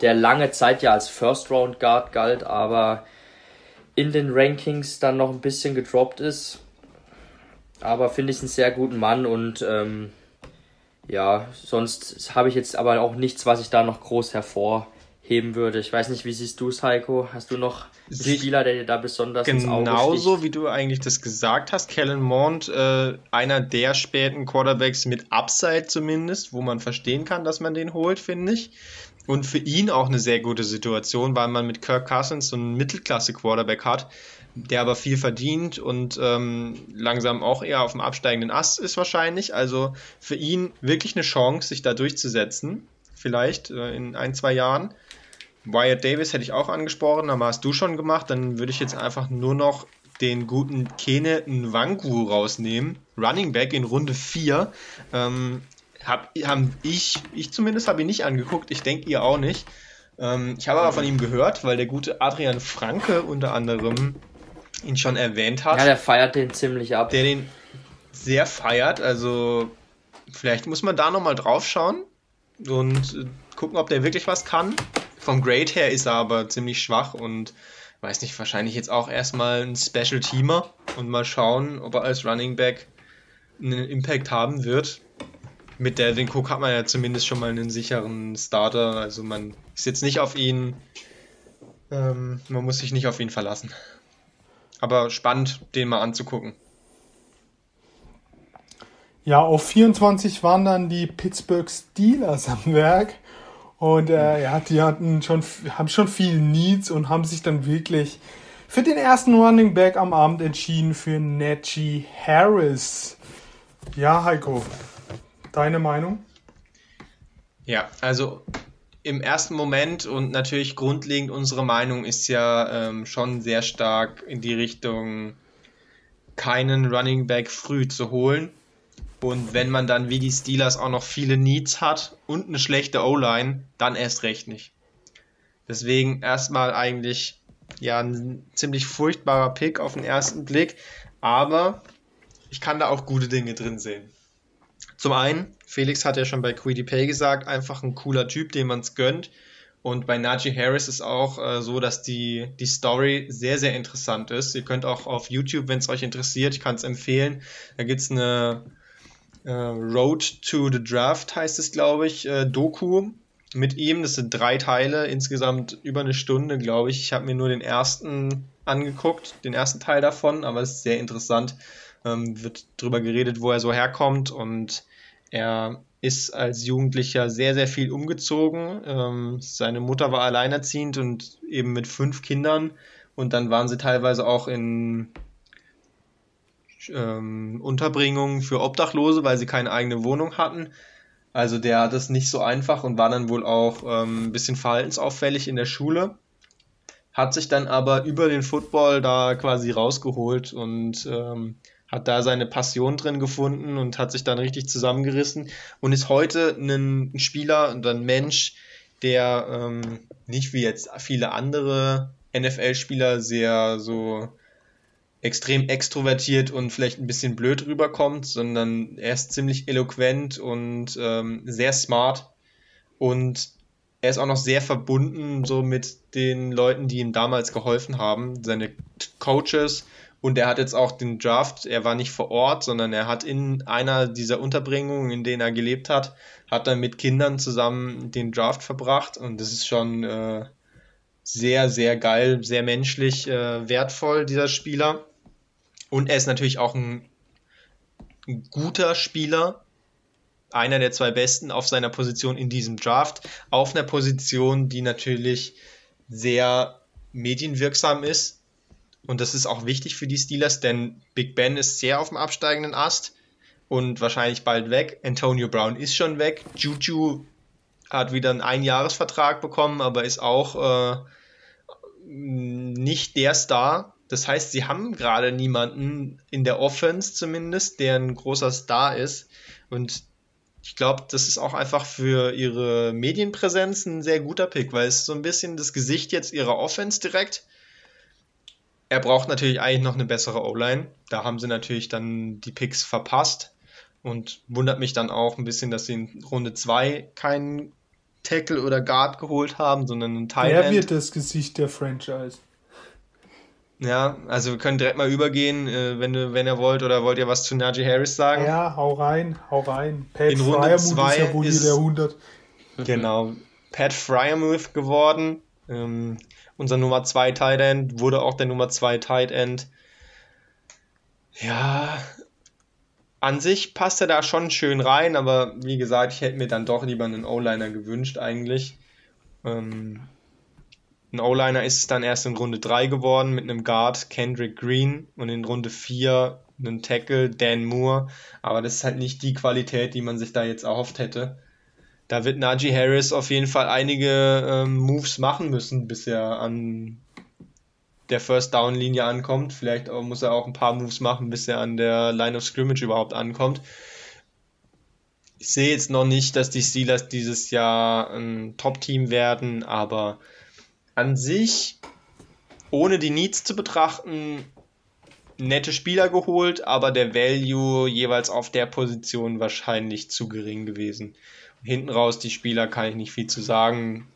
der lange Zeit ja als First Round Guard galt, aber in den Rankings dann noch ein bisschen gedroppt ist. Aber finde ich einen sehr guten Mann und ähm, ja, sonst habe ich jetzt aber auch nichts, was ich da noch groß hervorheben würde. Ich weiß nicht, wie siehst du es, Heiko? Hast du noch einen Spieler, der dir da besonders Genauso wie du eigentlich das gesagt hast, Kellen Mond, äh, einer der späten Quarterbacks mit Upside zumindest, wo man verstehen kann, dass man den holt, finde ich. Und für ihn auch eine sehr gute Situation, weil man mit Kirk Cousins so einen Mittelklasse-Quarterback hat, der aber viel verdient und ähm, langsam auch eher auf dem absteigenden Ast ist wahrscheinlich. Also für ihn wirklich eine Chance, sich da durchzusetzen. Vielleicht äh, in ein, zwei Jahren. Wyatt Davis hätte ich auch angesprochen, aber hast du schon gemacht. Dann würde ich jetzt einfach nur noch den guten Kene Nwangu rausnehmen. Running Back in Runde 4. Ähm, hab, haben ich, ich zumindest habe ihn nicht angeguckt, ich denke ihr auch nicht. Ähm, ich habe aber von ihm gehört, weil der gute Adrian Franke unter anderem ihn schon erwähnt hat. Ja, der feiert den ziemlich ab. Der den sehr feiert, also vielleicht muss man da nochmal drauf schauen und äh, gucken, ob der wirklich was kann. Vom Grade her ist er aber ziemlich schwach und weiß nicht, wahrscheinlich jetzt auch erstmal ein Special Teamer und mal schauen, ob er als Running Back einen Impact haben wird mit der den Cook hat man ja zumindest schon mal einen sicheren Starter. Also man ist jetzt nicht auf ihn, ähm, man muss sich nicht auf ihn verlassen. Aber spannend, den mal anzugucken. Ja, auf 24 waren dann die Pittsburgh Steelers am Werk. Und äh, ja, die hatten schon, haben schon viel Needs und haben sich dann wirklich für den ersten Running Back am Abend entschieden für Najee Harris. Ja, Heiko, Deine Meinung? Ja, also im ersten Moment und natürlich grundlegend unsere Meinung ist ja ähm, schon sehr stark in die Richtung, keinen Running Back früh zu holen. Und wenn man dann wie die Steelers auch noch viele Needs hat und eine schlechte O-Line, dann erst recht nicht. Deswegen erstmal eigentlich ja ein ziemlich furchtbarer Pick auf den ersten Blick, aber ich kann da auch gute Dinge drin sehen. Zum einen, Felix hat ja schon bei Queedy Pay gesagt, einfach ein cooler Typ, dem man es gönnt. Und bei Najee Harris ist auch äh, so, dass die, die Story sehr, sehr interessant ist. Ihr könnt auch auf YouTube, wenn es euch interessiert, ich kann es empfehlen, da gibt es eine äh, Road to the Draft, heißt es, glaube ich, äh, Doku mit ihm. Das sind drei Teile, insgesamt über eine Stunde, glaube ich. Ich habe mir nur den ersten angeguckt, den ersten Teil davon, aber es ist sehr interessant. Ähm, wird darüber geredet, wo er so herkommt und er ist als Jugendlicher sehr, sehr viel umgezogen. Ähm, seine Mutter war alleinerziehend und eben mit fünf Kindern. Und dann waren sie teilweise auch in ähm, Unterbringungen für Obdachlose, weil sie keine eigene Wohnung hatten. Also der hat es nicht so einfach und war dann wohl auch ähm, ein bisschen verhaltensauffällig in der Schule. Hat sich dann aber über den Football da quasi rausgeholt und ähm, hat da seine Passion drin gefunden und hat sich dann richtig zusammengerissen und ist heute ein Spieler und ein Mensch, der ähm, nicht wie jetzt viele andere NFL-Spieler sehr so extrem extrovertiert und vielleicht ein bisschen blöd rüberkommt, sondern er ist ziemlich eloquent und ähm, sehr smart und er ist auch noch sehr verbunden so mit den Leuten, die ihm damals geholfen haben, seine Coaches. Und er hat jetzt auch den Draft, er war nicht vor Ort, sondern er hat in einer dieser Unterbringungen, in denen er gelebt hat, hat er mit Kindern zusammen den Draft verbracht. Und das ist schon äh, sehr, sehr geil, sehr menschlich äh, wertvoll, dieser Spieler. Und er ist natürlich auch ein, ein guter Spieler, einer der zwei besten auf seiner Position in diesem Draft, auf einer Position, die natürlich sehr medienwirksam ist. Und das ist auch wichtig für die Steelers, denn Big Ben ist sehr auf dem absteigenden Ast und wahrscheinlich bald weg. Antonio Brown ist schon weg. Juju hat wieder einen Einjahresvertrag bekommen, aber ist auch äh, nicht der Star. Das heißt, sie haben gerade niemanden in der Offense zumindest, der ein großer Star ist. Und ich glaube, das ist auch einfach für ihre Medienpräsenz ein sehr guter Pick, weil es so ein bisschen das Gesicht jetzt ihrer Offense direkt. Er braucht natürlich eigentlich noch eine bessere O-Line. Da haben sie natürlich dann die Picks verpasst und wundert mich dann auch ein bisschen, dass sie in Runde 2 keinen Tackle oder Guard geholt haben, sondern einen Wer End. wird das Gesicht der Franchise? Ja, also wir können direkt mal übergehen, äh, wenn, du, wenn ihr wollt, oder wollt ihr was zu Najee Harris sagen? Ja, hau rein, hau rein. Pat In Runde Fryermuth zwei ist ja wohl ist- hier der 100. Genau. Pat Fryermuth geworden. Ähm, unser Nummer 2 Tight End wurde auch der Nummer 2 Tight End. Ja, an sich passt er da schon schön rein, aber wie gesagt, ich hätte mir dann doch lieber einen O-Liner gewünscht eigentlich. Ähm, ein O-Liner ist es dann erst in Runde 3 geworden mit einem Guard Kendrick Green und in Runde 4 einen Tackle Dan Moore, aber das ist halt nicht die Qualität, die man sich da jetzt erhofft hätte. Da wird Najee Harris auf jeden Fall einige ähm, Moves machen müssen, bis er an der First Down Linie ankommt. Vielleicht muss er auch ein paar Moves machen, bis er an der Line of Scrimmage überhaupt ankommt. Ich sehe jetzt noch nicht, dass die Steelers dieses Jahr ein Top-Team werden, aber an sich, ohne die Needs zu betrachten, nette Spieler geholt, aber der Value jeweils auf der Position wahrscheinlich zu gering gewesen. Hinten raus, die Spieler kann ich nicht viel zu sagen.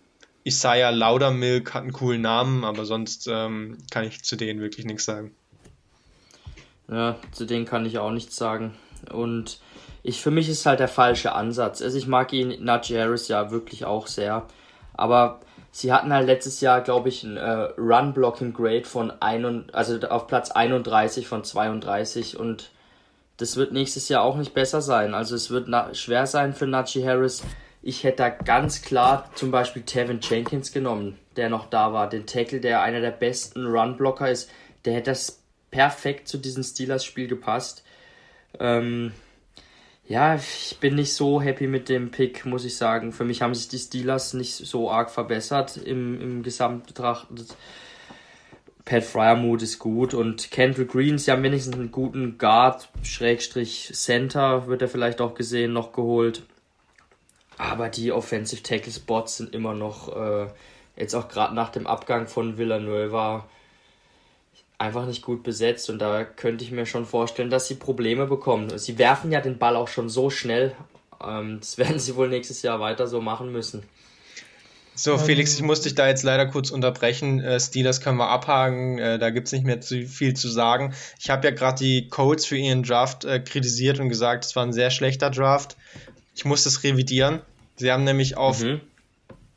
Isaiah Laudermilk hat einen coolen Namen, aber sonst ähm, kann ich zu denen wirklich nichts sagen. Ja, zu denen kann ich auch nichts sagen. Und ich, für mich ist halt der falsche Ansatz. Also ich mag ihn, Najee Harris, ja wirklich auch sehr. Aber sie hatten halt letztes Jahr, glaube ich, ein äh, Run-Blocking-Grade von ein, also auf Platz 31 von 32 und das wird nächstes Jahr auch nicht besser sein. Also es wird schwer sein für Najee Harris. Ich hätte da ganz klar zum Beispiel Tevin Jenkins genommen, der noch da war. Den Tackle, der einer der besten Run-Blocker ist. Der hätte das perfekt zu diesem Steelers-Spiel gepasst. Ähm, ja, ich bin nicht so happy mit dem Pick, muss ich sagen. Für mich haben sich die Steelers nicht so arg verbessert im, im Gesamt betrachtet. Pat Fryermuth ist gut und Kendrick Green, sie haben wenigstens einen guten Guard, Schrägstrich Center, wird er vielleicht auch gesehen, noch geholt. Aber die Offensive Tackle Spots sind immer noch, äh, jetzt auch gerade nach dem Abgang von Villanueva, einfach nicht gut besetzt und da könnte ich mir schon vorstellen, dass sie Probleme bekommen. Sie werfen ja den Ball auch schon so schnell. Ähm, das werden sie wohl nächstes Jahr weiter so machen müssen. So, Felix, ich muss dich da jetzt leider kurz unterbrechen. Äh, Steelers können wir abhaken, äh, da gibt's nicht mehr zu viel zu sagen. Ich habe ja gerade die Colts für ihren Draft äh, kritisiert und gesagt, es war ein sehr schlechter Draft. Ich muss das revidieren. Sie haben nämlich auf Mhm.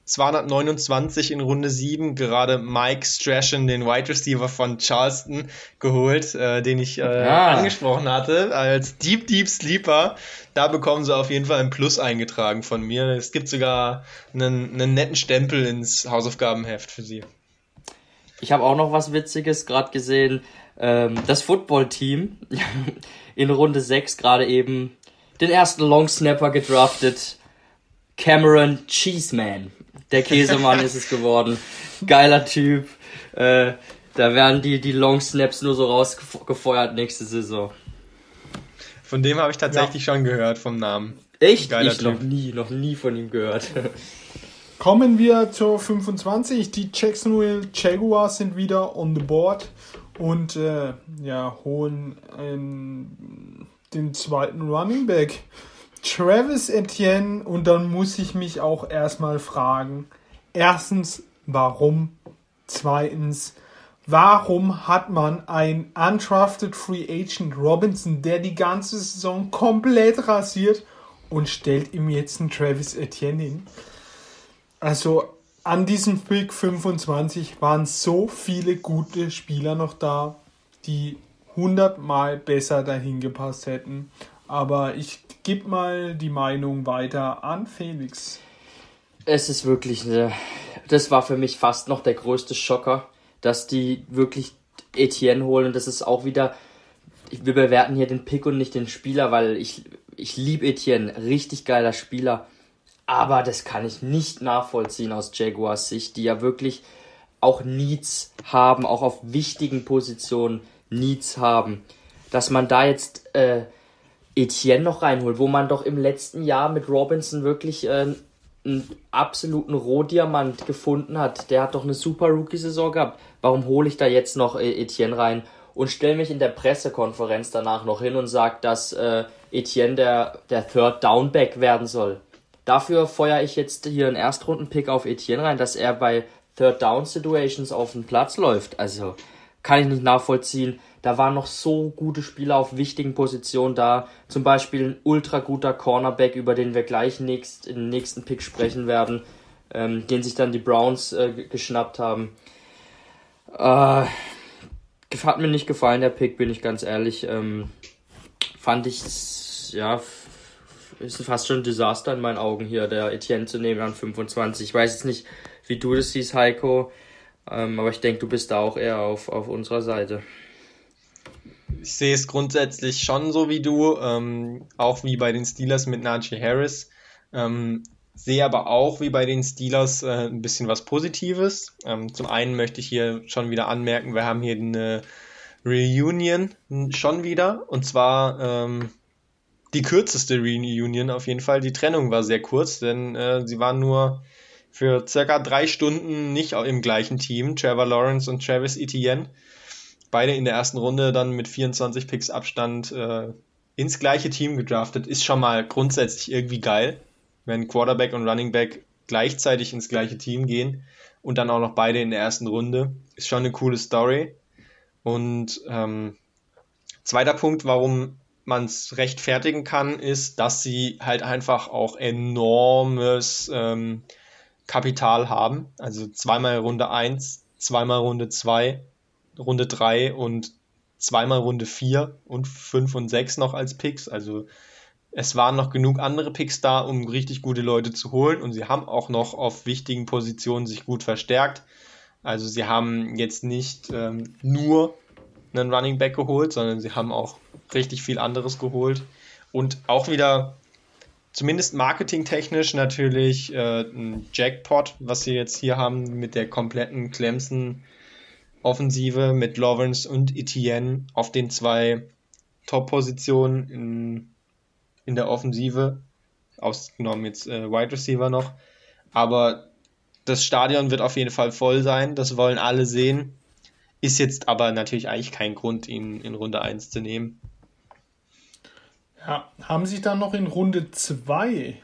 229 in Runde 7 gerade Mike Strachan, den Wide Receiver von Charleston, geholt, äh, den ich äh, Ah. angesprochen hatte, als Deep Deep Sleeper. Da bekommen sie auf jeden Fall ein Plus eingetragen von mir. Es gibt sogar einen, einen netten Stempel ins Hausaufgabenheft für sie. Ich habe auch noch was Witziges gerade gesehen. Ähm, das Football-Team in Runde 6 gerade eben den ersten Long Snapper gedraftet. Cameron Cheeseman. Der Käsemann ist es geworden. Geiler Typ. Äh, da werden die, die Long Snaps nur so rausgefeuert nächste Saison. Von dem habe ich tatsächlich schon gehört, vom Namen. Echt? Geiler ich noch Typ. nie, noch nie von ihm gehört. Kommen wir zur 25. Die Jacksonville Jaguars sind wieder on the board und äh, ja, holen einen, den zweiten Running Back. Travis Etienne und dann muss ich mich auch erstmal fragen, erstens, warum? Zweitens, warum hat man einen undrafted Free Agent Robinson, der die ganze Saison komplett rasiert und stellt ihm jetzt einen Travis Etienne hin? Also an diesem Pick 25 waren so viele gute Spieler noch da, die hundertmal besser dahin gepasst hätten. Aber ich gebe mal die Meinung weiter an Felix. Es ist wirklich eine. Das war für mich fast noch der größte Schocker, dass die wirklich Etienne holen. Und das ist auch wieder. Wir bewerten hier den Pick und nicht den Spieler, weil ich, ich liebe Etienne. Richtig geiler Spieler. Aber das kann ich nicht nachvollziehen aus Jaguars Sicht, die ja wirklich auch Needs haben, auch auf wichtigen Positionen Needs haben. Dass man da jetzt äh, Etienne noch reinholt, wo man doch im letzten Jahr mit Robinson wirklich äh, einen absoluten Rohdiamant gefunden hat. Der hat doch eine super Rookie-Saison gehabt. Warum hole ich da jetzt noch äh, Etienne rein und stelle mich in der Pressekonferenz danach noch hin und sage, dass äh, Etienne der, der Third Downback werden soll? Dafür feuere ich jetzt hier einen Erstrunden-Pick auf Etienne rein, dass er bei Third Down Situations auf den Platz läuft. Also kann ich nicht nachvollziehen. Da waren noch so gute Spieler auf wichtigen Positionen da. Zum Beispiel ein ultra guter Cornerback, über den wir gleich nächst, im nächsten Pick sprechen werden, ähm, den sich dann die Browns äh, geschnappt haben. Äh, hat mir nicht gefallen, der Pick, bin ich ganz ehrlich. Ähm, fand ich, ja, ist fast schon ein Desaster in meinen Augen hier, der Etienne zu nehmen an 25. Ich weiß jetzt nicht, wie du das siehst, Heiko, ähm, aber ich denke, du bist da auch eher auf, auf unserer Seite ich sehe es grundsätzlich schon so wie du, ähm, auch wie bei den Steelers mit Najee Harris. Ähm, sehe aber auch wie bei den Steelers äh, ein bisschen was Positives. Ähm, zum einen möchte ich hier schon wieder anmerken, wir haben hier eine Reunion schon wieder und zwar ähm, die kürzeste Reunion auf jeden Fall. Die Trennung war sehr kurz, denn äh, sie waren nur für circa drei Stunden nicht im gleichen Team, Trevor Lawrence und Travis Etienne beide in der ersten Runde dann mit 24 Picks Abstand äh, ins gleiche Team gedraftet, ist schon mal grundsätzlich irgendwie geil, wenn Quarterback und Running Back gleichzeitig ins gleiche Team gehen und dann auch noch beide in der ersten Runde. Ist schon eine coole Story. Und ähm, zweiter Punkt, warum man es rechtfertigen kann, ist, dass sie halt einfach auch enormes ähm, Kapital haben. Also zweimal Runde 1, zweimal Runde 2 Runde 3 und zweimal Runde 4 und 5 und 6 noch als Picks. Also es waren noch genug andere Picks da, um richtig gute Leute zu holen und sie haben auch noch auf wichtigen Positionen sich gut verstärkt. Also sie haben jetzt nicht ähm, nur einen Running Back geholt, sondern sie haben auch richtig viel anderes geholt und auch wieder zumindest marketingtechnisch natürlich äh, ein Jackpot, was sie jetzt hier haben mit der kompletten Clemson Offensive mit Lawrence und Etienne auf den zwei Top-Positionen in, in der Offensive, ausgenommen jetzt äh, Wide Receiver noch. Aber das Stadion wird auf jeden Fall voll sein, das wollen alle sehen. Ist jetzt aber natürlich eigentlich kein Grund, ihn in Runde 1 zu nehmen. Ja, haben sich dann noch in Runde 2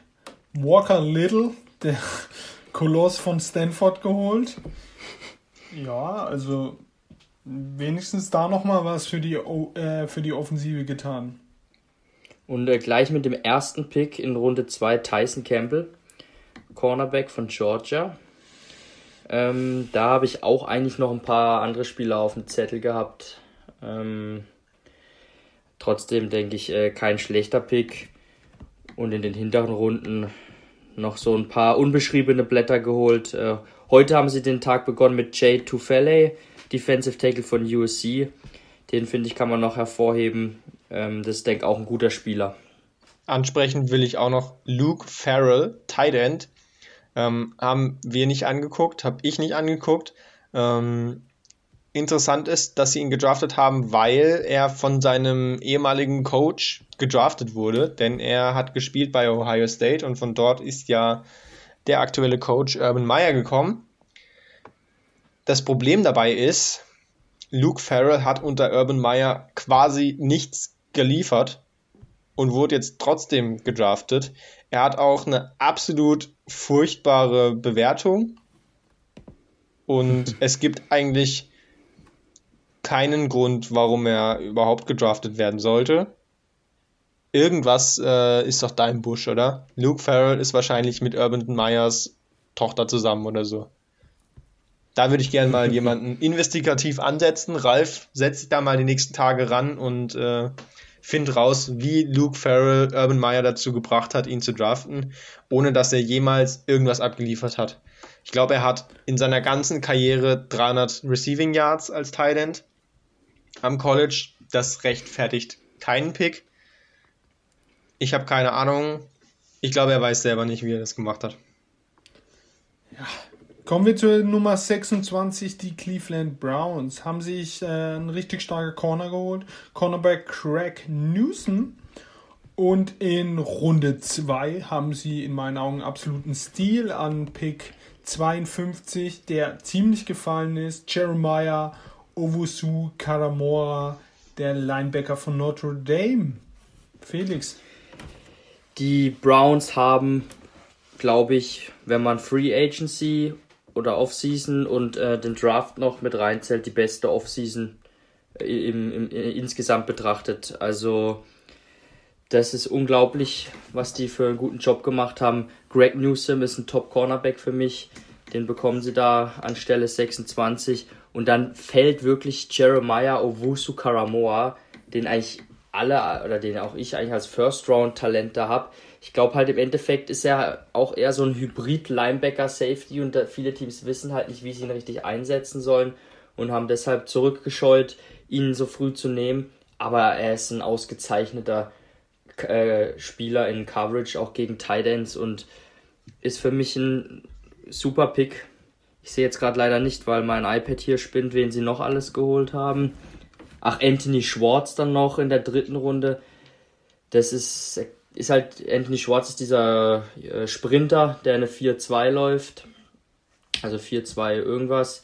Walker Little, der Koloss von Stanford, geholt. Ja, also wenigstens da nochmal was für die, äh, für die Offensive getan. Und äh, gleich mit dem ersten Pick in Runde 2 Tyson Campbell, Cornerback von Georgia. Ähm, da habe ich auch eigentlich noch ein paar andere Spieler auf dem Zettel gehabt. Ähm, trotzdem denke ich, äh, kein schlechter Pick. Und in den hinteren Runden noch so ein paar unbeschriebene Blätter geholt. Äh, Heute haben sie den Tag begonnen mit Jay Tufele, Defensive Tackle von USC. Den finde ich, kann man noch hervorheben. Ähm, das ist, denke ich, auch ein guter Spieler. Ansprechen will ich auch noch Luke Farrell, Tight End. Ähm, haben wir nicht angeguckt, habe ich nicht angeguckt. Ähm, interessant ist, dass sie ihn gedraftet haben, weil er von seinem ehemaligen Coach gedraftet wurde, denn er hat gespielt bei Ohio State und von dort ist ja der aktuelle Coach Urban Meyer gekommen. Das Problem dabei ist, Luke Farrell hat unter Urban Meyer quasi nichts geliefert. und wurde jetzt trotzdem gedraftet. Er hat auch eine absolut furchtbare Bewertung. Und es gibt eigentlich keinen Grund, warum er überhaupt gedraftet werden sollte. Irgendwas äh, ist doch da im Busch, oder? Luke Farrell ist wahrscheinlich mit Urban Meyers Tochter zusammen oder so. Da würde ich gerne mal jemanden investigativ ansetzen. Ralf, setz dich da mal die nächsten Tage ran und äh, find raus, wie Luke Farrell Urban Meyer dazu gebracht hat, ihn zu draften, ohne dass er jemals irgendwas abgeliefert hat. Ich glaube, er hat in seiner ganzen Karriere 300 Receiving Yards als Tight End am College. Das rechtfertigt keinen Pick. Ich habe keine Ahnung. Ich glaube, er weiß selber nicht, wie er das gemacht hat. Ja. Kommen wir zur Nummer 26, die Cleveland Browns. Haben sich äh, einen richtig starken Corner geholt. Cornerback Craig Newsom. Und in Runde 2 haben sie in meinen Augen absoluten Stil an Pick 52, der ziemlich gefallen ist. Jeremiah Owusu Karamora, der Linebacker von Notre Dame. Felix. Die Browns haben, glaube ich, wenn man Free Agency oder Offseason und äh, den Draft noch mit reinzählt, die beste Offseason äh, im, im, äh, insgesamt betrachtet. Also das ist unglaublich, was die für einen guten Job gemacht haben. Greg Newsom ist ein Top-Cornerback für mich. Den bekommen sie da an Stelle 26. Und dann fällt wirklich Jeremiah Owusu Karamoa, den eigentlich alle oder den auch ich eigentlich als First-Round-Talent da habe. Ich glaube halt im Endeffekt ist er auch eher so ein Hybrid-Linebacker-Safety und viele Teams wissen halt nicht, wie sie ihn richtig einsetzen sollen und haben deshalb zurückgescheut, ihn so früh zu nehmen. Aber er ist ein ausgezeichneter äh, Spieler in Coverage, auch gegen Tight Ends und ist für mich ein super Pick. Ich sehe jetzt gerade leider nicht, weil mein iPad hier spinnt, wen sie noch alles geholt haben. Ach, Anthony Schwartz dann noch in der dritten Runde. Das ist, ist halt, Anthony Schwartz ist dieser äh, Sprinter, der eine 4-2 läuft. Also 4-2 irgendwas.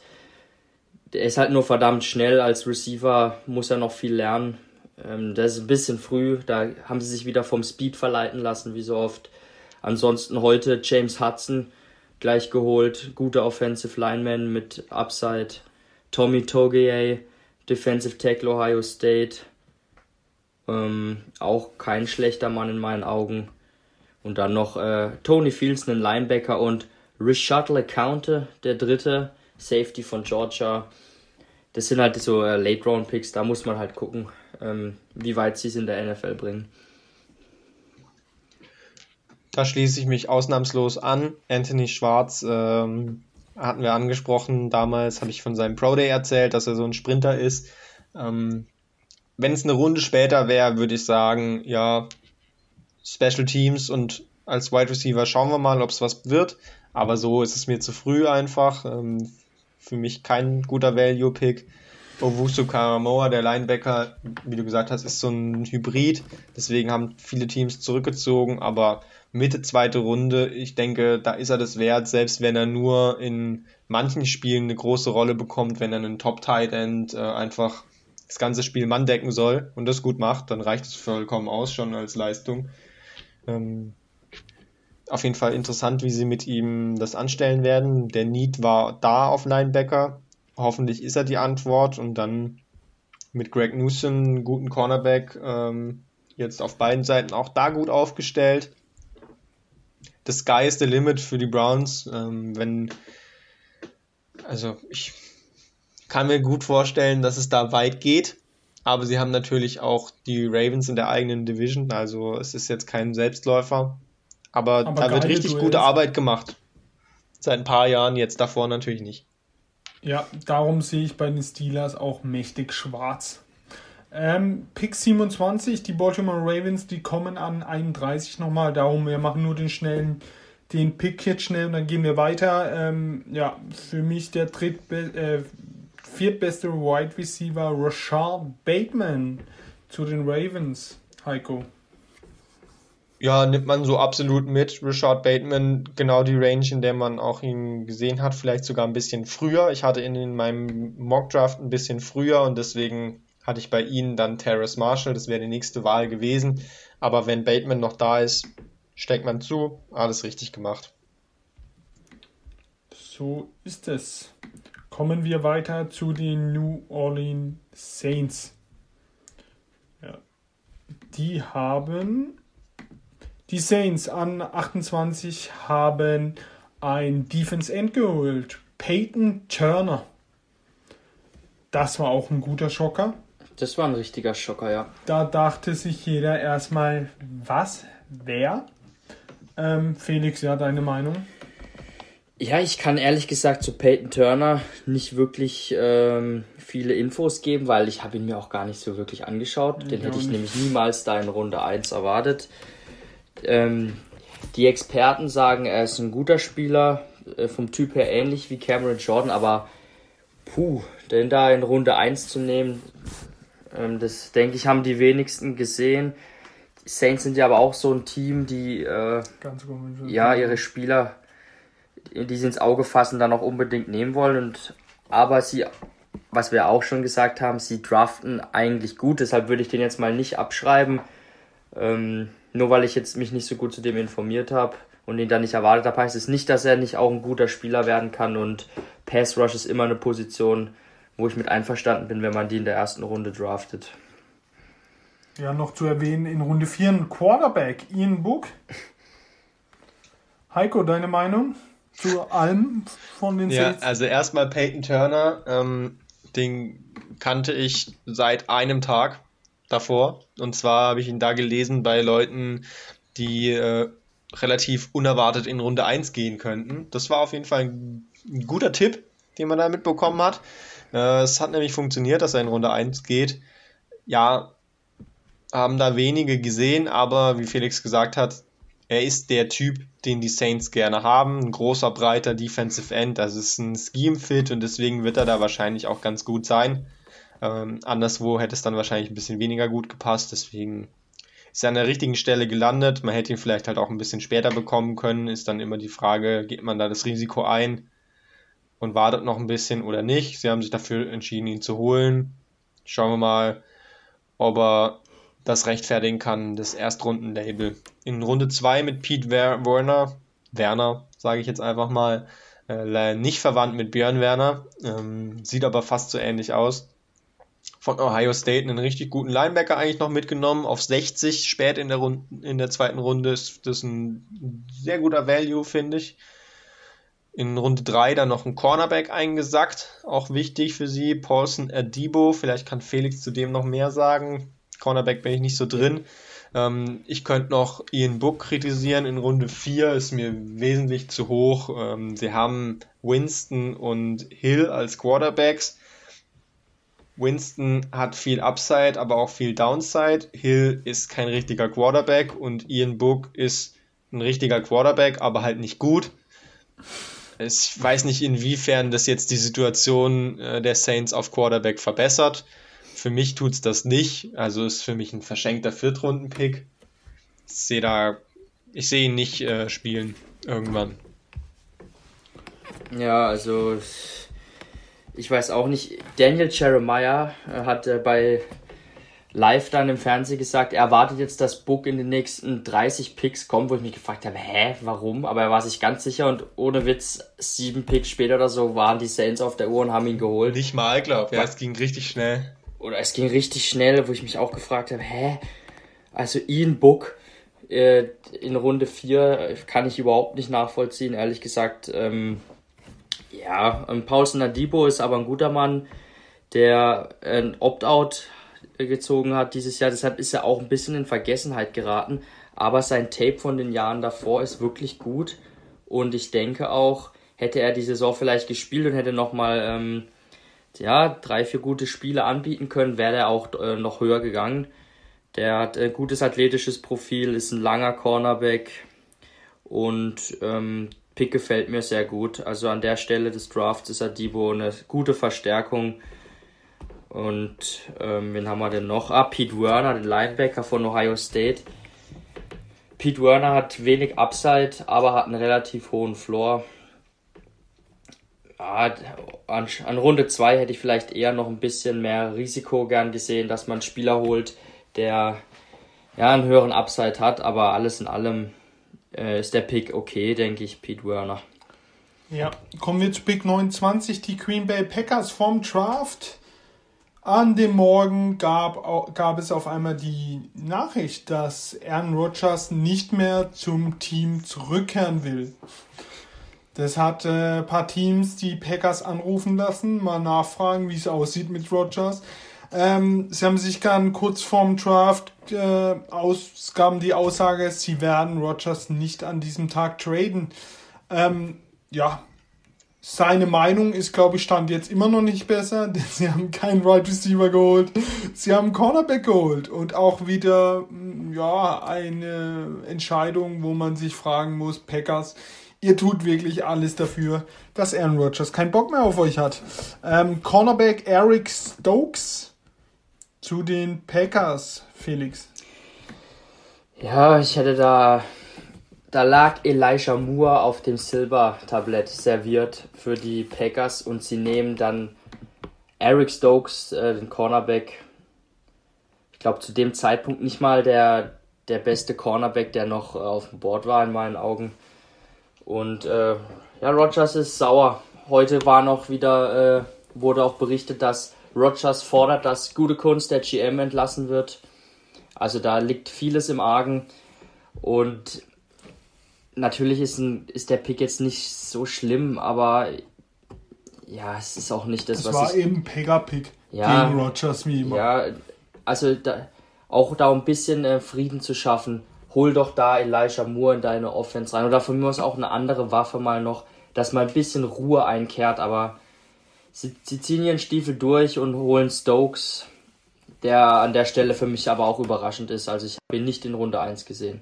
Der ist halt nur verdammt schnell. Als Receiver muss er noch viel lernen. Ähm, das ist ein bisschen früh. Da haben sie sich wieder vom Speed verleiten lassen, wie so oft. Ansonsten heute James Hudson gleich geholt. Gute Offensive Lineman mit Upside. Tommy Togier, Defensive Tackle Ohio State. Ähm, auch kein schlechter Mann in meinen Augen. Und dann noch äh, Tony Fields, ein Linebacker und Richard LeCounte, der dritte Safety von Georgia. Das sind halt so äh, Late-Round-Picks, da muss man halt gucken, ähm, wie weit sie es in der NFL bringen. Da schließe ich mich ausnahmslos an. Anthony Schwarz ähm, hatten wir angesprochen. Damals habe ich von seinem Pro Day erzählt, dass er so ein Sprinter ist. Ähm, Wenn es eine Runde später wäre, würde ich sagen, ja, Special Teams und als Wide Receiver schauen wir mal, ob es was wird. Aber so ist es mir zu früh einfach. Ähm, für mich kein guter Value-Pick. Owusu Karamoa, der Linebacker, wie du gesagt hast, ist so ein Hybrid. Deswegen haben viele Teams zurückgezogen, aber Mitte zweite Runde, ich denke, da ist er das wert, selbst wenn er nur in manchen Spielen eine große Rolle bekommt, wenn er einen Top-Tight End äh, einfach das ganze Spiel Mann decken soll und das gut macht, dann reicht es vollkommen aus schon als Leistung. Ähm, auf jeden Fall interessant, wie sie mit ihm das anstellen werden. Der Need war da auf Linebacker. Hoffentlich ist er die Antwort und dann mit Greg Newsom, guten Cornerback, ähm, jetzt auf beiden Seiten auch da gut aufgestellt. The sky is the limit für die Browns. Ähm, wenn, also ich kann mir gut vorstellen, dass es da weit geht, aber sie haben natürlich auch die Ravens in der eigenen Division, also es ist jetzt kein Selbstläufer. Aber, aber da wird richtig Duells. gute Arbeit gemacht. Seit ein paar Jahren, jetzt davor natürlich nicht. Ja, darum sehe ich bei den Steelers auch mächtig schwarz. Ähm, Pick 27, die Baltimore Ravens, die kommen an 31 nochmal. Darum, wir machen nur den schnellen, den Pick jetzt schnell und dann gehen wir weiter. Ähm, ja, für mich der drittbe äh, viertbeste Wide Receiver Rashard Bateman zu den Ravens. Heiko. Ja, nimmt man so absolut mit. Richard Bateman, genau die Range, in der man auch ihn gesehen hat, vielleicht sogar ein bisschen früher. Ich hatte ihn in meinem Mock Draft ein bisschen früher und deswegen hatte ich bei ihnen dann Terrace Marshall, das wäre die nächste Wahl gewesen. Aber wenn Bateman noch da ist, steckt man zu, alles richtig gemacht. So ist es. Kommen wir weiter zu den New Orleans Saints. Ja. Die haben die Saints an 28 haben ein Defense End geholt. Peyton Turner. Das war auch ein guter Schocker. Das war ein richtiger Schocker, ja. Da dachte sich jeder erstmal, was? Wer? Ähm, Felix, ja, deine Meinung? Ja, ich kann ehrlich gesagt zu Peyton Turner nicht wirklich ähm, viele Infos geben, weil ich habe ihn mir auch gar nicht so wirklich angeschaut. Den Ich hätte ich nicht. nämlich niemals da in Runde 1 erwartet. Ähm, die Experten sagen, er ist ein guter Spieler, äh, vom Typ her ähnlich wie Cameron Jordan, aber puh, den da in Runde 1 zu nehmen, ähm, das denke ich, haben die wenigsten gesehen. Die Saints sind ja aber auch so ein Team, die äh, ja, ihre Spieler, die sie ins Auge fassen, dann auch unbedingt nehmen wollen. Und aber sie, was wir auch schon gesagt haben, sie draften eigentlich gut. Deshalb würde ich den jetzt mal nicht abschreiben. Ähm, nur weil ich jetzt mich nicht so gut zu dem informiert habe und ihn dann nicht erwartet habe, heißt es nicht, dass er nicht auch ein guter Spieler werden kann. Und Pass Rush ist immer eine Position, wo ich mit einverstanden bin, wenn man die in der ersten Runde draftet. Ja, noch zu erwähnen, in Runde 4 ein Quarterback, Ian Book. Heiko, deine Meinung zu allem von den Ja, Saints? also erstmal Peyton Turner, ähm, den kannte ich seit einem Tag davor. Und zwar habe ich ihn da gelesen bei Leuten, die äh, relativ unerwartet in Runde 1 gehen könnten. Das war auf jeden Fall ein, ein guter Tipp, den man da mitbekommen hat. Äh, es hat nämlich funktioniert, dass er in Runde 1 geht. Ja, haben da wenige gesehen, aber wie Felix gesagt hat, er ist der Typ, den die Saints gerne haben. Ein großer, breiter Defensive End. Das ist ein Scheme-Fit und deswegen wird er da wahrscheinlich auch ganz gut sein. Ähm, anderswo hätte es dann wahrscheinlich ein bisschen weniger gut gepasst. Deswegen ist er an der richtigen Stelle gelandet. Man hätte ihn vielleicht halt auch ein bisschen später bekommen können. Ist dann immer die Frage, geht man da das Risiko ein und wartet noch ein bisschen oder nicht. Sie haben sich dafür entschieden, ihn zu holen. Schauen wir mal, ob er das rechtfertigen kann, das Erstrunden-Label. In Runde 2 mit Pete Wer Werner, Werner, sage ich jetzt einfach mal, äh, nicht verwandt mit Björn Werner, ähm, sieht aber fast so ähnlich aus. Von Ohio State einen richtig guten Linebacker eigentlich noch mitgenommen, auf 60 spät in der, Runde, in der zweiten Runde ist das ein sehr guter Value, finde ich. In Runde 3 dann noch ein Cornerback eingesackt, auch wichtig für sie, Paulson Adibo, vielleicht kann Felix zu dem noch mehr sagen, Cornerback bin ich nicht so drin. Ähm, ich könnte noch Ian Book kritisieren. In Runde 4 ist mir wesentlich zu hoch. Ähm, sie haben Winston und Hill als Quarterbacks. Winston hat viel Upside, aber auch viel Downside. Hill ist kein richtiger Quarterback und Ian Book ist ein richtiger Quarterback, aber halt nicht gut. Ich weiß nicht, inwiefern das jetzt die Situation äh, der Saints auf Quarterback verbessert. Für mich tut's das nicht. Also ist für mich ein verschenkter Viertrunden-Pick. Ich sehe da, ich sehe ihn nicht äh, spielen irgendwann. Ja, also ich weiß auch nicht. Daniel Jeremiah äh, hat äh, bei live dann im Fernsehen gesagt, er erwartet jetzt, dass Book in den nächsten 30 Picks kommt, wo ich mich gefragt habe, hä, warum? Aber er war sich ganz sicher und ohne Witz, sieben Picks später oder so waren die Saints auf der Uhr und haben ihn geholt. Nicht mal, glaube Ja, es ging richtig schnell. Oder es ging richtig schnell, wo ich mich auch gefragt habe, hä? Also Ian Book äh, in Runde 4 kann ich überhaupt nicht nachvollziehen, ehrlich gesagt. Ähm, ja, ähm, Paulson Nadibo ist aber ein guter Mann, der ein Opt-out gezogen hat dieses Jahr. Deshalb ist er auch ein bisschen in Vergessenheit geraten. Aber sein Tape von den Jahren davor ist wirklich gut. Und ich denke auch, hätte er die Saison vielleicht gespielt und hätte nochmal ähm, ja, drei, vier gute Spiele anbieten können, wäre er auch äh, noch höher gegangen. Der hat ein gutes athletisches Profil, ist ein langer Cornerback und ähm, Pick gefällt mir sehr gut. Also an der Stelle des Drafts ist Adibo eine gute Verstärkung. Und ähm, wen haben wir denn noch? Ah, Pete Werner, den Linebacker von Ohio State. Pete Werner hat wenig Upside, aber hat einen relativ hohen Floor. Ja, an, an Runde 2 hätte ich vielleicht eher noch ein bisschen mehr Risiko gern gesehen, dass man einen Spieler holt, der ja einen höheren Upside hat, aber alles in allem äh, ist der Pick okay, denke ich, Pete Werner. Ja, kommen wir zu Pick 29, die Green Bay Packers vom Draft. An dem Morgen gab, gab es auf einmal die Nachricht, dass Aaron Rodgers nicht mehr zum Team zurückkehren will. Das hat äh, ein paar Teams die Packers anrufen lassen, mal nachfragen, wie es aussieht mit Rodgers. Ähm, sie haben sich dann kurz vorm Draft äh, aus, gaben die Aussage, sie werden Rodgers nicht an diesem Tag traden. Ähm, ja, seine Meinung ist, glaube ich, stand jetzt immer noch nicht besser, denn sie haben keinen right Receiver geholt. Sie haben Cornerback geholt und auch wieder, mm, ja, eine Entscheidung, wo man sich fragen muss, Packers, ihr tut wirklich alles dafür, dass Aaron Rodgers keinen Bock mehr auf euch hat. Ähm, Cornerback Eric Stokes zu den Packers, Felix. Ja, ich hätte da da lag Elijah Moore auf dem Silbertablett serviert für die Packers und sie nehmen dann Eric Stokes, äh, den Cornerback. Ich glaube, zu dem Zeitpunkt nicht mal der, der beste Cornerback, der noch äh, auf dem Board war, in meinen Augen. Und äh, ja, Rogers ist sauer. Heute war noch wieder, äh, wurde auch berichtet, dass Rogers fordert, dass gute Kunst der GM entlassen wird. Also da liegt vieles im Argen. Und natürlich ist, ein, ist der Pick jetzt nicht so schlimm, aber ja, es ist auch nicht das, das was war ich, eben Pega-Pick ja, gegen Rogers wie immer. Ja, also da, auch da ein bisschen äh, Frieden zu schaffen, hol doch da Elijah Moore in deine Offense rein oder von mir aus auch eine andere Waffe mal noch, dass mal ein bisschen Ruhe einkehrt, aber sie, sie ziehen ihren Stiefel durch und holen Stokes, der an der Stelle für mich aber auch überraschend ist. Also ich habe ihn nicht in Runde 1 gesehen.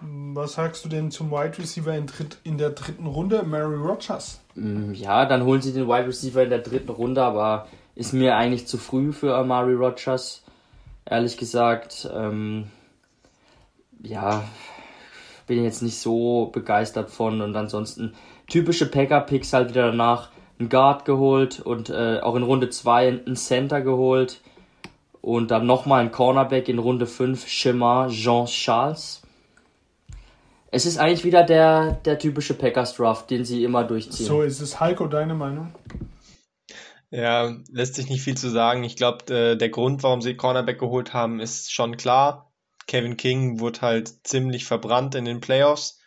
Was sagst du denn zum Wide Receiver in, dritt, in der dritten Runde, Mary Rogers? Mm, ja, dann holen sie den Wide Receiver in der dritten Runde, aber ist mir eigentlich zu früh für Amari Rogers, ehrlich gesagt. Ähm, ja, bin jetzt nicht so begeistert von und ansonsten typische Packer-Picks halt wieder danach einen Guard geholt und äh, auch in Runde 2 einen Center geholt und dann nochmal einen Cornerback in Runde 5, Chemin Jean Charles es ist eigentlich wieder der, der typische Packers Draft, den sie immer durchziehen. So ist es. Heiko, deine Meinung? Ja, lässt sich nicht viel zu sagen. Ich glaube, äh, der Grund, warum sie Cornerback geholt haben, ist schon klar. Kevin King wurde halt ziemlich verbrannt in den Playoffs.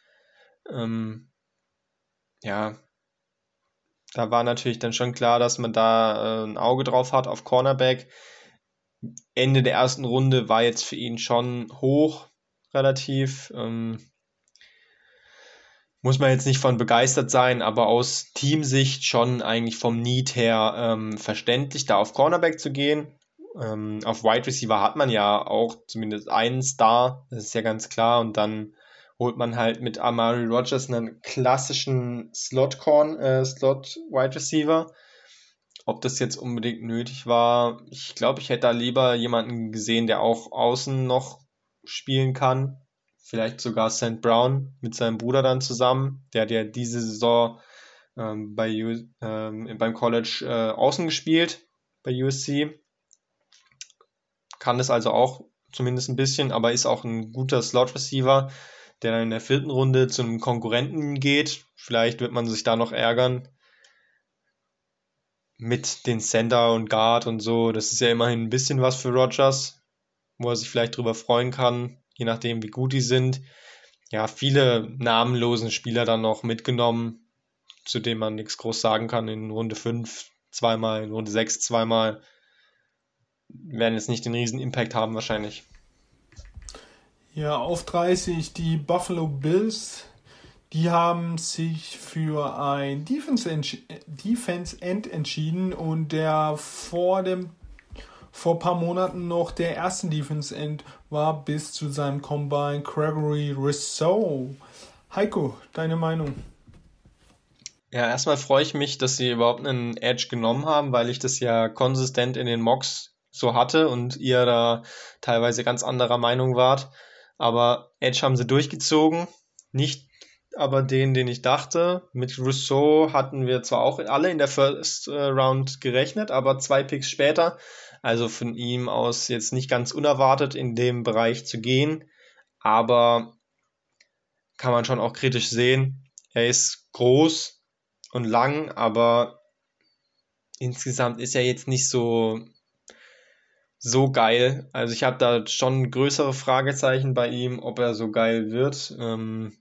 Ähm, ja, da war natürlich dann schon klar, dass man da äh, ein Auge drauf hat auf Cornerback. Ende der ersten Runde war jetzt für ihn schon hoch, relativ. Ähm, muss man jetzt nicht von begeistert sein, aber aus Teamsicht schon eigentlich vom Need her ähm, verständlich, da auf Cornerback zu gehen. Ähm, auf Wide Receiver hat man ja auch zumindest einen Star, das ist ja ganz klar, und dann holt man halt mit Amari Rogers einen klassischen Slot Corn, äh, Slot Wide Receiver. Ob das jetzt unbedingt nötig war, ich glaube, ich hätte da lieber jemanden gesehen, der auch außen noch spielen kann vielleicht sogar St. Brown mit seinem Bruder dann zusammen. Der hat ja diese Saison ähm, bei, ähm, beim College äh, außen gespielt, bei USC. Kann es also auch zumindest ein bisschen, aber ist auch ein guter Slot-Receiver, der dann in der vierten Runde zu einem Konkurrenten geht. Vielleicht wird man sich da noch ärgern mit den Center und Guard und so. Das ist ja immerhin ein bisschen was für Rogers, wo er sich vielleicht drüber freuen kann je nachdem, wie gut die sind. Ja, viele namenlosen Spieler dann noch mitgenommen, zu denen man nichts groß sagen kann. In Runde 5 zweimal, in Runde 6 zweimal. Werden jetzt nicht den riesen Impact haben wahrscheinlich. Ja, auf 30 die Buffalo Bills. Die haben sich für ein Defense, End entschieden und der vor dem vor ein paar Monaten noch der erste Defense End war bis zu seinem Combine Gregory Rousseau. Heiko, deine Meinung? Ja, erstmal freue ich mich, dass sie überhaupt einen Edge genommen haben, weil ich das ja konsistent in den Mocks so hatte und ihr da teilweise ganz anderer Meinung wart. Aber Edge haben sie durchgezogen. Nicht aber den, den ich dachte. Mit Rousseau hatten wir zwar auch alle in der First äh, Round gerechnet, aber zwei Picks später. Also von ihm aus jetzt nicht ganz unerwartet in dem Bereich zu gehen. Aber kann man schon auch kritisch sehen. Er ist groß und lang, aber insgesamt ist er jetzt nicht so so geil. Also ich habe da schon größere Fragezeichen bei ihm, ob er so geil wird. Ähm,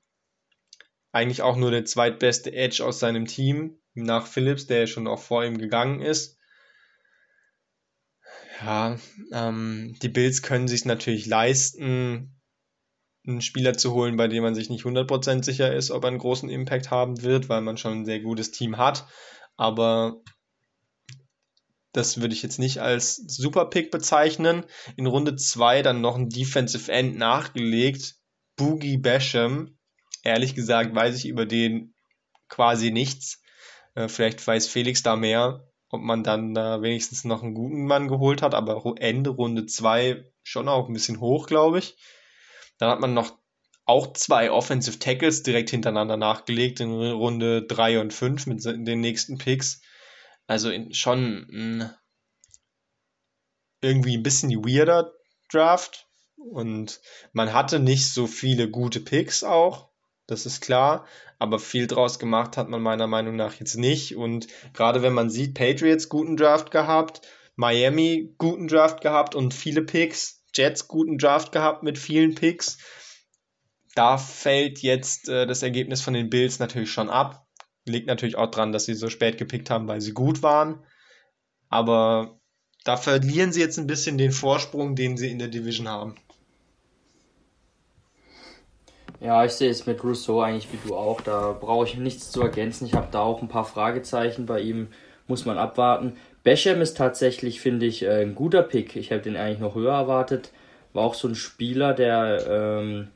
eigentlich auch nur der zweitbeste Edge aus seinem Team nach Phillips, der schon auch vor ihm gegangen ist. Ja, ähm, die Bills können sich natürlich leisten, einen Spieler zu holen, bei dem man sich nicht 100% sicher ist, ob er einen großen Impact haben wird, weil man schon ein sehr gutes Team hat. Aber das würde ich jetzt nicht als Super Pick bezeichnen. In Runde 2 dann noch ein Defensive End nachgelegt. Boogie Basham. Ehrlich gesagt weiß ich über den quasi nichts. Äh, vielleicht weiß Felix da mehr, ob man dann da wenigstens noch einen guten Mann geholt hat, aber Ende Runde 2 schon auch ein bisschen hoch, glaube ich. Dann hat man noch auch zwei Offensive Tackles direkt hintereinander nachgelegt in Runde 3 und 5 mit den nächsten Picks. Also in, schon mh, irgendwie ein bisschen weirder Draft. Und man hatte nicht so viele gute Picks auch, das ist klar. Aber viel draus gemacht hat man meiner Meinung nach jetzt nicht. Und gerade wenn man sieht, Patriots guten Draft gehabt, Miami guten Draft gehabt und viele Picks, Jets guten Draft gehabt mit vielen Picks. Da fällt jetzt äh, das Ergebnis von den Bills natürlich schon ab. Liegt natürlich auch dran, dass sie so spät gepickt haben, weil sie gut waren. Aber da verlieren sie jetzt ein bisschen den Vorsprung, den sie in der Division haben. Ja, ich sehe es mit Rousseau eigentlich wie du auch. Da brauche ich nichts zu ergänzen. Ich habe da auch ein paar Fragezeichen. Bei ihm muss man abwarten. Beckham ist tatsächlich, finde ich, äh, ein guter Pick. Ich habe den eigentlich noch höher erwartet. War auch so ein Spieler, der ähm,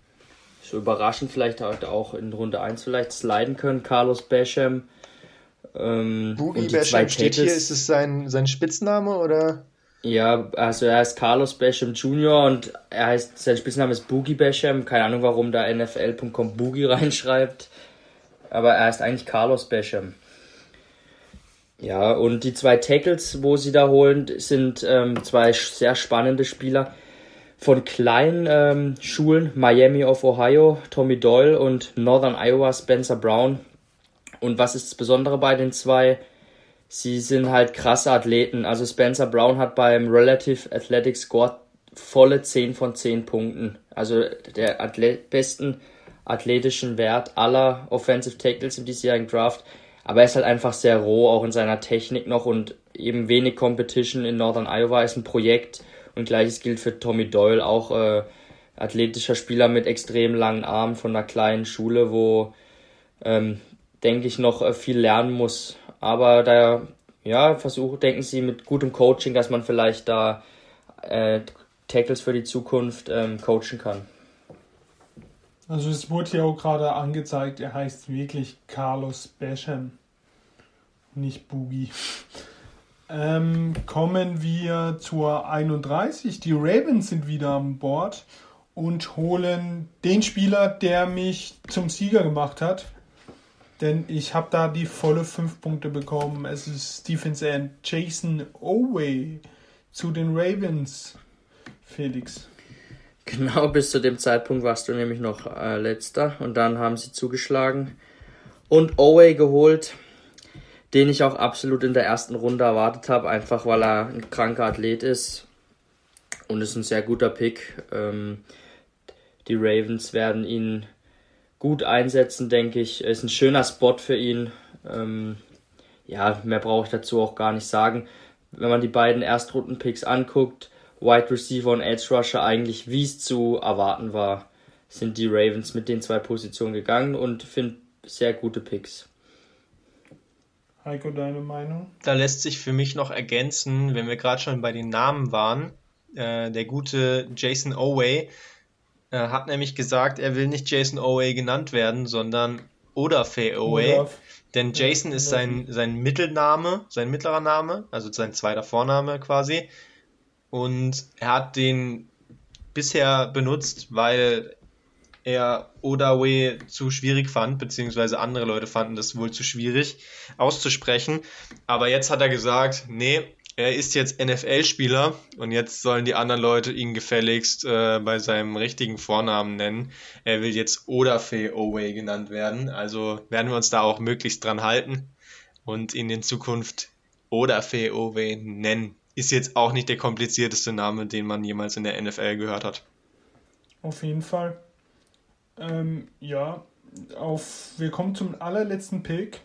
so überraschend vielleicht auch in Runde 1 vielleicht sliden können. Carlos Basham. Ähm, Boogie Basham steht hier, ist es sein, sein Spitzname oder? Ja, also er heißt Carlos Basham Jr. und er heißt, sein Spitzname ist Boogie Basham. Keine Ahnung, warum da NFL.com Boogie reinschreibt. Aber er heißt eigentlich Carlos Basham. Ja, und die zwei Tackles, wo sie da holen, sind ähm, zwei sehr spannende Spieler von kleinen ähm, Schulen, Miami of Ohio, Tommy Doyle und Northern Iowa, Spencer Brown. Und was ist das Besondere bei den zwei? Sie sind halt krasse Athleten. Also Spencer Brown hat beim Relative Athletic Score volle 10 von 10 Punkten. Also der Athlet besten athletischen Wert aller Offensive Tackles im diesjährigen Draft. Aber er ist halt einfach sehr roh, auch in seiner Technik noch und eben wenig Competition in Northern Iowa ist ein Projekt und gleiches gilt für Tommy Doyle, auch äh, athletischer Spieler mit extrem langen Armen von einer kleinen Schule, wo, ähm, denke ich, noch äh, viel lernen muss. Aber da, ja, versuche, denken Sie mit gutem Coaching, dass man vielleicht da äh, Tackles für die Zukunft ähm, coachen kann. Also es wurde ja auch gerade angezeigt, er heißt wirklich Carlos Basham, nicht Boogie. Ähm, kommen wir zur 31. Die Ravens sind wieder an Bord und holen den Spieler, der mich zum Sieger gemacht hat. Denn ich habe da die volle 5 Punkte bekommen. Es ist Defense End Jason Oway zu den Ravens. Felix. Genau, bis zu dem Zeitpunkt warst du nämlich noch äh, letzter und dann haben sie zugeschlagen und Oway geholt den ich auch absolut in der ersten Runde erwartet habe, einfach weil er ein kranker Athlet ist und ist ein sehr guter Pick. Ähm, die Ravens werden ihn gut einsetzen, denke ich. Ist ein schöner Spot für ihn. Ähm, ja, mehr brauche ich dazu auch gar nicht sagen. Wenn man die beiden Erstrunden-Picks anguckt, Wide Receiver und Edge Rusher eigentlich wie es zu erwarten war, sind die Ravens mit den zwei Positionen gegangen und finde sehr gute Picks. Heiko, deine Meinung? Da lässt sich für mich noch ergänzen, wenn wir gerade schon bei den Namen waren. Äh, der gute Jason Oway äh, hat nämlich gesagt, er will nicht Jason Oway genannt werden, sondern Odafe Oway. Denn Jason ja, ist sein, sein Mittelname, sein mittlerer Name, also sein zweiter Vorname quasi. Und er hat den bisher benutzt, weil er Odawe zu schwierig fand, beziehungsweise andere Leute fanden das wohl zu schwierig auszusprechen. Aber jetzt hat er gesagt, nee, er ist jetzt NFL-Spieler und jetzt sollen die anderen Leute ihn gefälligst äh, bei seinem richtigen Vornamen nennen. Er will jetzt Odafe Owe genannt werden. Also werden wir uns da auch möglichst dran halten und ihn in Zukunft Odafe Owe nennen. Ist jetzt auch nicht der komplizierteste Name, den man jemals in der NFL gehört hat. Auf jeden Fall. Ähm, ja, auf, wir kommen zum allerletzten Pick.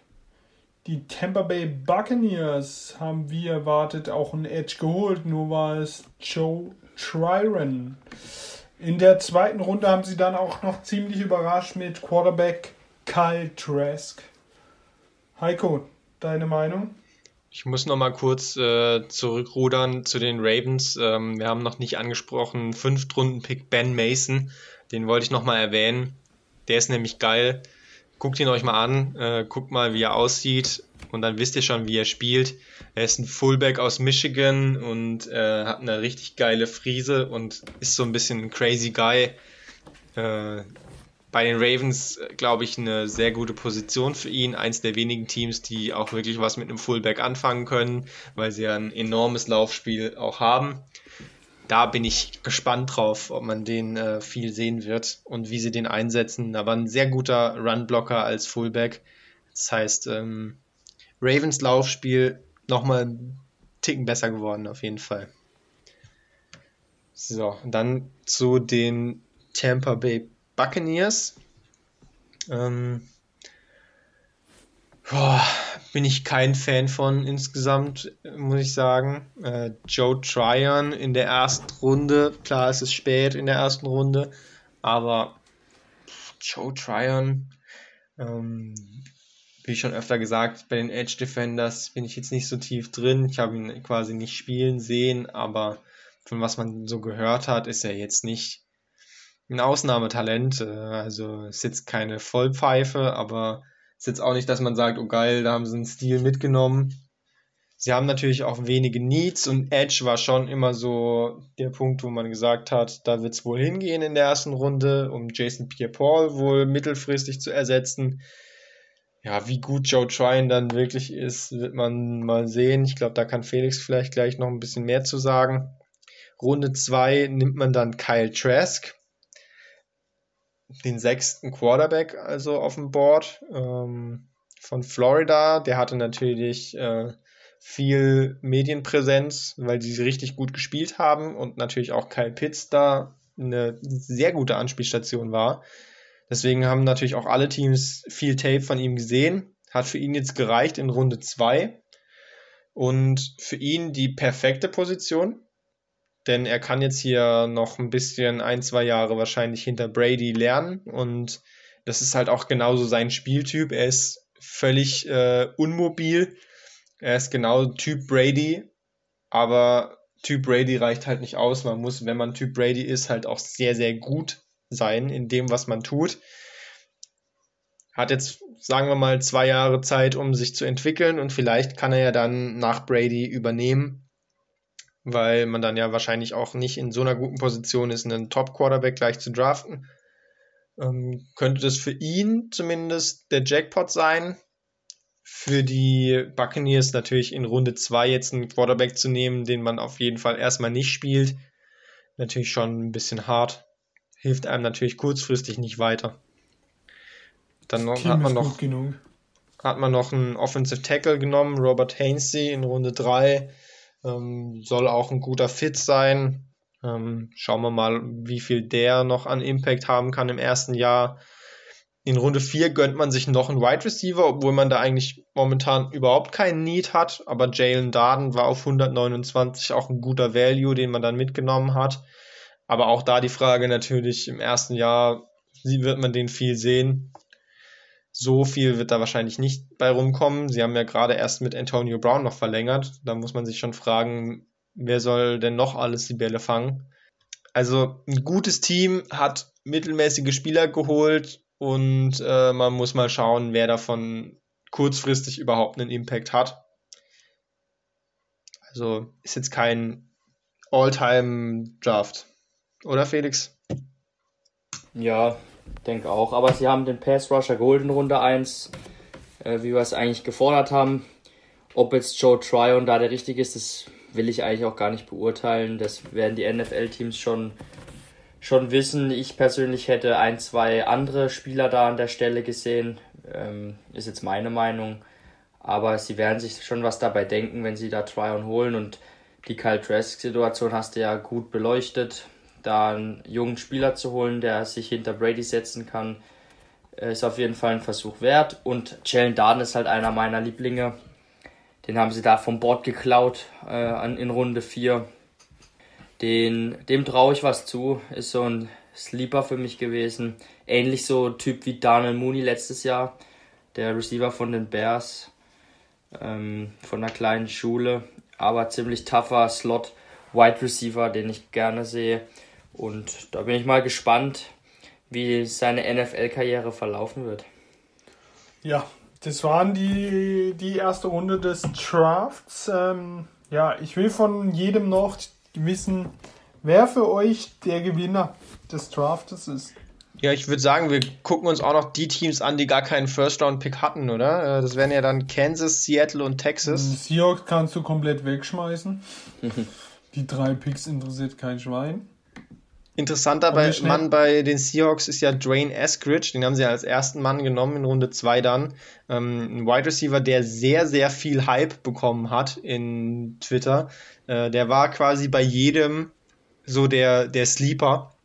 Die Tampa Bay Buccaneers haben wie erwartet auch einen Edge geholt, nur war es Joe Tryon. In der zweiten Runde haben sie dann auch noch ziemlich überrascht mit Quarterback Kyle Trask. Heiko, deine Meinung? Ich muss noch mal kurz äh, zurückrudern zu den Ravens. Ähm, wir haben noch nicht angesprochen, Fünftrunden-Pick Ben Mason. Den wollte ich noch mal erwähnen. Der ist nämlich geil. Guckt ihn euch mal an, äh, guckt mal, wie er aussieht und dann wisst ihr schon, wie er spielt. Er ist ein Fullback aus Michigan und äh, hat eine richtig geile Friese und ist so ein bisschen ein crazy Guy. Äh, bei den Ravens, glaube ich, eine sehr gute Position für ihn. Eins der wenigen Teams, die auch wirklich was mit einem Fullback anfangen können, weil sie ja ein enormes Laufspiel auch haben da bin ich gespannt drauf, ob man den äh, viel sehen wird und wie sie den einsetzen. Aber ein sehr guter Runblocker als Fullback. Das heißt, ähm, Ravens Laufspiel nochmal einen Ticken besser geworden, auf jeden Fall. So, dann zu den Tampa Bay Buccaneers. Ähm, Boah, bin ich kein Fan von insgesamt, muss ich sagen. Äh, Joe Tryon in der ersten Runde, klar, es ist spät in der ersten Runde, aber Joe Tryon, ähm, wie schon öfter gesagt, bei den Edge Defenders bin ich jetzt nicht so tief drin. Ich habe ihn quasi nicht spielen sehen, aber von was man so gehört hat, ist er jetzt nicht ein Ausnahmetalent. Äh, also ist jetzt keine Vollpfeife, aber ist jetzt auch nicht, dass man sagt, oh geil, da haben sie einen Stil mitgenommen. Sie haben natürlich auch wenige Needs und Edge war schon immer so der Punkt, wo man gesagt hat, da wird es wohl hingehen in der ersten Runde, um Jason Pierre-Paul wohl mittelfristig zu ersetzen. Ja, wie gut Joe Tryon dann wirklich ist, wird man mal sehen. Ich glaube, da kann Felix vielleicht gleich noch ein bisschen mehr zu sagen. Runde 2 nimmt man dann Kyle Trask den sechsten Quarterback also auf dem Board ähm, von Florida. Der hatte natürlich äh, viel Medienpräsenz, weil sie richtig gut gespielt haben und natürlich auch Kyle Pitts da eine sehr gute Anspielstation war. Deswegen haben natürlich auch alle Teams viel Tape von ihm gesehen. Hat für ihn jetzt gereicht in Runde 2. Und für ihn die perfekte Position denn er kann jetzt hier noch ein bisschen ein, zwei Jahre wahrscheinlich hinter Brady lernen und das ist halt auch genauso sein Spieltyp. Er ist völlig äh, unmobil. Er ist genau Typ Brady, aber Typ Brady reicht halt nicht aus. Man muss, wenn man Typ Brady ist, halt auch sehr, sehr gut sein in dem, was man tut. Hat jetzt, sagen wir mal, zwei Jahre Zeit, um sich zu entwickeln und vielleicht kann er ja dann nach Brady übernehmen weil man dann ja wahrscheinlich auch nicht in so einer guten Position ist, einen Top-Quarterback gleich zu draften. Ähm, könnte das für ihn zumindest der Jackpot sein. Für die Buccaneers natürlich in Runde 2 jetzt einen Quarterback zu nehmen, den man auf jeden Fall erstmal nicht spielt. Natürlich schon ein bisschen hart. Hilft einem natürlich kurzfristig nicht weiter. Dann noch, hat man noch hat man noch einen Offensive Tackle genommen, Robert Hainsey in Runde 3 ähm, soll auch ein guter Fit sein. Ähm, schauen wir mal, wie viel der noch an Impact haben kann im ersten Jahr. In Runde 4 gönnt man sich noch einen Wide Receiver, obwohl man da eigentlich momentan überhaupt keinen Need hat. Aber Jalen Darden war auf 129 auch ein guter Value, den man dann mitgenommen hat. Aber auch da die Frage natürlich, im ersten Jahr wird man den viel sehen. So viel wird da wahrscheinlich nicht bei rumkommen. Sie haben ja gerade erst mit Antonio Brown noch verlängert. Da muss man sich schon fragen, wer soll denn noch alles die Bälle fangen? Also ein gutes Team hat mittelmäßige Spieler geholt und äh, man muss mal schauen, wer davon kurzfristig überhaupt einen Impact hat. Also ist jetzt kein All-Time-Draft. Oder Felix? Ja, denke auch. Aber sie haben den Pass Rusher geholt in Runde 1, äh, wie wir es eigentlich gefordert haben. Ob jetzt Joe Tryon da der richtige ist, das will ich eigentlich auch gar nicht beurteilen. Das werden die NFL-Teams schon, schon wissen. Ich persönlich hätte ein, zwei andere Spieler da an der Stelle gesehen. Ähm, ist jetzt meine Meinung. Aber sie werden sich schon was dabei denken, wenn sie da Tryon holen. Und die Kyle Trask-Situation hast du ja gut beleuchtet. Da einen jungen Spieler zu holen, der sich hinter Brady setzen kann, äh, ist auf jeden Fall ein Versuch wert. Und Jalen Darden ist halt einer meiner Lieblinge. Den haben sie da vom Board geklaut äh, in Runde 4. Den, dem traue ich was zu. Ist so ein Sleeper für mich gewesen. Ähnlich so Typ wie Daniel Mooney letztes Jahr. Der Receiver von den Bears. Ähm, von einer kleinen Schule. Aber ziemlich tougher Slot Wide Receiver, den ich gerne sehe. Und da bin ich mal gespannt, wie seine NFL-Karriere verlaufen wird. Ja, das waren die, die erste Runde des Drafts. Ähm, ja, ich will von jedem noch wissen, wer für euch der Gewinner des Drafts ist. Ja, ich würde sagen, wir gucken uns auch noch die Teams an, die gar keinen First-Round-Pick hatten, oder? Äh, das wären ja dann Kansas, Seattle und Texas. Seahawks kannst du komplett wegschmeißen. die drei Picks interessiert kein Schwein. Interessanter bei, Mann bei den Seahawks ist ja Dwayne Eskridge, den haben sie ja als ersten Mann genommen in Runde 2 dann. Ähm, ein Wide Receiver, der sehr, sehr viel Hype bekommen hat in Twitter. Äh, der war quasi bei jedem so der, der Sleeper.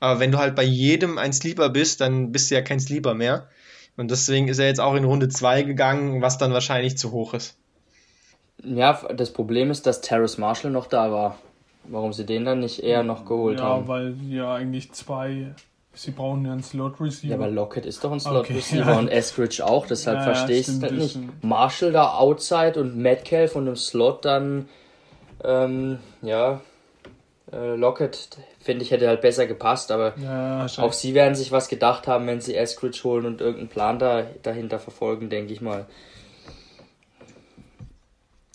Aber wenn du halt bei jedem ein Sleeper bist, dann bist du ja kein Sleeper mehr. Und deswegen ist er jetzt auch in Runde 2 gegangen, was dann wahrscheinlich zu hoch ist. Ja, das Problem ist, dass Terrace Marshall noch da war. Warum sie den dann nicht eher noch geholt ja, haben. Ja, weil ja eigentlich zwei. Sie brauchen ja einen Slot-Receiver. Ja, aber Lockett ist doch ein Slot-Receiver okay, ja. und Eskridge auch, deshalb ja, verstehe ich es halt nicht. Marshall da outside und Metcalf und im Slot dann, ähm, ja, äh, Lockett, finde ich, hätte halt besser gepasst, aber auch sie werden sich was gedacht haben, wenn sie Eskridge holen und irgendeinen Plan da, dahinter verfolgen, denke ich mal.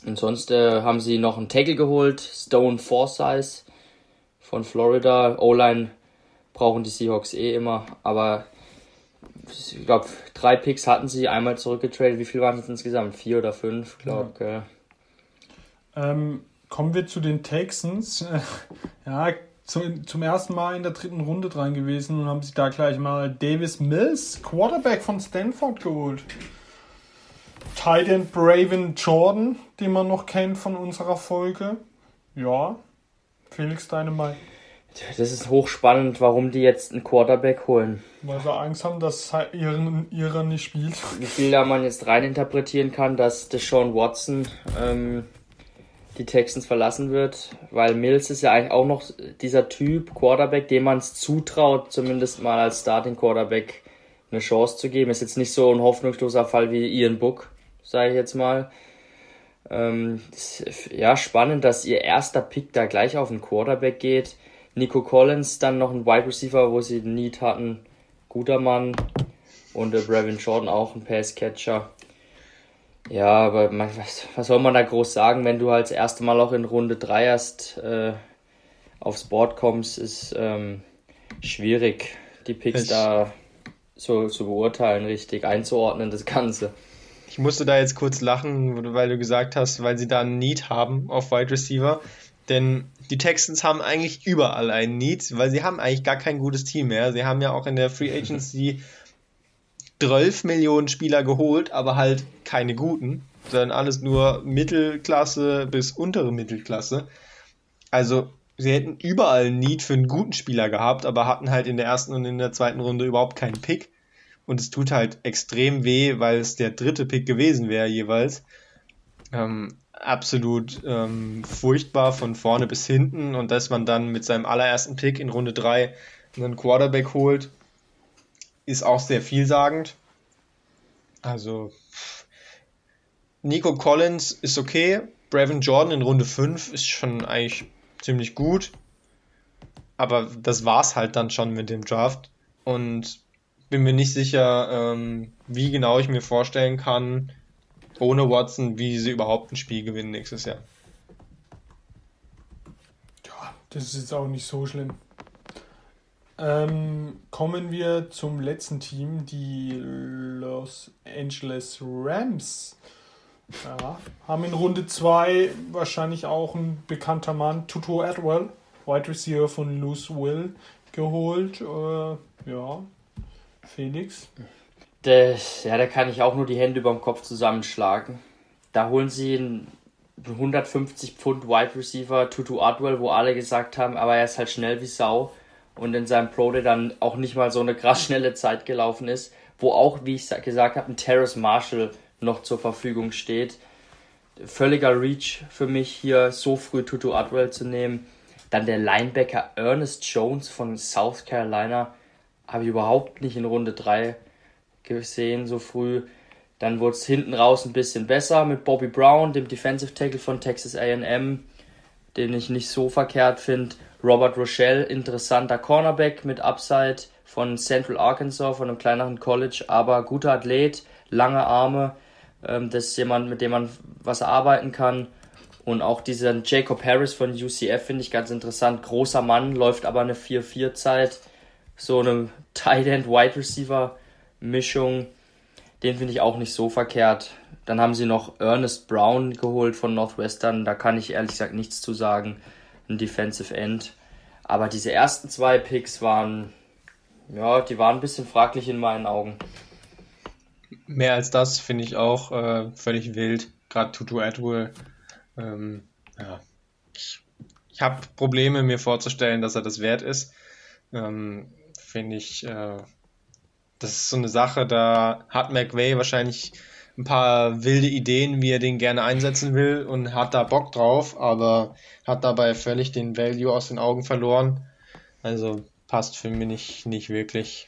Und sonst äh, haben sie noch einen Tackle geholt, Stone Forsyth von Florida. O-Line brauchen die Seahawks eh immer, aber ich glaube, drei Picks hatten sie, einmal zurückgetradet. Wie viel waren es insgesamt? Vier oder fünf, glaube ich. Ja. Ähm, kommen wir zu den Texans. ja, zum, zum ersten Mal in der dritten Runde dran gewesen und haben sich da gleich mal Davis Mills, Quarterback von Stanford, geholt. Titan Braven Jordan, den man noch kennt von unserer Folge. Ja, Felix, deine Meinung? Das ist hochspannend, warum die jetzt einen Quarterback holen. Weil sie Angst haben, dass ihren, ihrer nicht spielt. Wie viel da man jetzt reininterpretieren kann, dass Deshaun Watson ähm, die Texans verlassen wird, weil Mills ist ja eigentlich auch noch dieser Typ Quarterback, dem man es zutraut, zumindest mal als Starting Quarterback eine Chance zu geben. Ist jetzt nicht so ein hoffnungsloser Fall wie Ian Book, sage ich jetzt mal. Ähm, ja, spannend, dass ihr erster Pick da gleich auf den Quarterback geht. Nico Collins, dann noch ein Wide Receiver, wo sie Need hatten. Guter Mann. Und äh, Brevin Jordan auch ein Passcatcher. Ja, aber man, was, was, soll man da groß sagen, wenn du als erste Mal auch in Runde 3 erst äh, aufs Board kommst, ist ähm, schwierig, die Picks ich, da so zu beurteilen, richtig einzuordnen, das Ganze. Ich musste da jetzt kurz lachen, weil du gesagt hast, weil sie da einen Need haben auf Wide Receiver. Denn die Texans haben eigentlich überall einen Need, weil sie haben eigentlich gar kein gutes Team mehr. Sie haben ja auch in der Free Agency 12 Millionen Spieler geholt, aber halt keine guten, sondern alles nur Mittelklasse bis untere Mittelklasse. Also sie hätten überall einen Need für einen guten Spieler gehabt, aber hatten halt in der ersten und in der zweiten Runde überhaupt keinen Pick. Und es tut halt extrem weh, weil es der dritte Pick gewesen wäre jeweils. Ähm, absolut ähm, furchtbar von vorne bis hinten. Und dass man dann mit seinem allerersten Pick in Runde 3 einen Quarterback holt, ist auch sehr vielsagend. Also Nico Collins ist okay. Brevin Jordan in Runde 5 ist schon eigentlich ziemlich gut. Aber das war's halt dann schon mit dem Draft. Und bin mir nicht sicher, ähm, wie genau ich mir vorstellen kann, ohne Watson, wie sie überhaupt ein Spiel gewinnen nächstes Jahr. Ja, das ist jetzt auch nicht so schlimm. Ähm, kommen wir zum letzten Team, die Los Angeles Rams. Ja, haben in Runde 2 wahrscheinlich auch ein bekannter Mann, Tutu Atwell, Wide Receiver von Louisville, geholt. Äh, ja, Felix. Das, ja, da kann ich auch nur die Hände über dem Kopf zusammenschlagen. Da holen sie einen 150 Pfund Wide Receiver Tutu Atwell, wo alle gesagt haben, aber er ist halt schnell wie Sau und in seinem Pro Day dann auch nicht mal so eine krass schnelle Zeit gelaufen ist, wo auch, wie ich gesagt habe, ein Terrace Marshall noch zur Verfügung steht. Völliger Reach für mich hier so früh Tutu Atwell zu nehmen. Dann der Linebacker Ernest Jones von South Carolina habe ich überhaupt nicht in Runde 3 gesehen so früh. Dann wurde es hinten raus ein bisschen besser mit Bobby Brown, dem Defensive Tackle von Texas AM, den ich nicht so verkehrt finde. Robert Rochelle, interessanter Cornerback mit Upside von Central Arkansas, von einem kleineren College, aber guter Athlet, lange Arme. Ähm, das ist jemand, mit dem man was arbeiten kann. Und auch diesen Jacob Harris von UCF finde ich ganz interessant. Großer Mann, läuft aber eine 4-4-Zeit. So eine Tight End Wide Receiver Mischung. Den finde ich auch nicht so verkehrt. Dann haben sie noch Ernest Brown geholt von Northwestern. Da kann ich ehrlich gesagt nichts zu sagen. Ein Defensive End. Aber diese ersten zwei Picks waren, ja, die waren ein bisschen fraglich in meinen Augen. Mehr als das finde ich auch äh, völlig wild. Gerade Tutu Atwell. Ähm, ja. Ich, ich habe Probleme, mir vorzustellen, dass er das wert ist. Ähm, finde ich, äh, das ist so eine Sache, da hat McVay wahrscheinlich ein paar wilde Ideen, wie er den gerne einsetzen will und hat da Bock drauf, aber hat dabei völlig den Value aus den Augen verloren. Also passt für mich nicht, nicht wirklich.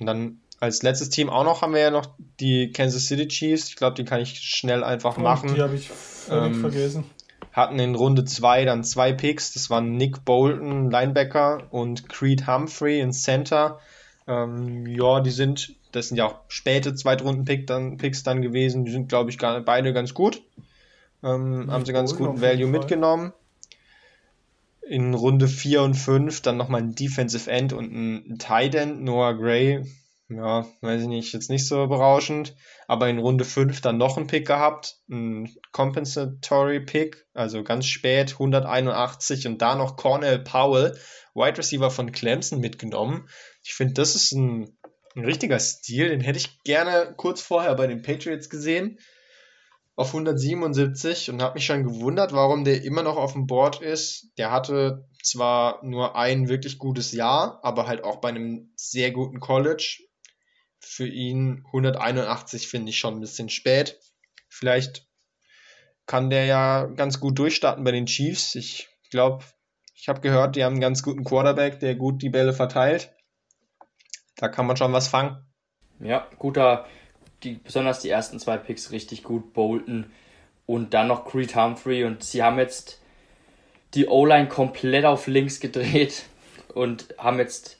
Und dann als letztes Team auch noch haben wir ja noch die Kansas City Chiefs. Ich glaube, die kann ich schnell einfach machen. Die habe ich völlig ähm, vergessen. Hatten in Runde 2 dann zwei Picks. Das waren Nick Bolton, Linebacker, und Creed Humphrey in Center. Ähm, ja, die sind, das sind ja auch späte Zweitrunden-Picks dann, Picks dann gewesen. Die sind, glaube ich, gar, beide ganz gut. Ähm, haben sie ganz guten Value mitgenommen. In Runde 4 und 5 dann nochmal ein Defensive End und ein Tight End, Noah Gray ja, weiß ich nicht, jetzt nicht so berauschend. Aber in Runde 5 dann noch ein Pick gehabt, ein Compensatory Pick, also ganz spät, 181 und da noch Cornell Powell, Wide Receiver von Clemson mitgenommen. Ich finde, das ist ein, ein richtiger Stil, den hätte ich gerne kurz vorher bei den Patriots gesehen auf 177 und habe mich schon gewundert, warum der immer noch auf dem Board ist. Der hatte zwar nur ein wirklich gutes Jahr, aber halt auch bei einem sehr guten College für ihn 181 finde ich schon ein bisschen spät. Vielleicht kann der ja ganz gut durchstarten bei den Chiefs. Ich glaube, ich habe gehört, die haben einen ganz guten Quarterback, der gut die Bälle verteilt. Da kann man schon was fangen. Ja, guter, die, besonders die ersten zwei Picks richtig gut. Bolton und dann noch Creed Humphrey. Und sie haben jetzt die O-Line komplett auf links gedreht und haben jetzt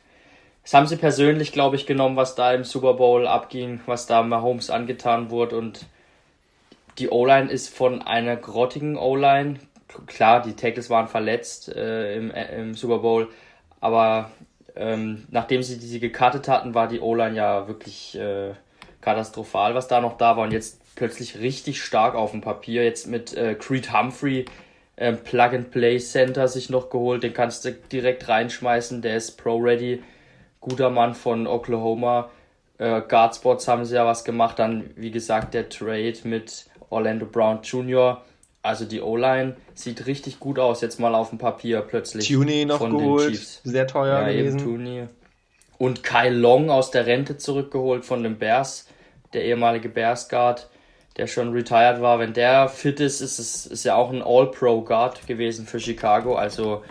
das haben sie persönlich, glaube ich, genommen, was da im Super Bowl abging, was da Mahomes angetan wurde. Und die O-Line ist von einer grottigen O-Line. Klar, die Tackles waren verletzt äh, im, äh, im Super Bowl, aber ähm, nachdem sie diese gekartet hatten, war die O-Line ja wirklich äh, katastrophal, was da noch da war. Und jetzt plötzlich richtig stark auf dem Papier. Jetzt mit äh, Creed Humphrey, äh, Plug-and-Play-Center sich noch geholt. Den kannst du direkt reinschmeißen. Der ist Pro-Ready guter Mann von Oklahoma. Äh, Guardspots haben sie ja was gemacht. Dann, wie gesagt, der Trade mit Orlando Brown Jr. Also die O-Line sieht richtig gut aus, jetzt mal auf dem Papier plötzlich. Tuny noch von geholt, den Chiefs. sehr teuer ja, gewesen. Eben Tuny. Und Kyle Long aus der Rente zurückgeholt von den Bears, der ehemalige Bears Guard, der schon retired war. Wenn der fit ist, ist es ist ja auch ein All-Pro Guard gewesen für Chicago. Also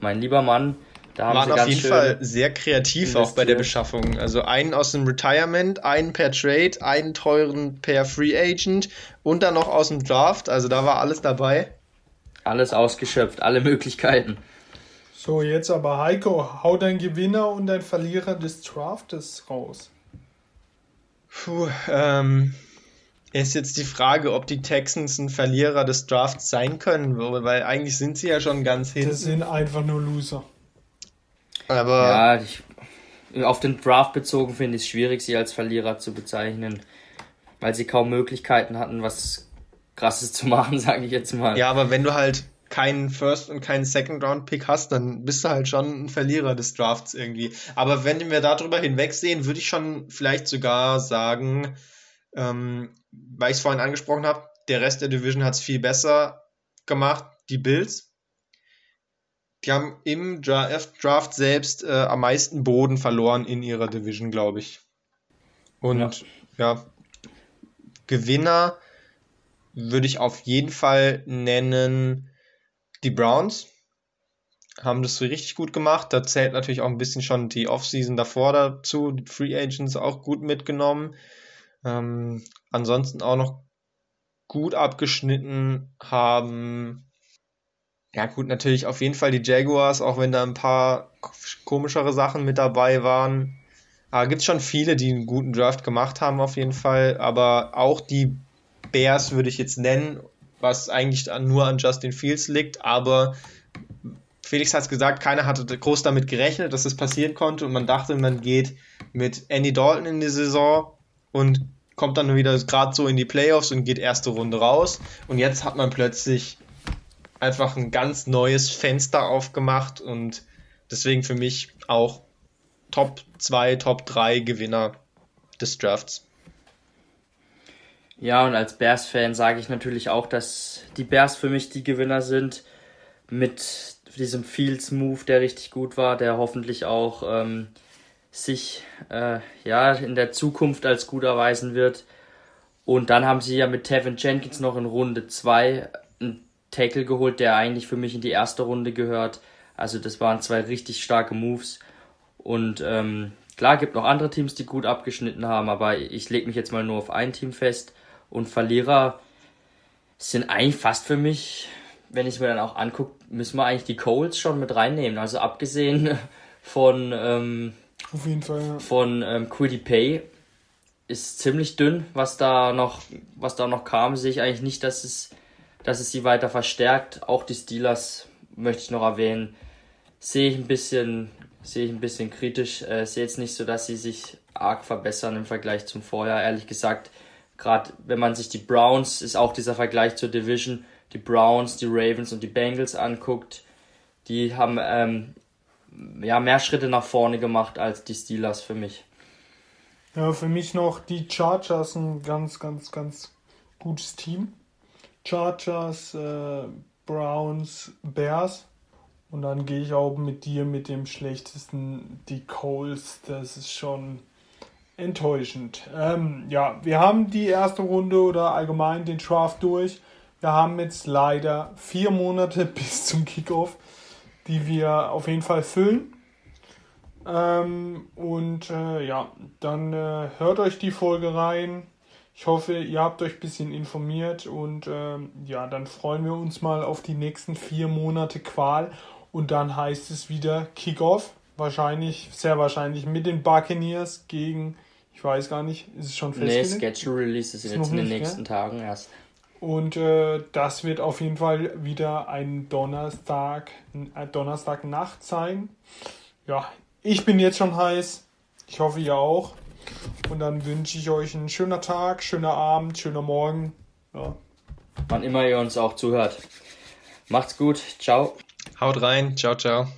mein lieber Mann, da haben waren auf jeden Fall sehr kreativ investiert. auch bei der Beschaffung. Also einen aus dem Retirement, einen per Trade, einen teuren per Free Agent und dann noch aus dem Draft. Also da war alles dabei. Alles ausgeschöpft, alle Möglichkeiten. So, jetzt aber Heiko, hau dein Gewinner und dein Verlierer des Draftes raus. Puh, ähm, ist jetzt die Frage, ob die Texans ein Verlierer des Drafts sein können, weil eigentlich sind sie ja schon ganz hinten. Das sind einfach nur Loser. Aber ja, ich, auf den Draft bezogen finde ich es schwierig, sie als Verlierer zu bezeichnen, weil sie kaum Möglichkeiten hatten, was Krasses zu machen, sage ich jetzt mal. Ja, aber wenn du halt keinen First- und keinen Second-Round-Pick hast, dann bist du halt schon ein Verlierer des Drafts irgendwie. Aber wenn wir darüber hinwegsehen, würde ich schon vielleicht sogar sagen, ähm, weil ich es vorhin angesprochen habe, der Rest der Division hat es viel besser gemacht. Die Bills, die haben im Draft selbst äh, am meisten Boden verloren in ihrer Division, glaube ich. Und ja. ja, Gewinner würde ich auf jeden Fall nennen die Browns. Haben das so richtig gut gemacht. Da zählt natürlich auch ein bisschen schon die Offseason davor dazu. Die Free Agents auch gut mitgenommen. Ähm, ansonsten auch noch gut abgeschnitten haben. Ja, gut, natürlich auf jeden Fall die Jaguars, auch wenn da ein paar komischere Sachen mit dabei waren. Aber gibt es schon viele, die einen guten Draft gemacht haben, auf jeden Fall. Aber auch die Bears würde ich jetzt nennen, was eigentlich nur an Justin Fields liegt. Aber Felix hat es gesagt, keiner hatte groß damit gerechnet, dass es passieren konnte. Und man dachte, man geht mit Andy Dalton in die Saison und kommt dann wieder gerade so in die Playoffs und geht erste Runde raus. Und jetzt hat man plötzlich einfach ein ganz neues Fenster aufgemacht und deswegen für mich auch Top 2, Top 3 Gewinner des Drafts. Ja, und als Bears-Fan sage ich natürlich auch, dass die Bears für mich die Gewinner sind mit diesem Fields-Move, der richtig gut war, der hoffentlich auch ähm, sich äh, ja in der Zukunft als gut erweisen wird. Und dann haben sie ja mit Tevin Jenkins noch in Runde 2 einen Tackle geholt, der eigentlich für mich in die erste Runde gehört. Also das waren zwei richtig starke Moves. Und ähm, klar, gibt noch andere Teams, die gut abgeschnitten haben, aber ich lege mich jetzt mal nur auf ein Team fest. Und Verlierer sind eigentlich fast für mich, wenn ich es mir dann auch angucke, müssen wir eigentlich die Coles schon mit reinnehmen. Also abgesehen von ähm, auf jeden Fall, ja. Von ähm, Quiddy Pay ist ziemlich dünn, was da noch, was da noch kam, sehe ich eigentlich nicht, dass es, dass es sie weiter verstärkt. Auch die Steelers möchte ich noch erwähnen, sehe ich ein bisschen, sehe ich ein bisschen kritisch. Äh, sehe jetzt nicht so, dass sie sich arg verbessern im Vergleich zum Vorjahr. Ehrlich gesagt, gerade wenn man sich die Browns, ist auch dieser Vergleich zur Division, die Browns, die Ravens und die Bengals anguckt, die haben ähm, ja, mehr Schritte nach vorne gemacht als die Steelers für mich. Ja, für mich noch die Chargers ein ganz, ganz, ganz gutes Team. Chargers, äh, Browns, Bears. Und dann gehe ich auch mit dir mit dem schlechtesten, die Coles. Das ist schon enttäuschend. Ähm, ja, wir haben die erste Runde oder allgemein den Draft durch. Wir haben jetzt leider vier Monate bis zum Kickoff die wir auf jeden Fall füllen. Ähm, und äh, ja, dann äh, hört euch die Folge rein. Ich hoffe, ihr habt euch ein bisschen informiert und ähm, ja, dann freuen wir uns mal auf die nächsten vier Monate Qual und dann heißt es wieder Kickoff. Wahrscheinlich, sehr wahrscheinlich mit den Buccaneers gegen, ich weiß gar nicht, ist es schon festgelegt? Nee, Schedule Release ist, ist jetzt in den nächsten ja? Tagen erst. Und äh, das wird auf jeden Fall wieder ein Donnerstag, äh, Donnerstagnacht sein. Ja, ich bin jetzt schon heiß. Ich hoffe, ihr auch. Und dann wünsche ich euch einen schönen Tag, schöner Abend, schöner Morgen. Ja. Wann immer ihr uns auch zuhört. Macht's gut. Ciao. Haut rein. Ciao, ciao.